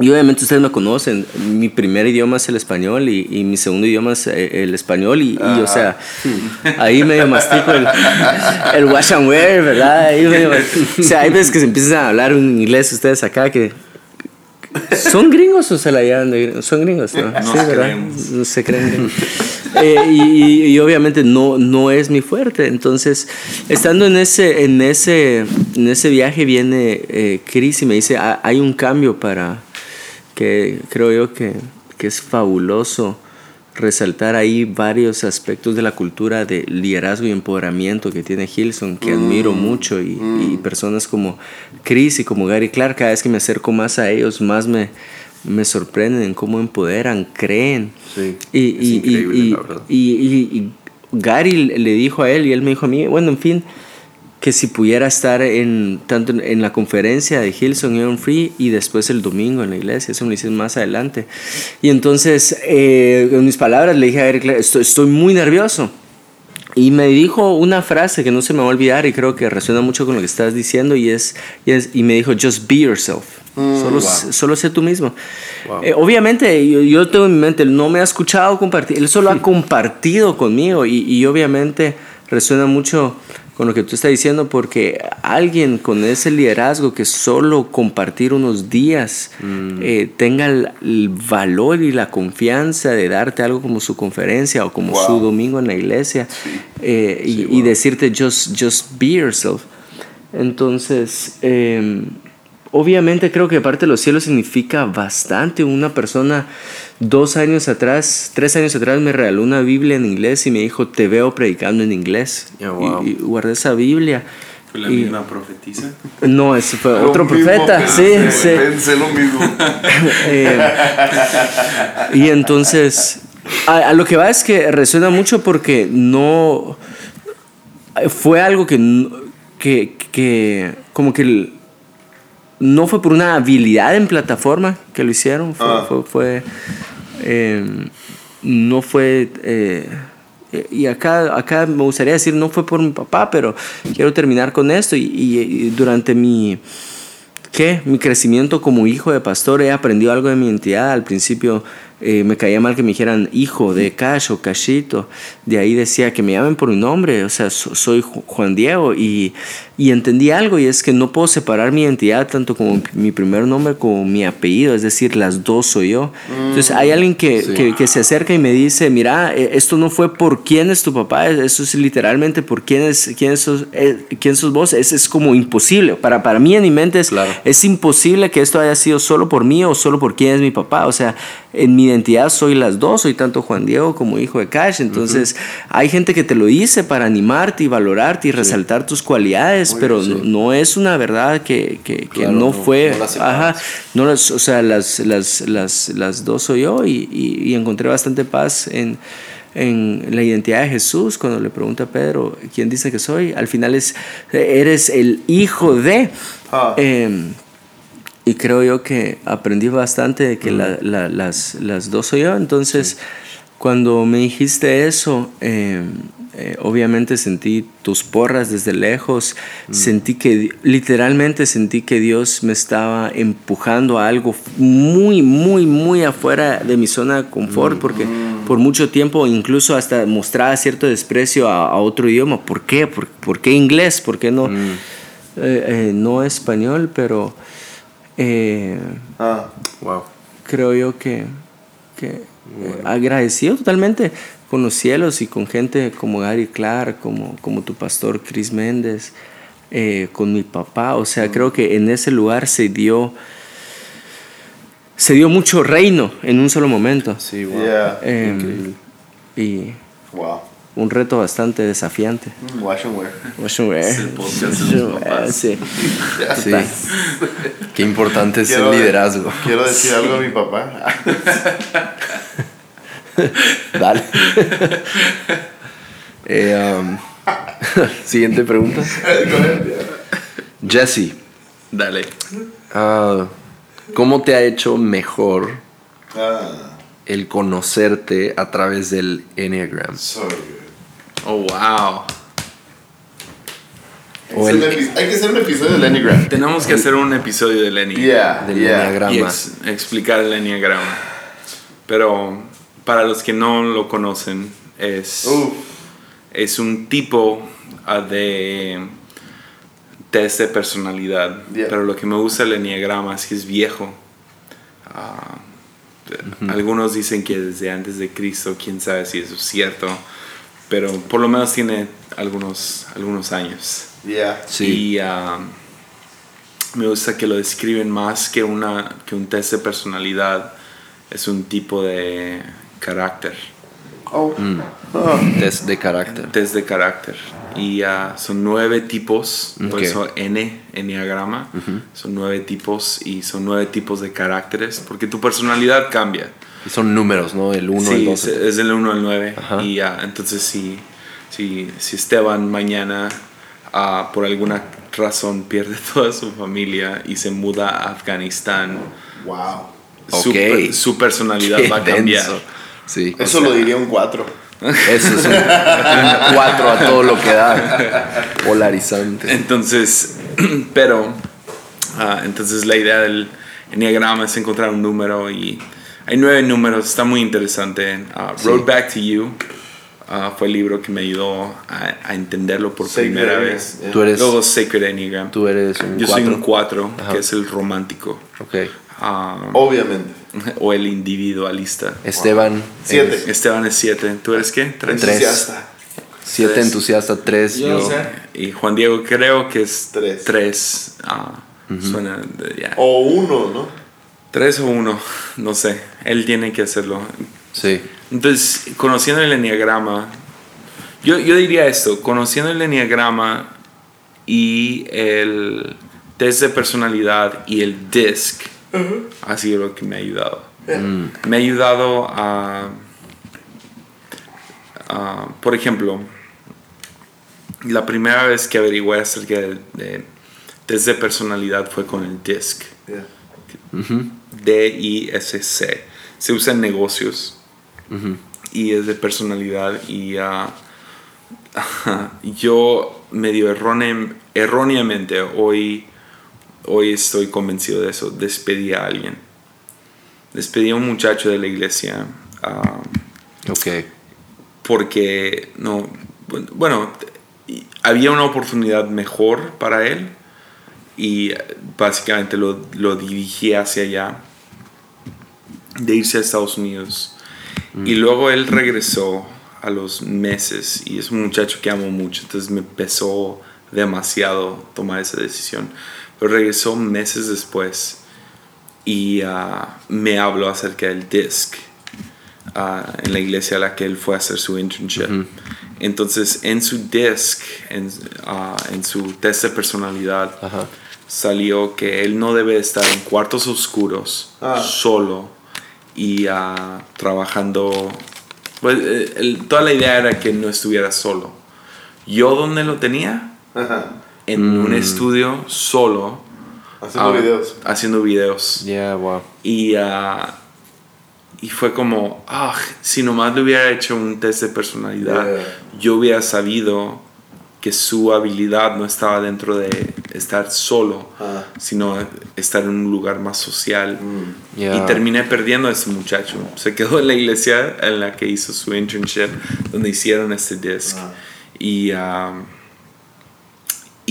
Y obviamente ustedes me conocen, mi primer idioma es el español y, y mi segundo idioma es eh, el español y, y, o sea, ahí medio mastico el, el wash and wear, ¿verdad? Ahí medio- o sea, hay veces que se empiezan a hablar en inglés ustedes acá que... ¿Son gringos o se la llevan de gringos? Son gringos, ¿no? Nos Sí, ¿verdad? creemos. No se creen. Eh, y, y- y obviamente no, no es mi fuerte. Entonces, estando en ese, en ese, en ese viaje viene eh, Chris y me dice, "Ah, hay un cambio para que creo yo que, que es fabuloso resaltar ahí varios aspectos de la cultura de liderazgo y empoderamiento que tiene Hilson, que admiro mucho, y, y personas como Chris y como Gary Clark, cada vez que me acerco más a ellos, más me, me sorprenden en cómo empoderan, creen. Sí, Y, es y- increíble, y- la verdad. y- y- y Gary le dijo a él y él me dijo a mí, bueno, en fin, que si pudiera estar en tanto en, la conferencia de Hillsong Young Free y después el domingo en la iglesia, eso me lo hice más adelante. Y entonces, eh, en mis palabras le dije a Eric, estoy, estoy muy nervioso. Y me dijo una frase que no se me va a olvidar y creo que resuena mucho con lo que estás diciendo y es, y, es- y me dijo, just be yourself. solo, solo sé tú mismo. Eh, obviamente, yo, yo tengo en mi mente, él no me ha escuchado compartir, él solo ha [LAUGHS] compartido conmigo y, y obviamente resuena mucho con lo que tú estás diciendo porque alguien con ese liderazgo que solo compartir unos días eh, tenga el, el valor y la confianza de darte algo como su conferencia o como su domingo en la iglesia eh, y, y decirte just, just be yourself. Entonces, eh, obviamente creo que parte de los cielos significa bastante. Una persona dos años atrás, tres años atrás me regaló una Biblia en inglés y me dijo, te veo predicando en inglés. Yeah, wow. y, y guardé esa Biblia. Fue la Y- misma profetisa. No, ese fue Lo otro mismo profeta. Sí, sí. Pensé lo mismo. [LAUGHS] Eh, y entonces, a, a lo que va es que resuena mucho porque no. Fue algo que. no- que, que como que. el- no fue por una habilidad en plataforma que lo hicieron. Fue. Ah. fue- fue, eh, no fue. eh, y acá, acá me gustaría decir, no fue por mi papá, pero quiero terminar con esto. Y, y- y durante mi, ¿qué? Mi crecimiento como hijo de pastor he aprendido algo de mi identidad. Al principio eh, me caía mal que me dijeran hijo de Cash o Cashito. De ahí decía que me llamen por mi nombre, o sea, so- soy Ju- Juan Diego. Y, y entendí algo y es que no puedo separar mi identidad tanto como mi primer nombre como mi apellido, es decir, las dos soy yo. Entonces hay alguien que, Sí. que, que se acerca y me dice, mira, eh, esto no fue por quién es tu papá, eso es literalmente por quién, es, quién, sos, eh, quién sos vos. Es, es como imposible. Para, para mí en mi mente es, Claro. es imposible que esto haya sido solo por mí o solo por quién es mi papá. O sea, en mi identidad soy las dos, soy tanto Juan Diego como hijo de Cash. Entonces, hay gente que te lo dice para animarte y valorarte y resaltar tus cualidades, pero no, no es una verdad que, que, que Claro, no, no- fue. no ajá, no las- o sea, las, las, las, las dos soy yo y, y- y encontré bastante paz en, en la identidad de Jesús cuando le pregunta a Pedro, ¿quién dice que soy? Al final es, eres el hijo de... Ah. Em, y creo yo que aprendí bastante de que la- la- las, las dos soy yo. Entonces, cuando me dijiste eso, em, eh, obviamente sentí tus porras desde lejos, sentí que, literalmente sentí que Dios me estaba empujando a algo muy, muy, muy afuera de mi zona de confort, porque por mucho tiempo incluso hasta mostraba cierto desprecio a, a otro idioma. ¿Por qué? ¿Por, por qué inglés? ¿Por qué no, eh, eh, no español? Pero Ah, Wow. creo yo que, que agradecido totalmente con los cielos y con gente como Gary Clark, como, como tu pastor Chris Méndez, eh, con mi papá. O sea, creo que en ese lugar se dio, se dio mucho reino en un solo momento. Sí, wow. yeah. Increíble. y Wow. un reto bastante desafiante. Wash and wear. Wash and wear. Es el podcast de los papás. Sí. Sí. Qué importante es Quiero- el liderazgo. Quiero decir algo a mi papá. [LAUGHS] [LAUGHS] Dale. [LAUGHS] Eh, um, [LAUGHS] siguiente pregunta. Jesse, Dale. ah, ¿cómo te ha hecho mejor Ah, el conocerte a través del Enneagram? so good. Oh, wow. O Hay que el- hacer un epi- Hay que hacer un episodio del Enneagram. Tenemos que hacer un episodio del Enneagram. Yeah, Del yeah. Enneagrama. y ex- explicar el enneagrama. Pero para los que no lo conocen, es, Uf. es un tipo ah, de test de personalidad. Yeah. Pero lo que me gusta del enneagrama es que es viejo. Ah, Algunos dicen que desde antes de Cristo, quién sabe si eso es cierto. Pero por lo menos tiene algunos, algunos años. Yeah. Sí. Y ah, me gusta que lo describen más que, una, que un test de personalidad. Es un tipo de carácter. Oh. Mm. Ah. Test de carácter. Test de carácter. Y ah, son nueve tipos. Por Ok. eso N, Enneagrama. Son nueve tipos y son nueve tipos de caracteres. Porque tu personalidad cambia. Y son números, ¿no? El 1, el sí, 2. es, es del 1 al 9. Ajá. Y ya, entonces si, si, si Esteban mañana ah, por alguna razón pierde [LAUGHS] toda su familia y se muda a Afganistán, Wow. su, Ok. su personalidad Qué va a cambiar. denso. Sí. Eso lo diría un 4. [LAUGHS] Eso es un 4 a todo lo que da. Polarizante. Entonces, [CLEARS THROAT] pero, ah, entonces la idea del enneagrama es encontrar un número y hay nueve números, está muy interesante. Sí. Road Back to You ah, fue el libro que me ayudó a, a entenderlo por Sacred primera Enneagram, vez. yeah. Tú eres, Luego Sacred Enneagram. tú eres un Yo soy 4. un 4, Ajá. que es el romántico. Ok. ah, Obviamente. O el individualista. Esteban. Siete. Esteban es 7. ¿Tú eres qué? Tres. Tres. Entusiasta. 7 Tres. entusiasta, 3 yo. Y Juan Diego creo que es Tres. 3. Suena de- ya. O uno, ¿no? Tres o uno, no sé. Él tiene que hacerlo. Sí. Entonces, conociendo el enneagrama, yo, yo diría esto: conociendo el enneagrama y el test de personalidad y el DISC, ha sido lo que me ha ayudado. Me ha ayudado a, a, por ejemplo, la primera vez que averigué acerca del de test de personalidad fue con el DISC. Yeah. D-I-S-C. Se usa en negocios y es de personalidad. Y ah, [LAUGHS] yo medio erróne- erróneamente hoy, hoy estoy convencido de eso. Despedí a alguien. Despedí a un muchacho de la iglesia. ah, Ok. porque no bueno había una oportunidad mejor para él y básicamente lo, lo dirigí hacia allá de irse a Estados Unidos y luego él regresó a los meses y es un muchacho que amo mucho entonces me pesó demasiado tomar esa decisión regresó meses después y ah, me habló acerca del disc ah, en la iglesia a la que él fue a hacer su internship. Entonces, en su disc, en, ah, en su test de personalidad, Ajá. salió que él no debe estar en cuartos oscuros, Ah. solo y trabajando. Pues, eh, el- toda la idea era que no estuviera solo. Yo, ¿dónde lo tenía? Ajá. En un estudio, solo. Haciendo ah, videos. Haciendo videos. Yeah, wow. Y, ah, y fue como, ah, si nomás le hubiera hecho un test de personalidad, Yeah. yo hubiera sabido que su habilidad no estaba dentro de estar solo, Ah. sino estar en un lugar más social. Yeah. Y terminé perdiendo a ese muchacho. Se quedó en la iglesia en la que hizo su internship, donde hicieron este disc. Ah. Y, um,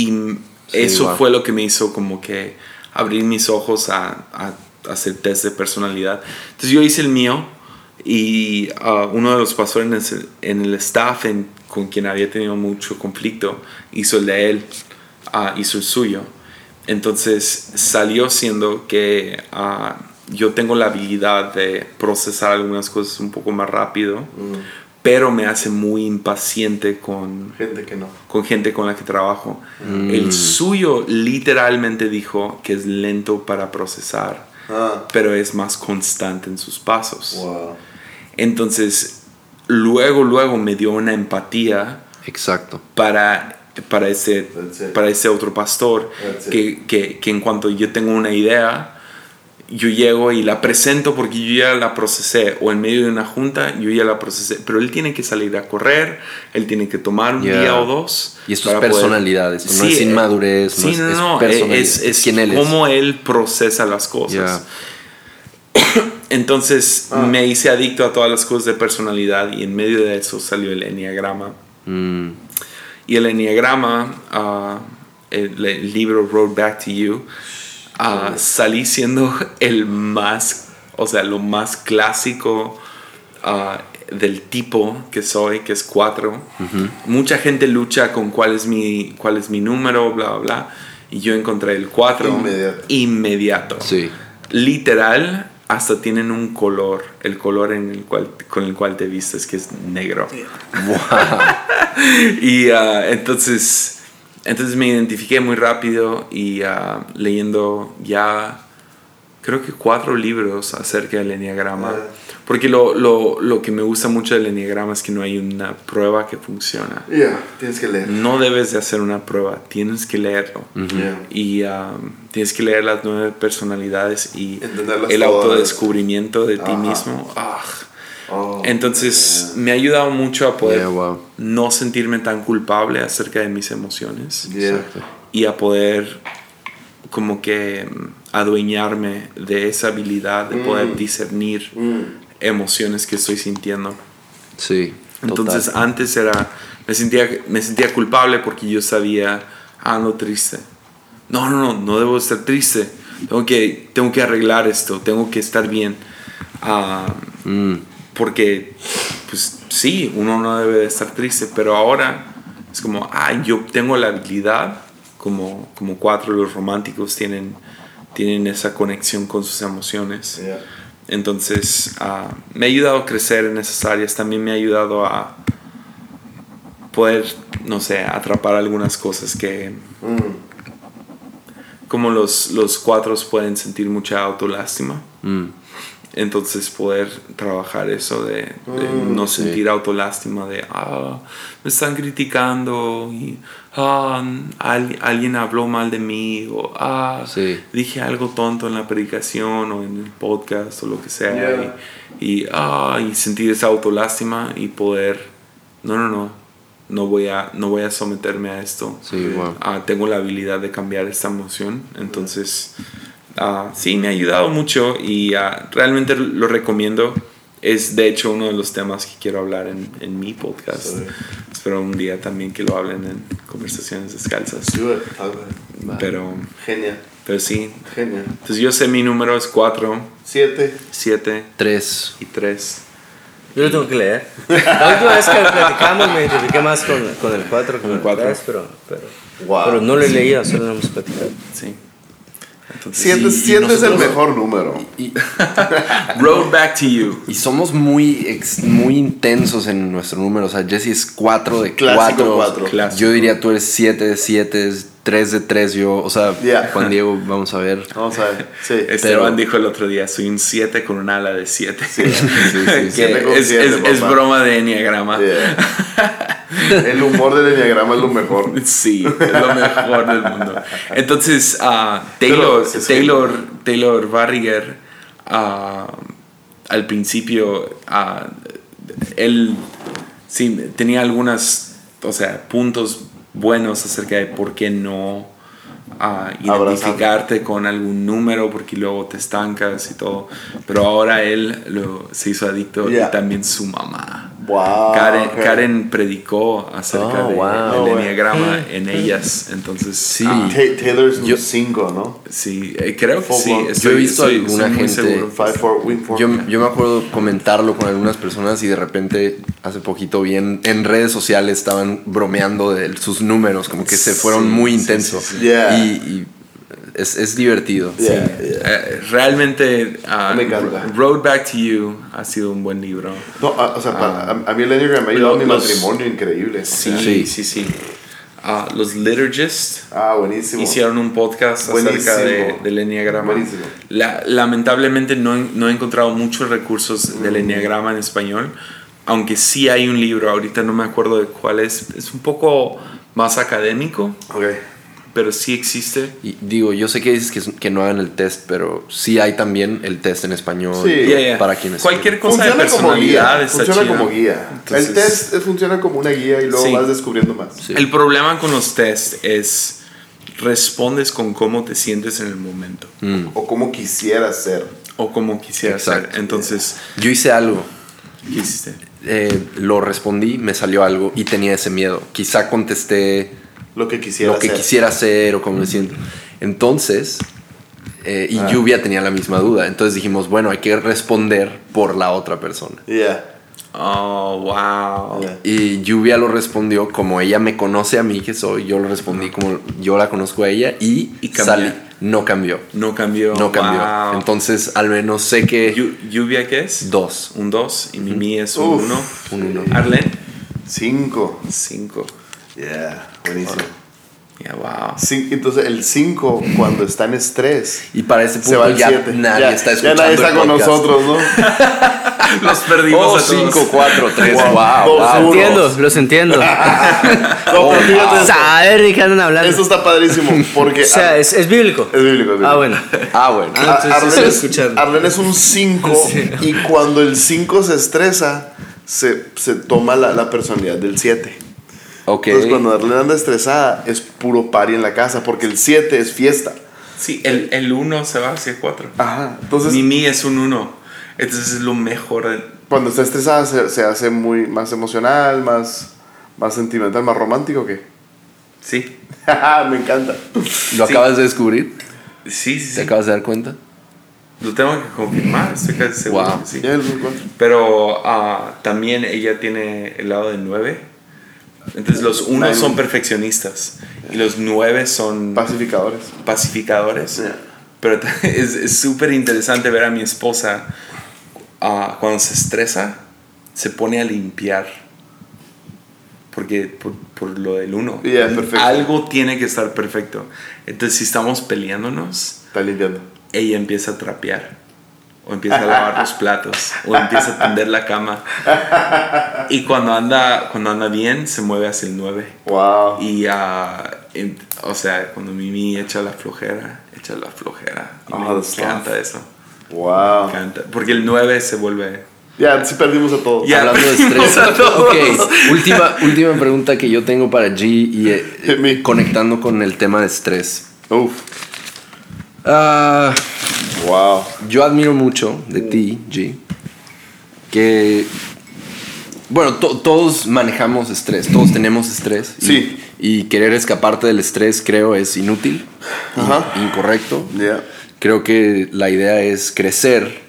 y eso wow. fue lo que me hizo como que abrir mis ojos a, a hacer test de personalidad. Entonces yo hice el mío y uh, uno de los pastores en el, staff en- con quien había tenido mucho conflicto hizo el de él, uh, hizo el suyo. Entonces salió siendo que uh, yo tengo la habilidad de procesar algunas cosas un poco más rápido, pero me hace muy impaciente con, Gente que no. con gente con la que trabajo. Mm. El suyo literalmente dijo que es lento para procesar, Ah, pero es más constante en sus pasos. wow. Entonces, luego, luego me dio una empatía Exacto. para, para, ese, para ese otro pastor, que, que, que en cuanto yo tengo una idea, yo llego y la presento porque yo ya la procesé, o en medio de una junta, yo ya la procesé, pero él tiene que salir a correr, él tiene que tomar un Yeah. día o dos. Y esto es para poder- personalidad, esto no es eh, inmadurez, no sí, es- no, es no, personalidad, es, es es quién él es. cómo él procesa las cosas. [COUGHS] Entonces Ah. me hice adicto a todas las cosas de personalidad y en medio de eso salió el enneagrama. Mm, Y el enneagrama, ah, el, el libro Road Back to You, ah, salí siendo el más, o sea, lo más clásico ah, del tipo que soy, que es 4. Mucha gente lucha con cuál es mi, cuál es mi número, bla, bla, bla. Y yo encontré el 4 Inmediato. inmediato. sí. Literal, hasta tienen un color, el color en el cual, con el cual te vistes, que es negro. [LAUGHS] y ah, entonces, entonces me identifiqué muy rápido y ah, leyendo ya, creo que cuatro libros acerca del enneagrama. Ah. Porque lo, lo, lo que me gusta mucho del enneagrama es que no hay una prueba que funciona. Yeah, tienes que leer. No debes de hacer una prueba, tienes que leerlo. Yeah. Y um, tienes que leer las nueve personalidades y Entenderlas el todas. autodescubrimiento de ti mismo. Ah. Oh, Entonces me ha ayudado mucho a poder Yeah, wow. no sentirme tan culpable acerca de mis emociones yeah. Y a poder como que mm, adueñarme de esa habilidad de poder discernir Mm. emociones que estoy sintiendo. Sí. Entonces total. antes era, me sentía, me sentía culpable porque yo sabía, ah, ando triste. No, no, no, no debo estar triste. Tengo que, tengo que arreglar esto, tengo que estar bien. Ah, Mm, porque, pues sí, uno no debe de estar triste, pero ahora es como, ah, yo tengo la habilidad, como, como cuatro de los románticos tienen, tienen esa conexión con sus emociones. Yeah. Entonces, ah, me ha ayudado a crecer en esas áreas. También me ha ayudado a poder, no sé, atrapar algunas cosas que, Mm. como los, los cuatro pueden sentir mucha autolástima. mm, Entonces, poder trabajar eso de, de Mm, no sí. sentir autolástima, de, ah, me están criticando y, ah, al- alguien habló mal de mí o, ah, Sí. dije algo tonto en la predicación o en el podcast o lo que sea. Yeah. Y, y, ah, y sentir esa autolástima y poder, no, no, no, no voy a, no voy a someterme a esto. sí, wow. Ah, tengo la habilidad de cambiar esta emoción. Entonces, ah, sí, me ha ayudado mucho y ah, realmente lo recomiendo. Es de hecho uno de los temas que quiero hablar en, en mi podcast. Sí. Espero un día también que lo hablen en conversaciones descalzas. It. Pero, Genial. pero sí. Genial. Entonces yo sé mi número es 4, Siete. 7 Tres. y 3. Yo lo tengo que leer. [LAUGHS] La última vez que platicamos me identifiqué más con, con el 4 que con el cuatro. 3, pero, pero, Wow. pero no lo he leído, solo lo hemos platicado. Sí. Entonces, Siete, y- y siete es el mejor número. Y, [LAUGHS] Road back to you. y somos muy, ex- muy intensos en nuestro número. O sea, Jesse es 4 de Clásico 4. cuatro. Clásico. Yo diría tú eres 7 de 7, 3 de 3 yo. O sea, Yeah. Juan Diego, vamos a ver. [LAUGHS] Vamos a ver. Sí. [LAUGHS] Esteban dijo el otro día, soy un 7 con un ala de 7. sí, sí. [LAUGHS] Siete con es, siete, es- es broma de enneagrama. Yeah. El humor del enneagrama es lo mejor. Sí, es lo mejor del mundo. Entonces, ah, Taylor, Pero, sí, sí. Taylor, Taylor Barriger ah, al principio ah, él sí tenía algunas, o sea, puntos buenos acerca de por qué no ah, identificarte con algún número porque luego te estancas y todo. Pero ahora él lo, se hizo adicto Yeah. y también su mamá. Wow. Karen. Karen predicó acerca Oh, de- wow. del enneagrama [GASPS] en ellas. Entonces, Sí. ah, Ta- Taylor es un Yo- 5, ¿no? sí, eh, creo que sí. estoy- Yo he visto estoy- alguna estoy gente- seguro. 5-4, wing 4. Yo, yo me acuerdo comentarlo con algunas personas y de repente hace poquito vi en, redes sociales estaban bromeando de sus números, como que se fueron Sí, muy sí, intensos. sí, sí. Yeah. Y, y es, es divertido. Yeah, yeah. Eh, realmente, ah, Me encanta. Road Back to You ha sido un buen libro. No, a- o sea, para- a, a mí el Enneagram me ha ayudado a mi Los- matrimonio increíble. o Sí, sea. Sí. sí, sí. Ah, los Liturgists Ah, buenísimo. hicieron un podcast acerca Buenísimo. de, del Enneagrama. Buenísimo. La- lamentablemente no, he- no he encontrado muchos recursos del Enneagrama en español, aunque sí hay un libro, ahorita no me acuerdo de cuál es, es un poco más académico, Ok. Pero sí existe. Y digo, yo sé que dices que, que no hagan el test, pero sí hay también el test en español Sí. Yeah, yeah. para quienes... Cualquier cosa de Funciona como personalidad guía. está Funciona chida. como guía. Entonces- el test funciona como una guía y luego Sí. vas descubriendo más. Sí. El problema con los test es respondes con cómo te sientes en el momento Mm. O como quisieras ser. o como quisieras ser. Entonces, Yo hice algo, ¿qué hiciste? eh, lo respondí, me salió algo y tenía ese miedo. Quizá contesté Lo que quisieras lo que ser. quisiera hacer o cómo me siento. Entonces, eh, y Ah. Lluvia tenía la misma duda. Entonces dijimos, bueno, hay que responder por la otra persona. Yeah. Oh, wow. Yeah. Y Lluvia lo respondió como ella me conoce a mí que soy, yo lo respondí como yo la conozco a ella y, Y salí. No cambió. No cambió. No cambió. Wow. Entonces, al menos sé que Llu- ¿Lluvia qué es? dos. Un 2 y Mimi es un Uf. 1. Un uno. Arlen, Cinco. 5. Yeah. Buenísimo. Yeah, wow. Cin- Entonces, el 5, cuando está en estrés, Y para ese se va punto ya 7. nadie ya, está ya escuchando. nadie está con podcast. nosotros, ¿no? [LAUGHS] Los perdimos Oh, a todos. 5, 4, 3. Wow. Wow, Dos, wow. uno. Entiendo. Los entiendo. [LAUGHS] No, fíjate esto. Saber de qué andan hablando. Esto está padrísimo porque [LAUGHS] o sea, es, es bíblico. es bíblico. es bíblico. Ah, bueno. Ah, bueno. Ah, entonces sí Arlen, estoy es, escuchando. Arlen es un 5 y cuando el 5 se estresa, se, se toma la, la personalidad del 7. Ok. Entonces cuando Arlen anda estresada es puro party en la casa porque el 7 es fiesta. Sí, el 1 se va hacia 4. Ajá. Entonces Mimi es un 1. Entonces es lo mejor. de- cuando está estresada se, se hace muy más emocional, más, más sentimental, más romántico que. Sí. [LAUGHS] Me encanta. ¿Lo Sí. acabas de descubrir? Sí, sí, ¿Te sí. acabas de dar cuenta? Lo tengo que confirmar. Estoy casi seguro. Wow. sí. El. Pero ah, también ella tiene el lado de 9. Entonces los unos son perfeccionistas y los 9 son Pacificadores. pacificadores. Yeah. Pero [LAUGHS] es súper interesante ver a mi esposa ah, cuando se estresa, se pone a limpiar. Porque por, por lo del uno. Yeah. Algo tiene que estar perfecto. Entonces si estamos peleándonos, Está limpiando. ella empieza a trapear. O empieza a lavar los platos. O empieza a tender la cama. Y cuando anda, cuando anda bien, se mueve hacia el 9. Wow. Y, ah, en- o sea, cuando Mimi echa la flojera, echa la flojera. Y Ah, me the encanta eso. Wow. Me encanta. Porque el 9 se vuelve. Ya, sí perdimos a todos. Ya, Hablando de perdimos estrés. a todos. Ok, última, última pregunta que yo tengo para G y eh, [LAUGHS] conectando con el tema de estrés. Uf. Ah, Wow. yo admiro mucho de ti, G, que, bueno, to- todos manejamos estrés, todos tenemos estrés. Sí. Y, querer escaparte del estrés creo es inútil, Ajá. incorrecto. Ya. Creo que la idea es crecer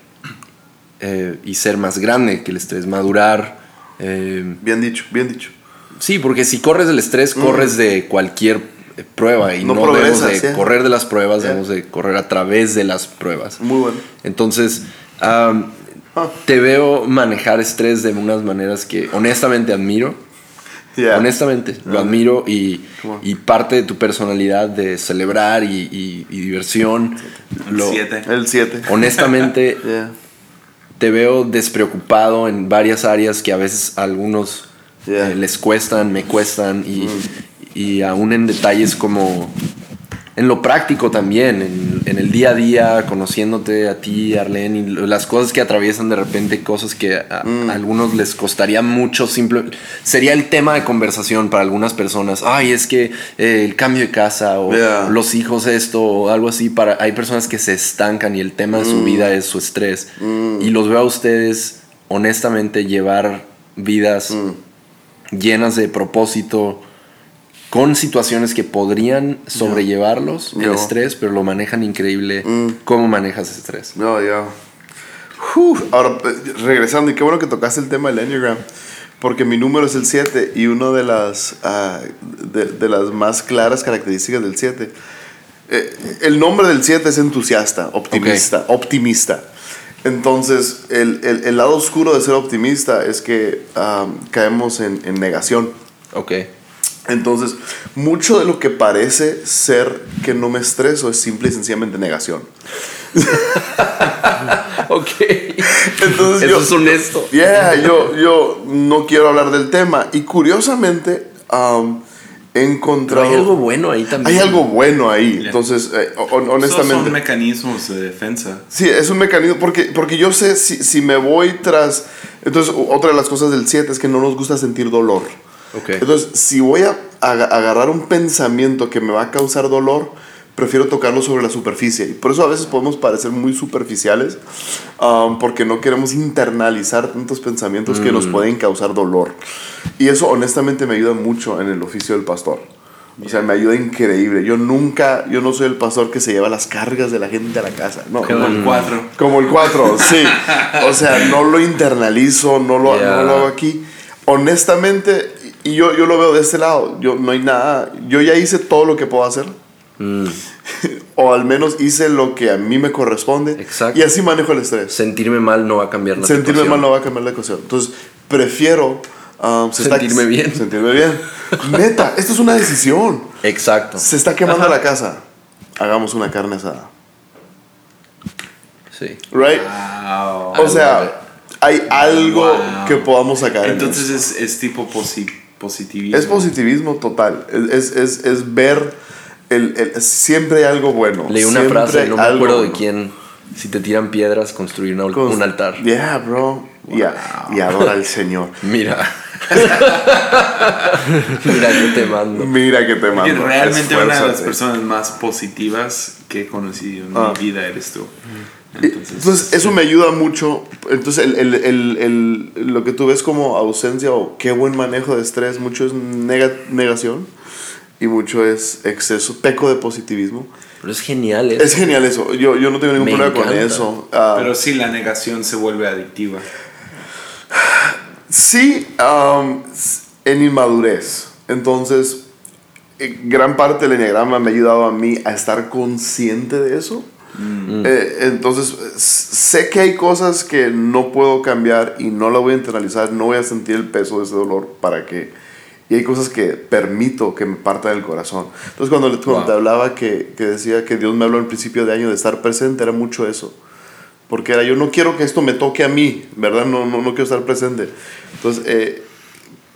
eh, y ser más grande que el estrés, madurar. eh, Bien dicho, bien dicho. Sí, porque si corres del estrés, corres de cualquier prueba y No no, debemos de correr de las pruebas, debemos de correr a través de las pruebas. Muy bueno. Entonces, Ah. te veo manejar estrés de unas maneras que honestamente admiro. Honestamente, lo admiro y, y parte de tu personalidad de celebrar y, y- y diversión. lo- 7. El 7. honestamente, [LAUGHS] te veo despreocupado en varias áreas que a veces a algunos Yeah. eh, les cuestan, me cuestan y, y aún en detalles como en lo práctico también, en, en el día a día, conociéndote a ti, Arlene, y las cosas que atraviesan de repente, cosas que a, a algunos les costaría mucho, simple, sería el tema de conversación para algunas personas. Ay, es que eh, el cambio de casa o Yeah. los hijos esto o algo así. Para, hay personas que se estancan y el tema de su vida es su estrés. Y los veo a ustedes, honestamente, llevar vidas llenas de propósito, con situaciones que podrían sobrellevarlos, el Ya. estrés, pero lo manejan increíble. ¿Cómo manejas ese estrés? No, ya. Ahora, eh, regresando, y qué bueno que tocaste el tema del Enneagram, porque mi número es el 7 y una de las, ah, de, de las más claras características del 7, eh, el nombre del 7 es entusiasta, optimista, optimista. Entonces, el, el- el lado oscuro de ser optimista es que ah, caemos en, en negación. Ok. Entonces, mucho de lo que parece ser que no me estreso es simple y sencillamente negación. [LAUGHS] Ok. Entonces, Eso yo- es honesto. Yeah, yo, yo no quiero hablar del tema. Y curiosamente, um, he Pero encontrado. hay algo bueno ahí también. hay algo bueno ahí. Yeah. Entonces, eh, hon- Esos son honestamente. mecanismos de defensa. Sí, es un mecanismo. Porque, porque yo sé si, si me voy tras. Entonces, otra de las cosas del 7 es que no nos gusta sentir dolor. Ok. Entonces, si voy a aga- agarrar un pensamiento que me va a causar dolor, prefiero tocarlo sobre la superficie. Y por eso a veces podemos parecer muy superficiales, um, porque no queremos internalizar tantos pensamientos que nos pueden causar dolor. Y eso honestamente me ayuda mucho en el oficio del pastor. O sea, me ayuda increíble. Yo nunca, yo no soy el pastor que se lleva las cargas de la gente a la casa. No, Como el 4. como el 4, sí. [LAUGHS] O sea, no lo internalizo, no lo, Ya. no lo hago aquí. Honestamente, y yo, yo lo veo de este lado. Yo no hay nada. Yo ya hice todo lo que puedo hacer. Mm. [LAUGHS] o al menos hice lo que a mí me corresponde. Exacto. Y así manejo el estrés. Sentirme mal no va a cambiar la Sentirme mal no va a cambiar la ecuación. Entonces, prefiero. um, se está- Sentirme bien. [LAUGHS] Sentirme bien. Neta, esto es una decisión. Exacto. Se está quemando la casa. Hagamos una carne asada. Sí. Right? Wow. O sea, hay algo Wow. que podamos sacar. en Entonces eso. es, es tipo posi positivismo. es positivismo total. Es, es, es ver el, el- siempre hay algo bueno. Leí una Siempre frase, no me acuerdo de bueno. quién. Si te tiran piedras, construir una- Con- un altar. Yeah, bro. Y a- Y adora al Señor. [LAUGHS] Mira. [LAUGHS] Mira que te mando. Mira que te Porque mando. realmente una de las Esfuérzate. personas más positivas que he conocido en Ah. mi vida eres tú. Y- Entonces, Entonces, eso me ayuda mucho. Entonces, el, el, el, el- lo que tú ves como ausencia o qué buen manejo de estrés, mucho es nega- negación y mucho es exceso, peco de positivismo. Pero es genial eso. Es genial eso. Yo, yo no tengo ningún Me problema con eso. Ah, pero sí, la negación se vuelve adictiva. Sí, um, en inmadurez. Entonces, eh, gran parte del enneagrama me ha ayudado a mí a estar consciente de eso. Eh, entonces, eh, s- sé que hay cosas que no puedo cambiar y no la voy a internalizar, no voy a sentir el peso de ese dolor para que... Y hay cosas que permito que me parta del corazón. Entonces, cuando, cuando te hablaba que, que decía que Dios me habló al principio de año de estar presente, era mucho eso. Porque era yo no quiero que esto me toque a mí, ¿verdad? No, no, no quiero estar presente. Entonces, eh,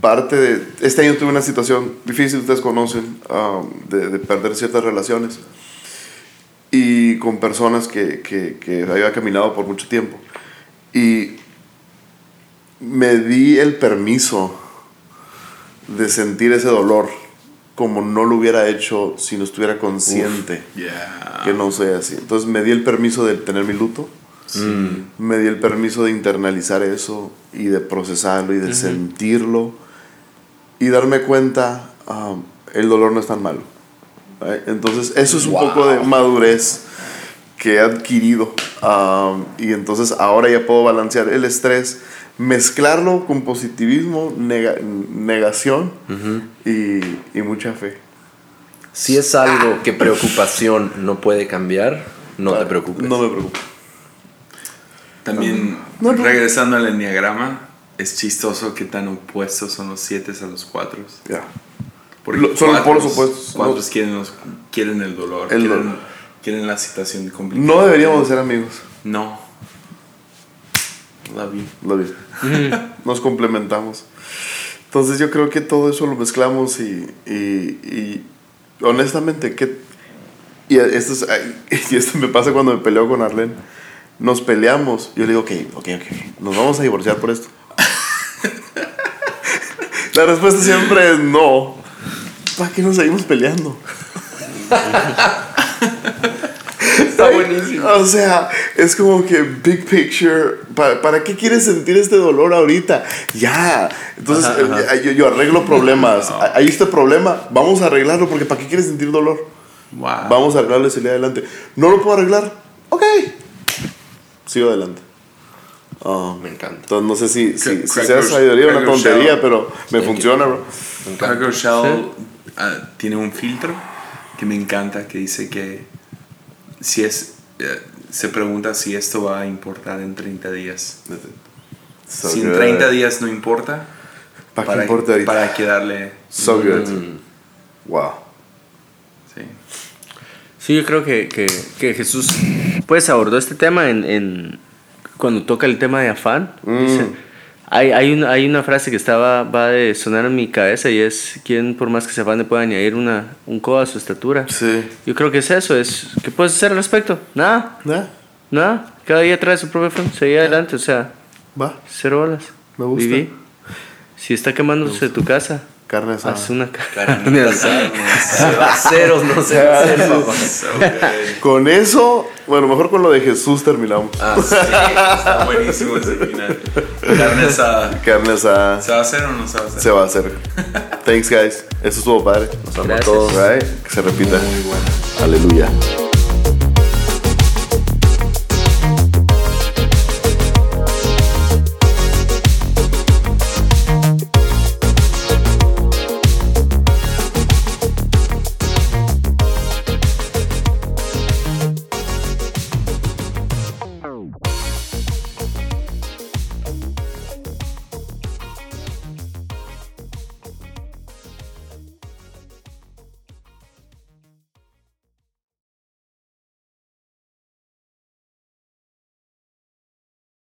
parte de... Este año tuve una situación difícil, ustedes conocen, um, de, de perder ciertas relaciones. Y con personas que, que, que había caminado por mucho tiempo. Y me di el permiso de sentir ese dolor como no lo hubiera hecho si no estuviera consciente Yeah. que no soy así. Entonces me di el permiso de tener mi luto, me di el permiso de internalizar eso y de procesarlo y de sentirlo y darme cuenta, um, el dolor no es tan malo. Entonces eso es un poco de madurez que he adquirido um, y entonces ahora ya puedo balancear el estrés, mezclarlo con positivismo, nega- negación y, y mucha fe. Si es algo que preocupación no puede cambiar, no te preocupes. No me preocupo. También, No, no. regresando al enneagrama, es chistoso que tan opuestos son los siete a los cuatro. Ya. Porque Lo- son los cuatros- polos opuestos. No. quieren, los- quieren el dolor, El quieren, dolor. quieren la situación complicada. No deberíamos de ser amigos. No. Love you. Lo vi. Nos complementamos. Entonces yo creo que todo eso lo mezclamos y, y, y honestamente, ¿qué, Y esto, es- [LAUGHS] y esto me pasa cuando me peleo con Arlen. Nos peleamos. Yo le digo, ok, ok, ok. Nos vamos a divorciar por esto. [LAUGHS] La respuesta siempre es no. ¿Para qué nos seguimos peleando? Está buenísimo. O sea, es como que big picture. ¿Para, para qué quieres sentir este dolor ahorita? Ya. Entonces, eh, Yo, yo arreglo problemas. Hay este problema, vamos a arreglarlo porque ¿para qué quieres sentir dolor? Wow. Vamos a arreglarlo y salir adelante. ¿No lo puedo arreglar? Ok. Sigo adelante. Oh, Me encanta. entonces no sé si, si, si sea sabiduría o una tontería, Shell. pero me funciona, bro. Me encanta. Cracker Shell ah, tiene un filtro que me encanta que dice que si es eh, se pregunta si esto va a importar en 30 días. So si en good. 30 días no importa, ¿Para qué importa ahorita? para que darle So good. Mm. Wow. sí. Sí, yo creo que, que, que Jesús pues abordó este tema en, en cuando toca el tema de afán. Dice, hay, hay, una, hay una frase que estaba, va de sonar en mi cabeza y es, ¿quién por más que se afane puede añadir una, un codo a su estatura? Sí. Yo creo que es eso, es, ¿qué puedes hacer al respecto? Nada, ¿Ya? nada, cada día trae su propio afán, seguir adelante, o sea, Va. cero bolas. Me gusta. Viví. Si está quemándose tu casa, Carne [LAUGHS] asada. haz una Carnita asada. Ceros, no sé. Good. [LAUGHS] Con eso, bueno, mejor con lo de Jesús terminamos. Ah, sí. Está buenísimo ese final. Carne asada. Carne asada ¿Se va a hacer o no se va a hacer? se va a hacer. Thanks, guys. Eso estuvo padre. Nos amo a Gracias. todos. Right? Que se repita. Muy bueno. Aleluya.